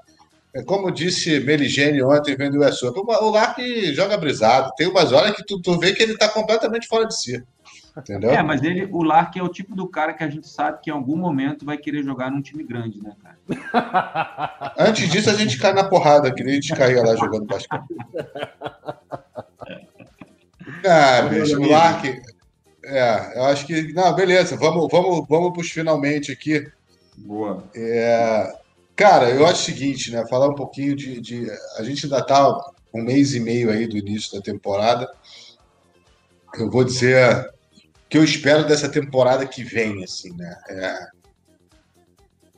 é como disse Meligene ontem vendo o US o Larkin joga brisado, tem umas horas que tu, tu vê que ele tá completamente fora de si. Entendeu? É, mas ele, o Lark é o tipo do cara que a gente sabe que em algum momento vai querer jogar num time grande, né, cara? Antes disso, a gente cai na porrada, que nem a gente caía lá jogando basquete. Ah, bicho, o Lark. É, eu acho que. Não, beleza, vamos, vamos, vamos para os finalmente aqui. Boa. É, cara, eu acho o seguinte, né? Falar um pouquinho de. de a gente ainda tá um mês e meio aí do início da temporada. Eu vou dizer que eu espero dessa temporada que vem, assim, né? É,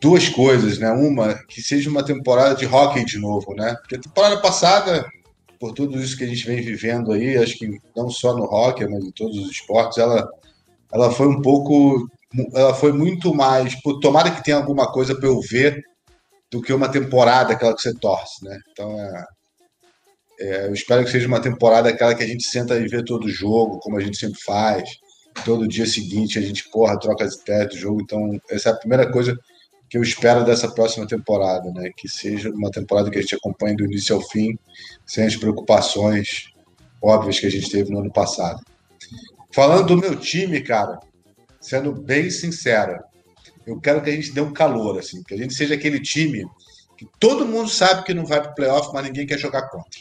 duas coisas, né? Uma, que seja uma temporada de hockey de novo, né? Porque a temporada passada, por tudo isso que a gente vem vivendo aí, acho que não só no hockey, mas em todos os esportes, ela, ela foi um pouco. Ela foi muito mais. Tomara que tenha alguma coisa para eu ver do que uma temporada aquela que você torce, né? Então é, é, eu espero que seja uma temporada aquela que a gente senta e vê todo jogo, como a gente sempre faz todo dia seguinte a gente, porra, troca as ideias do jogo. Então, essa é a primeira coisa que eu espero dessa próxima temporada, né? Que seja uma temporada que a gente acompanhe do início ao fim, sem as preocupações óbvias que a gente teve no ano passado. Falando do meu time, cara, sendo bem sincero, eu quero que a gente dê um calor, assim, que a gente seja aquele time que todo mundo sabe que não vai para o playoff, mas ninguém quer jogar contra.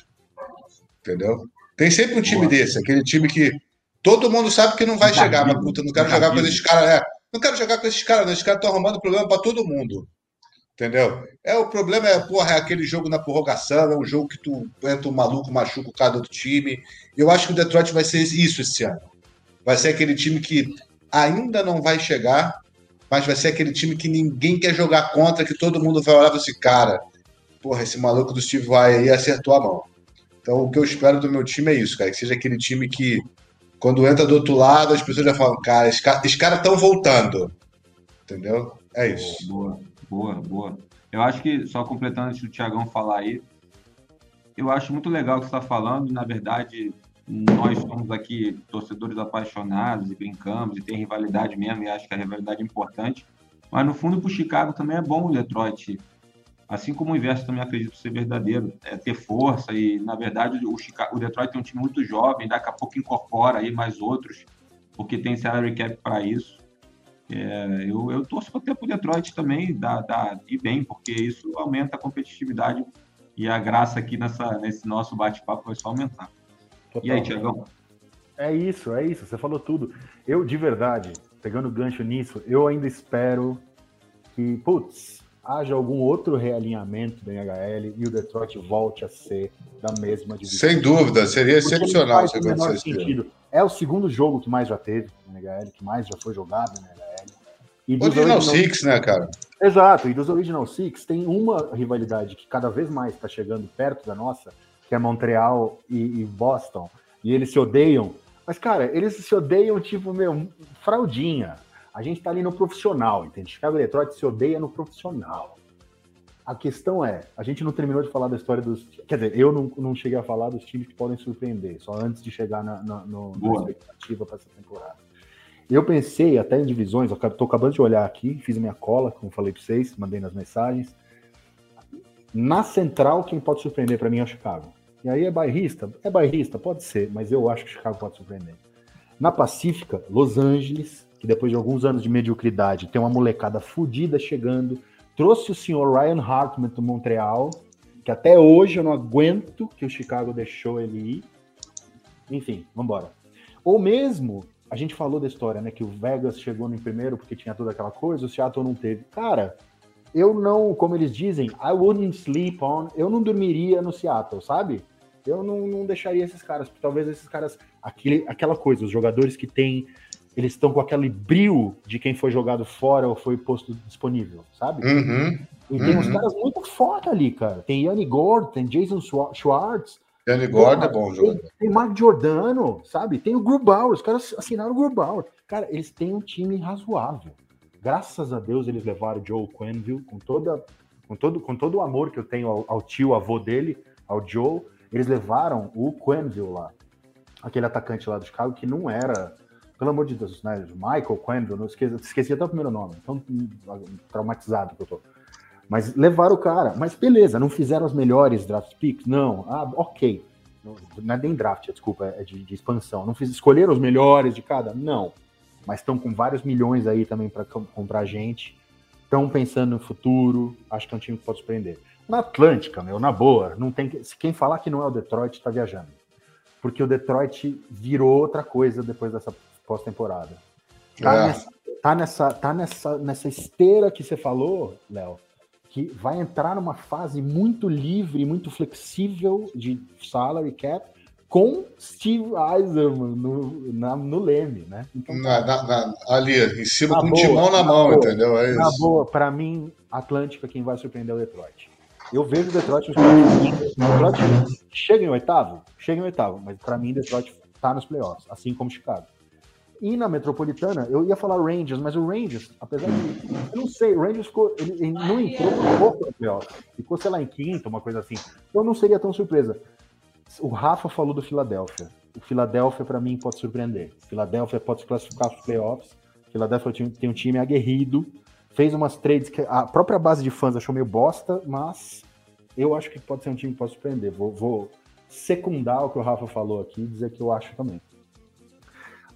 Entendeu? Tem sempre um time Boa. desse, aquele time que Todo mundo sabe que não vai chegar, mas puta, não quero jogar com esses caras. É, não quero jogar com esses caras, esses caras estão arrumando problema para todo mundo. Entendeu? É o problema é, porra, é aquele jogo na prorrogação, é um jogo que tu entra um maluco, machuca o cara do time. Eu acho que o Detroit vai ser isso esse ano. Vai ser aquele time que ainda não vai chegar, mas vai ser aquele time que ninguém quer jogar contra, que todo mundo vai olhar para esse cara. Porra, esse maluco do Steve vai aí acertou a mão. Então o que eu espero do meu time é isso, cara, que seja aquele time que quando entra do outro lado, as pessoas já falam, cara, esses caras estão voltando. Entendeu? É isso. Boa, boa, boa. Eu acho que, só completando antes do Tiagão falar aí, eu acho muito legal o que você está falando. Na verdade, nós somos aqui torcedores apaixonados e brincamos e tem rivalidade mesmo, e acho que a rivalidade é importante. Mas no fundo, para o Chicago também é bom o Detroit assim como o inverso também acredito ser verdadeiro, é ter força e, na verdade, o, Chicago, o Detroit tem um time muito jovem, daqui a pouco incorpora aí mais outros, porque tem salary cap para isso. É, eu, eu torço para o Detroit também dá, dá, ir bem, porque isso aumenta a competitividade e a graça aqui nessa, nesse nosso bate-papo vai só aumentar. Total. E aí, Tiagão? É isso, é isso, você falou tudo. Eu, de verdade, pegando gancho nisso, eu ainda espero que, putz, haja algum outro realinhamento da NHL e o Detroit volte a ser da mesma divisão. Sem dúvida, seria excepcional se acontecesse. É o segundo jogo que mais já teve na NHL, que mais já foi jogado na NHL. E Original, Original Six, né, cara? Exato, e dos Original Six tem uma rivalidade que cada vez mais está chegando perto da nossa, que é Montreal e, e Boston. E eles se odeiam. Mas, cara, eles se odeiam, tipo, meu, fraldinha. A gente está ali no profissional, entende? Chicago Detroit se odeia no profissional. A questão é, a gente não terminou de falar da história dos. Quer dizer, eu não, não cheguei a falar dos times que podem surpreender, só antes de chegar na, na, no, na expectativa para essa temporada. Eu pensei até em divisões, eu tô acabando de olhar aqui, fiz minha cola, como falei para vocês, mandei nas mensagens. Na central, quem pode surpreender para mim é o Chicago. E aí é bairrista? É bairrista, pode ser, mas eu acho que o Chicago pode surpreender. Na Pacífica, Los Angeles, que depois de alguns anos de mediocridade tem uma molecada fodida chegando, trouxe o senhor Ryan Hartman do Montreal, que até hoje eu não aguento que o Chicago deixou ele ir. Enfim, vamos embora. Ou mesmo, a gente falou da história, né, que o Vegas chegou no primeiro porque tinha toda aquela coisa, o Seattle não teve. Cara, eu não, como eles dizem, I wouldn't sleep on, eu não dormiria no Seattle, sabe? Eu não, não deixaria esses caras, porque talvez esses caras, aquele, aquela coisa, os jogadores que têm eles estão com aquele brilho de quem foi jogado fora ou foi posto disponível, sabe? Uhum, e tem uhum. uns caras muito foda ali, cara. Tem Yanni Gord, tem Jason Schwartz. Yanni Gord é bom jogador. Tem, tem Mark Giordano, sabe? Tem o Grubauer, os caras assinaram o Grubauer. Cara, eles têm um time razoável. Graças a Deus eles levaram o Joe Quenville com toda com todo, com todo o amor que eu tenho ao, ao tio, avô dele, ao Joe, eles levaram o Quenville lá. aquele atacante lá do Chicago que não era, pelo amor de Deus, né? Michael Quendo, não esqueci, esqueci até o primeiro nome, tão traumatizado que eu tô. Mas levaram o cara, mas beleza, não fizeram as melhores draft picks? Não, ah, ok. Não é nem draft, desculpa, é de, de expansão. Não fiz, escolheram os melhores de cada? Não. Mas estão com vários milhões aí também para comprar gente. Estão pensando no futuro. Acho que é um time que pode surpreender. Na Atlântica, meu, na boa, não tem quem falar que não é o Detroit está viajando. Porque o Detroit virou outra coisa depois dessa pós-temporada. Tá, é. nessa, tá, nessa, tá nessa, nessa esteira que você falou, Léo, que vai entrar numa fase muito livre, muito flexível de salary cap com Steve Eiserman no, na, no leme, né? Então, na, na, na, ali, em cima com o timão na, mão, boa, entendeu? É na boa, para mim, Atlântica quem vai surpreender é o Detroit. Eu vejo o Detroit. Detroit chega em oitavo, chega em oitavo, mas para mim Detroit tá nos playoffs, assim como Chicago. E na Metropolitana, eu ia falar Rangers, mas o Rangers, apesar de. Eu não sei, o Rangers ficou. Ele, ele não entrou um pouco no. Ficou, sei lá, em quinto, uma coisa assim. Então não seria tão surpresa. O Rafa falou do Philadelphia. O Philadelphia, para mim, pode surpreender. O Philadelphia pode se classificar para os playoffs. O Philadelphia tem um time aguerrido. Fez umas trades que a própria base de fãs achou meio bosta, mas eu acho que pode ser um time que pode surpreender. Vou, vou secundar o que o Rafa falou aqui e dizer que eu acho também.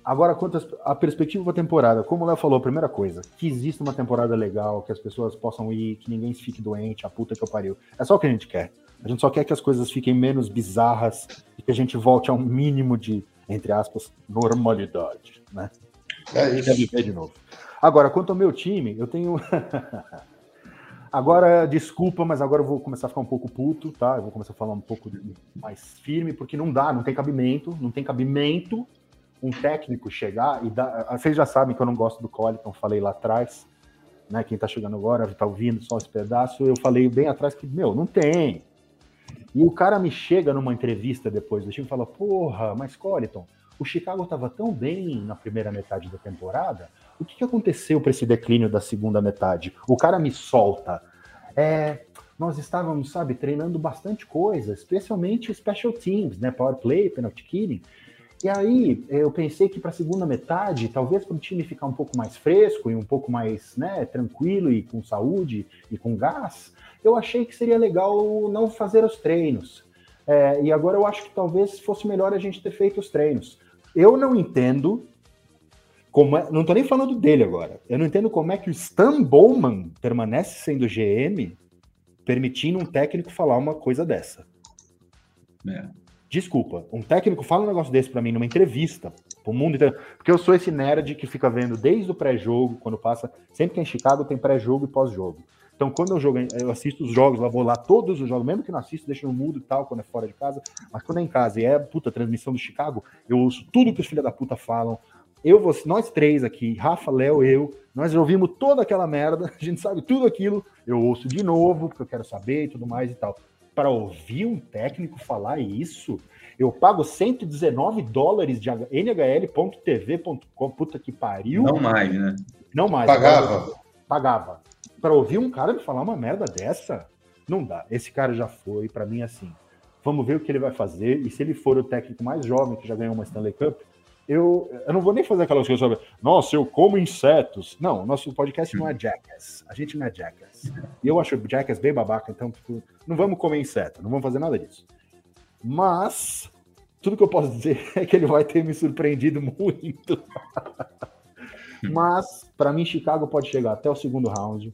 Agora, quanto à perspectiva da temporada, como o Léo falou, a primeira coisa, que exista uma temporada legal, que as pessoas possam ir, que ninguém fique doente, a puta que eu pariu. É só o que a gente quer. A gente só quer que as coisas fiquem menos bizarras e que a gente volte a um mínimo de, entre aspas, normalidade, né? É isso. Viver de novo. Agora, quanto ao meu time, eu tenho. agora, desculpa, mas agora eu vou começar a ficar um pouco puto, tá? Eu vou começar a falar um pouco mais firme, porque não dá, não tem cabimento, não tem cabimento um técnico chegar e dar. Vocês já sabem que eu não gosto do Colliton, falei lá atrás, né? Quem tá chegando agora, tá ouvindo só esse pedaço, eu falei bem atrás que, meu, não tem. E o cara me chega numa entrevista depois do time e fala: Porra, mas Colliton, o Chicago estava tão bem na primeira metade da temporada, o que, que aconteceu para esse declínio da segunda metade? O cara me solta. É, nós estávamos, sabe, treinando bastante coisa, especialmente special teams, né? Power play, penalty killing. E aí eu pensei que para a segunda metade, talvez para o time ficar um pouco mais fresco e um pouco mais né, tranquilo e com saúde e com gás, eu achei que seria legal não fazer os treinos. É, e agora eu acho que talvez fosse melhor a gente ter feito os treinos. Eu não entendo como é, não estou nem falando dele agora. Eu não entendo como é que o Stan Bowman permanece sendo GM, permitindo um técnico falar uma coisa dessa. É. Desculpa, um técnico fala um negócio desse para mim numa entrevista, pro mundo inteiro, porque eu sou esse nerd que fica vendo desde o pré-jogo, quando passa, sempre que é em Chicago tem pré-jogo e pós-jogo. Então, quando eu jogo, eu assisto os jogos, lá vou lá todos os jogos, mesmo que não assisto, deixo no mudo e tal, quando é fora de casa, mas quando é em casa e é puta transmissão do Chicago, eu ouço tudo que os filhos da puta falam. Eu, vou, nós três aqui, Rafa, Léo, eu, nós ouvimos toda aquela merda, a gente sabe tudo aquilo, eu ouço de novo, porque eu quero saber e tudo mais e tal para ouvir um técnico falar isso, eu pago 119 dólares de nhl.tv.com, puta que pariu. Não mais, né? Não mais. Pagava. Pagava. Para ouvir um cara me falar uma merda dessa, não dá. Esse cara já foi, para mim, assim. Vamos ver o que ele vai fazer. E se ele for o técnico mais jovem que já ganhou uma Stanley Cup, eu, eu não vou nem fazer aquelas coisas sobre, nossa, eu como insetos. Não, nosso podcast não é Jackass. A gente não é Jackass. E eu acho Jackass bem babaca, então tipo, não vamos comer inseto, não vamos fazer nada disso. Mas tudo que eu posso dizer é que ele vai ter me surpreendido muito. Mas, para mim, Chicago pode chegar até o segundo round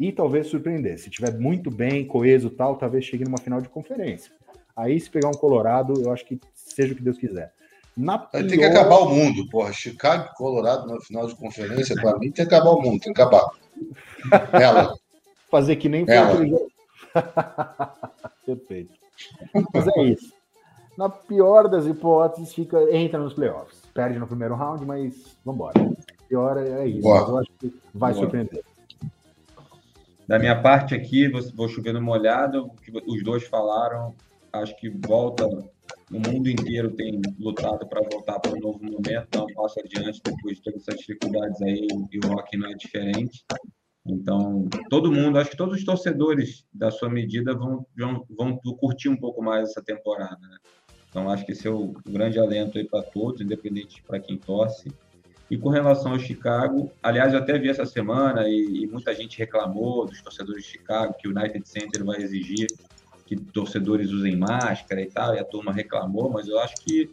e talvez surpreender. Se tiver muito bem, coeso tal, talvez chegue numa final de conferência. Aí, se pegar um Colorado, eu acho que seja o que Deus quiser. Na pior... Tem que acabar o mundo, porra. Chicago e Colorado na final de conferência, para mim, tem que acabar o mundo, tem que acabar. Ela. Fazer que nem Ela. Perfeito. Mas é isso. Na pior das hipóteses, fica, entra nos playoffs. Perde no primeiro round, mas vambora. Pior é isso. Mas eu acho que vai Boa. surpreender. Da minha parte aqui, vou chover no molhado, o que os dois falaram, acho que volta o mundo inteiro tem lutado para voltar para um novo momento, dar um passo adiante depois de todas essas dificuldades aí, e o rock não é diferente. Então, todo mundo, acho que todos os torcedores da sua medida vão, vão, vão curtir um pouco mais essa temporada. Né? Então, acho que esse é o grande alento aí para todos, independente para quem torce. E com relação ao Chicago, aliás, eu até vi essa semana e, e, muita gente reclamou dos torcedores de Chicago que o United Center vai exigir que torcedores usem máscara e tal, e a turma reclamou, mas eu acho que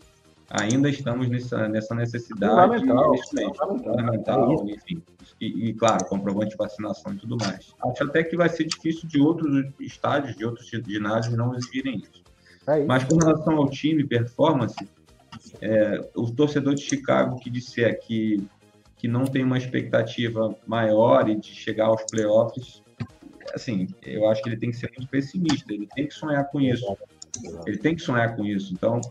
ainda estamos nessa, nessa necessidade fundamental, fundamental, enfim. E, e, claro, comprovante de vacinação e tudo mais. Acho até que vai ser difícil de outros estádios, de outros ginásios não exigirem isso. É isso. Mas com relação ao time, performance, é, o torcedor de Chicago que disser que, que não tem uma expectativa maior de chegar aos playoffs, assim, eu acho que ele tem que ser muito pessimista, ele tem que sonhar com isso. Ele tem que sonhar com isso. Então,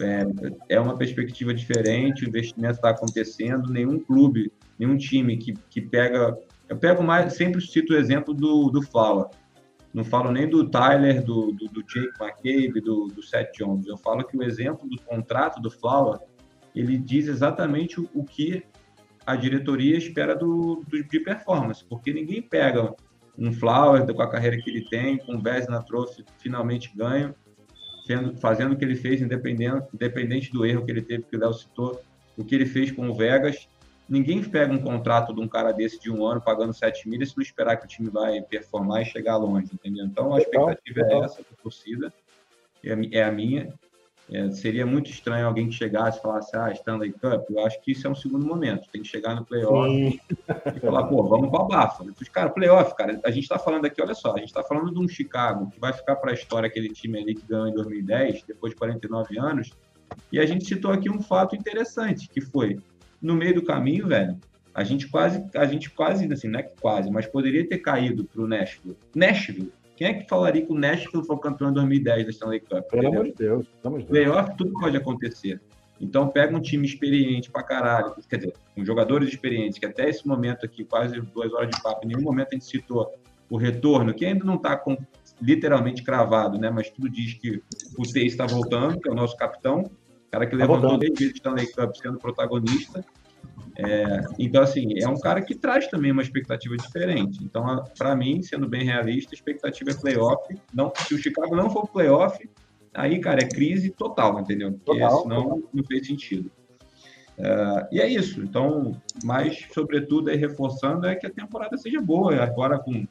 é, é uma perspectiva diferente, o investimento está acontecendo, nenhum clube, nenhum time que, que pega. Eu pego mais, sempre cito o exemplo do, do Flower. Não falo nem do Tyler, do, do, do Jake McCabe, do, do Seth Jones. Eu falo que o exemplo do contrato do Flower, ele diz exatamente o, o que a diretoria espera do, do, de performance, porque ninguém pega um Flower com a carreira que ele tem, com o Bez na Trophy finalmente ganho, fazendo o que ele fez, independente, independente do erro que ele teve, que o Léo citou, o que ele fez com o Vegas. Ninguém pega um contrato de um cara desse de um ano pagando 7 milhas se não esperar que o time vai performar e chegar longe, entendeu? Então a expectativa é essa da torcida, é, é a minha. É, seria muito estranho alguém que chegasse e falasse, ah, Stanley Cup, eu acho que isso é um segundo momento, tem que chegar no playoff Sim. e falar, pô, vamos para a bafa. Cara, playoff, cara, a gente está falando aqui, olha só, a gente está falando de um Chicago que vai ficar para a história aquele time ali que ganhou em 2010, depois de 49 anos, e a gente citou aqui um fato interessante, que foi, no meio do caminho, velho, a gente quase, a gente quase, assim, não é que quase, mas poderia ter caído para o Nashville. Nashville, quem é que falaria que o Nashville foi campeão em 2010 da Stanley Cup? Pelo amor de Deus. Playoff, tudo pode acontecer. Então, pega um time experiente pra caralho, quer dizer, com jogadores experientes, que até esse momento aqui, quase duas horas de papo, em nenhum momento a gente citou o retorno, que ainda não está literalmente cravado, né? Mas tudo diz que o Tay está voltando, que é o nosso capitão, cara que tá levantou desde o Stanley Cup sendo protagonista. É, então, assim, é um cara que traz também uma expectativa diferente. Então, para mim, sendo bem realista, a expectativa é playoff. Não, se o Chicago não for playoff, aí, cara, é crise total, entendeu? Porque total, senão total. não fez sentido. É, e é isso. Então, mais sobretudo, aí, reforçando, é que a temporada seja boa. Agora, com,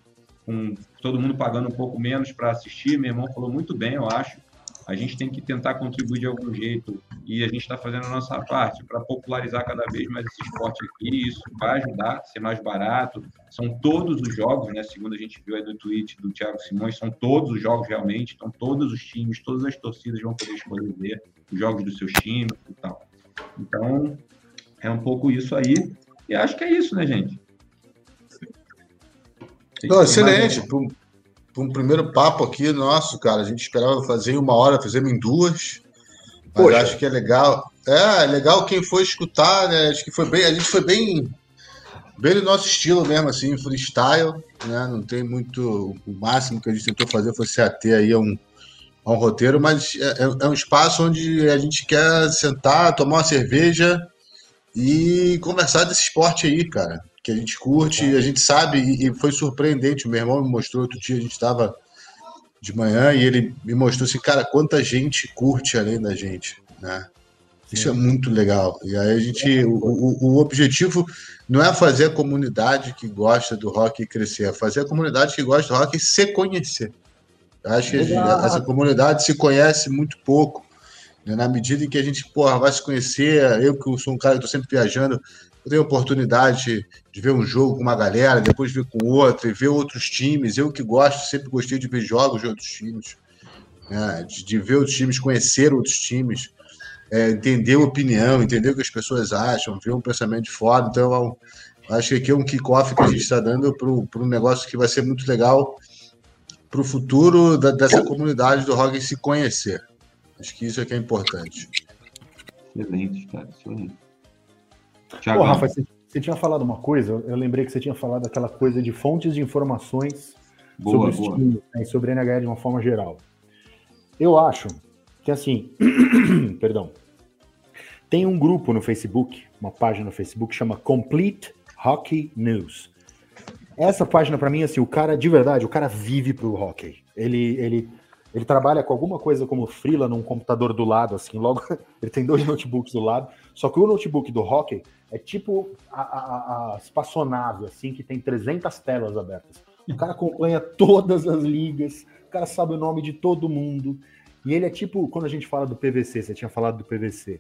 com todo mundo pagando um pouco menos para assistir, meu irmão falou muito bem, eu acho a gente tem que tentar contribuir de algum jeito e a gente está fazendo a nossa parte para popularizar cada vez mais esse esporte aqui. Isso vai ajudar a ser mais barato. São todos os jogos, né? Segundo a gente viu aí do tweet do Thiago Simões, são todos os jogos realmente. Então, todos os times, todas as torcidas vão poder escolher ver os jogos dos seus times e tal. Então, é um pouco isso aí. E acho que é isso, né, gente? Não, excelente um primeiro papo aqui nosso, cara. A gente esperava fazer em uma hora, fizemos em duas. Mas Poxa. acho que é legal. É, é, legal quem foi escutar, né? Acho que foi bem. A gente foi bem. Bem no nosso estilo mesmo, assim, freestyle, né? Não tem muito. O máximo que a gente tentou fazer foi se ater aí a um, a um roteiro, mas é, é, é um espaço onde a gente quer sentar, tomar uma cerveja e conversar desse esporte aí, cara que a gente curte, a gente sabe, e, foi surpreendente. O meu irmão me mostrou outro dia, a gente estava de manhã e ele me mostrou assim, cara, quanta gente curte além da gente, né? Isso é muito legal. E aí a gente, o, o, o, objetivo não é fazer a comunidade que gosta do rock crescer, é fazer a comunidade que gosta do rock se conhecer. Eu acho que gente, essa comunidade se conhece muito pouco. Né? Na medida em que a gente porra, vai se conhecer, eu que sou um cara que estou sempre viajando, eu tenho oportunidade de ver um jogo com uma galera, depois ver com outra, e ver outros times. Eu que gosto, sempre gostei de ver jogos de outros times, né? de, de, ver outros times, conhecer outros times, é, entender a opinião, entender o que as pessoas acham, ver um pensamento de fora. Então, eu acho que aqui é um kickoff que a gente está dando para um negócio que vai ser muito legal para o futuro da, dessa comunidade do rock se conhecer. Acho que isso é que é importante. Excelente, cara. Excelente. Pô, Rafa, você, você, tinha falado uma coisa, eu lembrei que você tinha falado aquela coisa de fontes de informações boa, sobre os times né, sobre a NHL de uma forma geral. Eu acho que assim, perdão, tem um grupo no Facebook, uma página no Facebook chama Complete Hockey News. Essa página para mim assim, o cara de verdade, o cara vive pro hockey. Ele ele Ele trabalha com alguma coisa como freela num computador do lado, assim, logo ele tem dois notebooks do lado. Só que o notebook do hockey é tipo a, a, a espaçonave, assim, que tem 300 telas abertas. O cara acompanha todas as ligas, o cara sabe o nome de todo mundo. E ele é tipo, quando a gente fala do PVC, você tinha falado do PVC.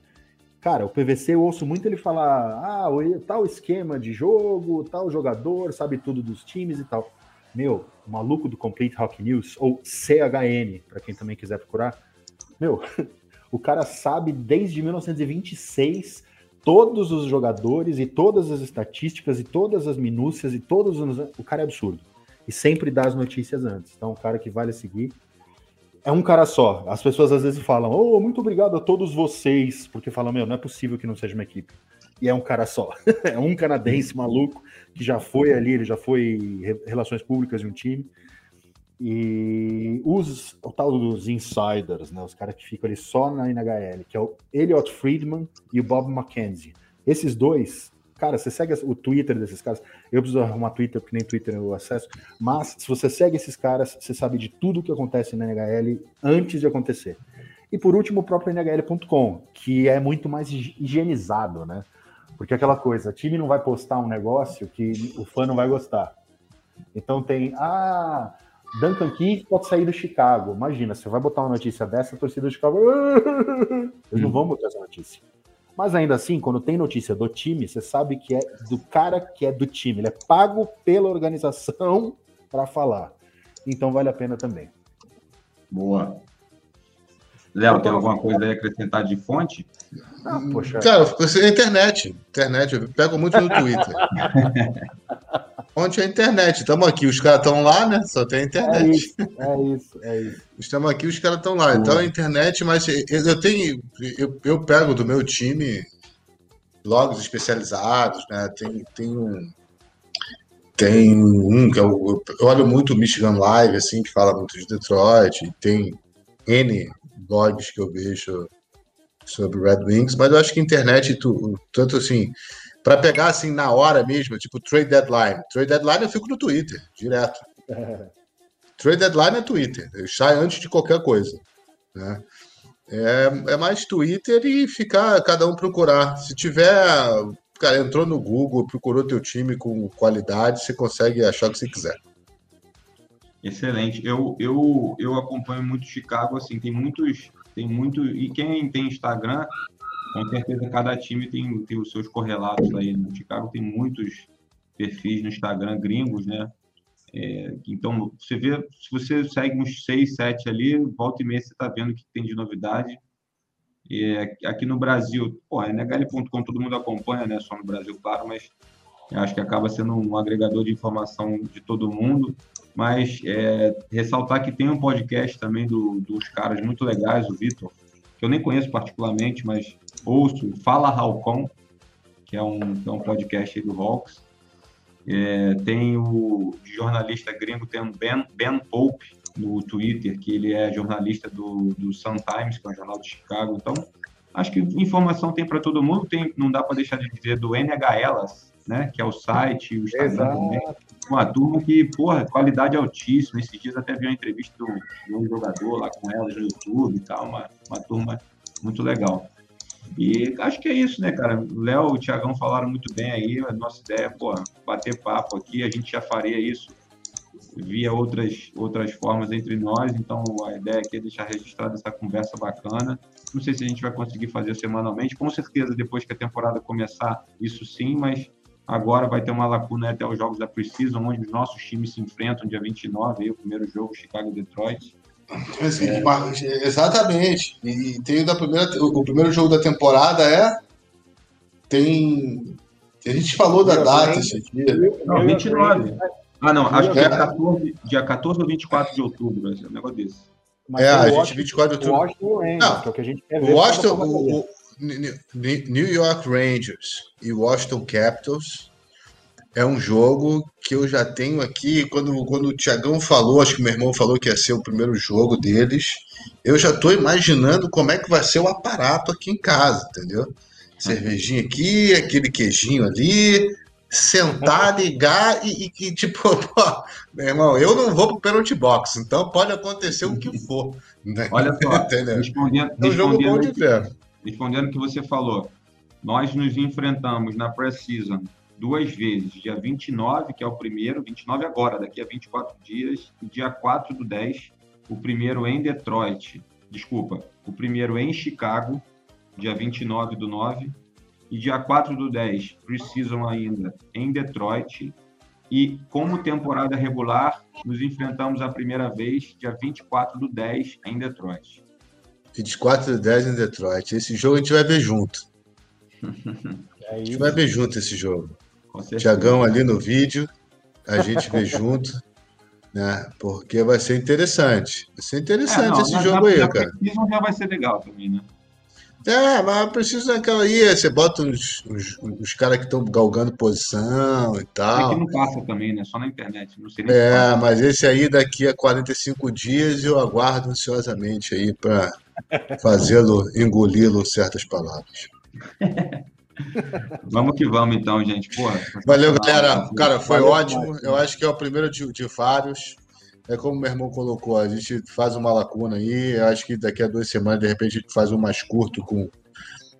Cara, o PVC eu ouço muito ele falar, ah, tal esquema de jogo, tal jogador, sabe tudo dos times e tal. Meu, o maluco do Complete Hockey News, ou CHN, para quem também quiser procurar, meu, o cara sabe desde 1926 todos os jogadores e todas as estatísticas e todas as minúcias e todos os. O cara é absurdo. E sempre dá as notícias antes. Então, um cara que vale seguir. É um cara só. As pessoas às vezes falam, oh, muito obrigado a todos vocês, porque falam, meu, não é possível que não seja uma equipe. E é um cara só. é um canadense maluco que já foi ali, ele já foi relações públicas de um time. E os, o tal dos insiders, né, os caras que ficam ali só na NHL, que é o Elliot Friedman e o Bob McKenzie. Esses dois, cara, você segue o Twitter desses caras. Eu preciso arrumar Twitter, porque nem Twitter eu acesso. Mas se você segue esses caras, você sabe de tudo que acontece na NHL antes de acontecer. E por último, o próprio NHL.com, que é muito mais higienizado, né? Porque é aquela coisa, o time não vai postar um negócio que o fã não vai gostar. Então tem, ah, Duncan Keith pode sair do Chicago. Imagina, você vai botar uma notícia dessa, a torcida do Chicago. Eles não vão botar essa notícia. Mas ainda assim, quando tem notícia do time, você sabe que é do cara que é do time. Ele é pago pela organização para falar. Então vale a pena também. Boa. Léo, tem alguma coisa aí a acrescentar de fonte? Ah, poxa. Cara, é internet. Internet, eu pego muito no Twitter. Onde é a internet? Estamos aqui, os caras estão lá, né? Só tem a internet. É isso, é isso. É isso. Estamos aqui, os caras estão lá. Então a internet, mas eu tenho. Eu, eu pego do meu time blogs especializados, né? Tem, tem um. Tem um que eu, eu olho muito o Michigan Live, assim, que fala muito de Detroit. Tem N blogs que eu vejo sobre Red Wings, mas eu acho que a internet, tu, tanto assim, para pegar assim na hora mesmo, tipo trade deadline. Trade deadline eu fico no Twitter, direto. trade deadline é Twitter, eu saio antes de qualquer coisa. Né? É, é mais Twitter e ficar, cada um procurar. Se tiver, cara, entrou no Google, procurou teu time com qualidade, você consegue achar o que você quiser. Excelente. Eu, eu, eu acompanho muito Chicago, assim, tem muitos, tem muito, e quem tem Instagram, com certeza cada time tem, tem os seus correlatos aí. No né? Chicago tem muitos perfis no Instagram gringos, né? É, então, você vê, se você segue uns seis, sete ali, volta e meia você está vendo o que tem de novidade. E aqui no Brasil, pô, a NHL.com todo mundo acompanha, né? Só no Brasil, claro, mas acho que acaba sendo um agregador de informação de todo mundo mas é, ressaltar que tem um podcast também do, dos caras muito legais, o Vitor, que eu nem conheço particularmente, mas ouço, Fala Halcon, que é um, que é um podcast do Hawks. É, tem o jornalista gringo, tem o Ben, ben Pope no Twitter, que ele é jornalista do, do Sun Times, que é um jornal de Chicago. Então, acho que informação tem para todo mundo, tem, não dá para deixar de dizer do NHLas, né, que é o site, o Instagram Exato. também uma turma que, porra, qualidade altíssima. Esses dias até vi uma entrevista de um, jogador lá com elas no YouTube e tal, uma, uma turma muito legal. E acho que é isso, né, cara? O Léo e o Tiagão falaram muito bem aí. A nossa ideia é, pô, bater papo aqui. A gente já faria isso via outras, outras formas entre nós. Então, a ideia aqui é deixar registrada essa conversa bacana. Não sei se a gente vai conseguir fazer semanalmente. Com certeza, depois que a temporada começar, isso sim, mas Agora vai ter uma lacuna até os jogos da Precision, onde os nossos times se enfrentam dia 29, aí, o primeiro jogo, Chicago Detroit. É. Exatamente. E tem o da primeira, o primeiro jogo da temporada é tem a gente falou da data esse dia. Não, 29. Ah, não, acho que é 14, dia 14 ou 24 de outubro, é um negócio desse. Mas é, a gente 24 de outubro. Washington não, que é o que a gente quer ver. Washington, o, New York Rangers e Washington Capitals é um jogo que eu já tenho aqui. Quando, quando o Tiagão falou, acho que meu irmão falou que ia ser o primeiro jogo deles, eu já estou imaginando como é que vai ser o aparato aqui em casa, entendeu? Cervejinha aqui, aquele queijinho ali, sentar, ligar e, e, e, tipo, pô, meu irmão, eu não vou pro pênalti box, então pode acontecer o que for. Né? Olha só, respondendo, é um jogo bom de ver. Respondendo o que você falou, nós nos enfrentamos na pré-season duas vezes, dia 29, que é o primeiro, 29 agora, daqui a 24 dias, e dia 4 do 10, o primeiro em Detroit, desculpa, o primeiro em Chicago, dia 29 do 9, e dia 4 do 10, precisam ainda em Detroit. E como temporada regular, nos enfrentamos a primeira vez, dia 24 do 10, em Detroit. 24 do 10 em Detroit. Esse jogo a gente vai ver junto. É a gente vai ver junto esse jogo. Tiagão ali no vídeo, a gente vê junto, né? Porque vai ser interessante. Vai ser interessante é, não, esse jogo aí, cara. já vai ser legal também, né? É, mas precisa daquela aí, você bota os, os, os caras que estão galgando posição e tal. É que não passa também, né? Só na internet. Não sei é, mas esse aí daqui a 45 dias eu aguardo ansiosamente aí para fazê-lo engoli-lo certas palavras. vamos que vamos então, gente. Porra, Valeu, galera. Cara, foi Valeu, ótimo. Eu acho que é o primeiro de, de vários é como meu irmão colocou, a gente faz uma lacuna aí, eu acho que daqui a duas semanas, de repente, a gente faz um mais curto com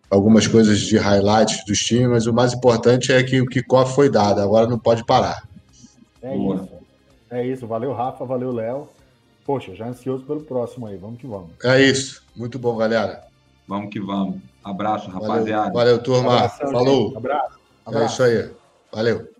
algumas coisas de highlights dos times, mas o mais importante é que o kickoff foi dado, agora não pode parar. É Boa. isso. É isso. Valeu, Rafa, valeu, Léo. Poxa, já ansioso pelo próximo aí. Vamos que vamos. É isso. Muito bom, galera. Vamos que vamos. Abraço, rapaziada. Valeu, valeu turma. Abração, Falou. Abraço. Abraço. É isso aí. Valeu.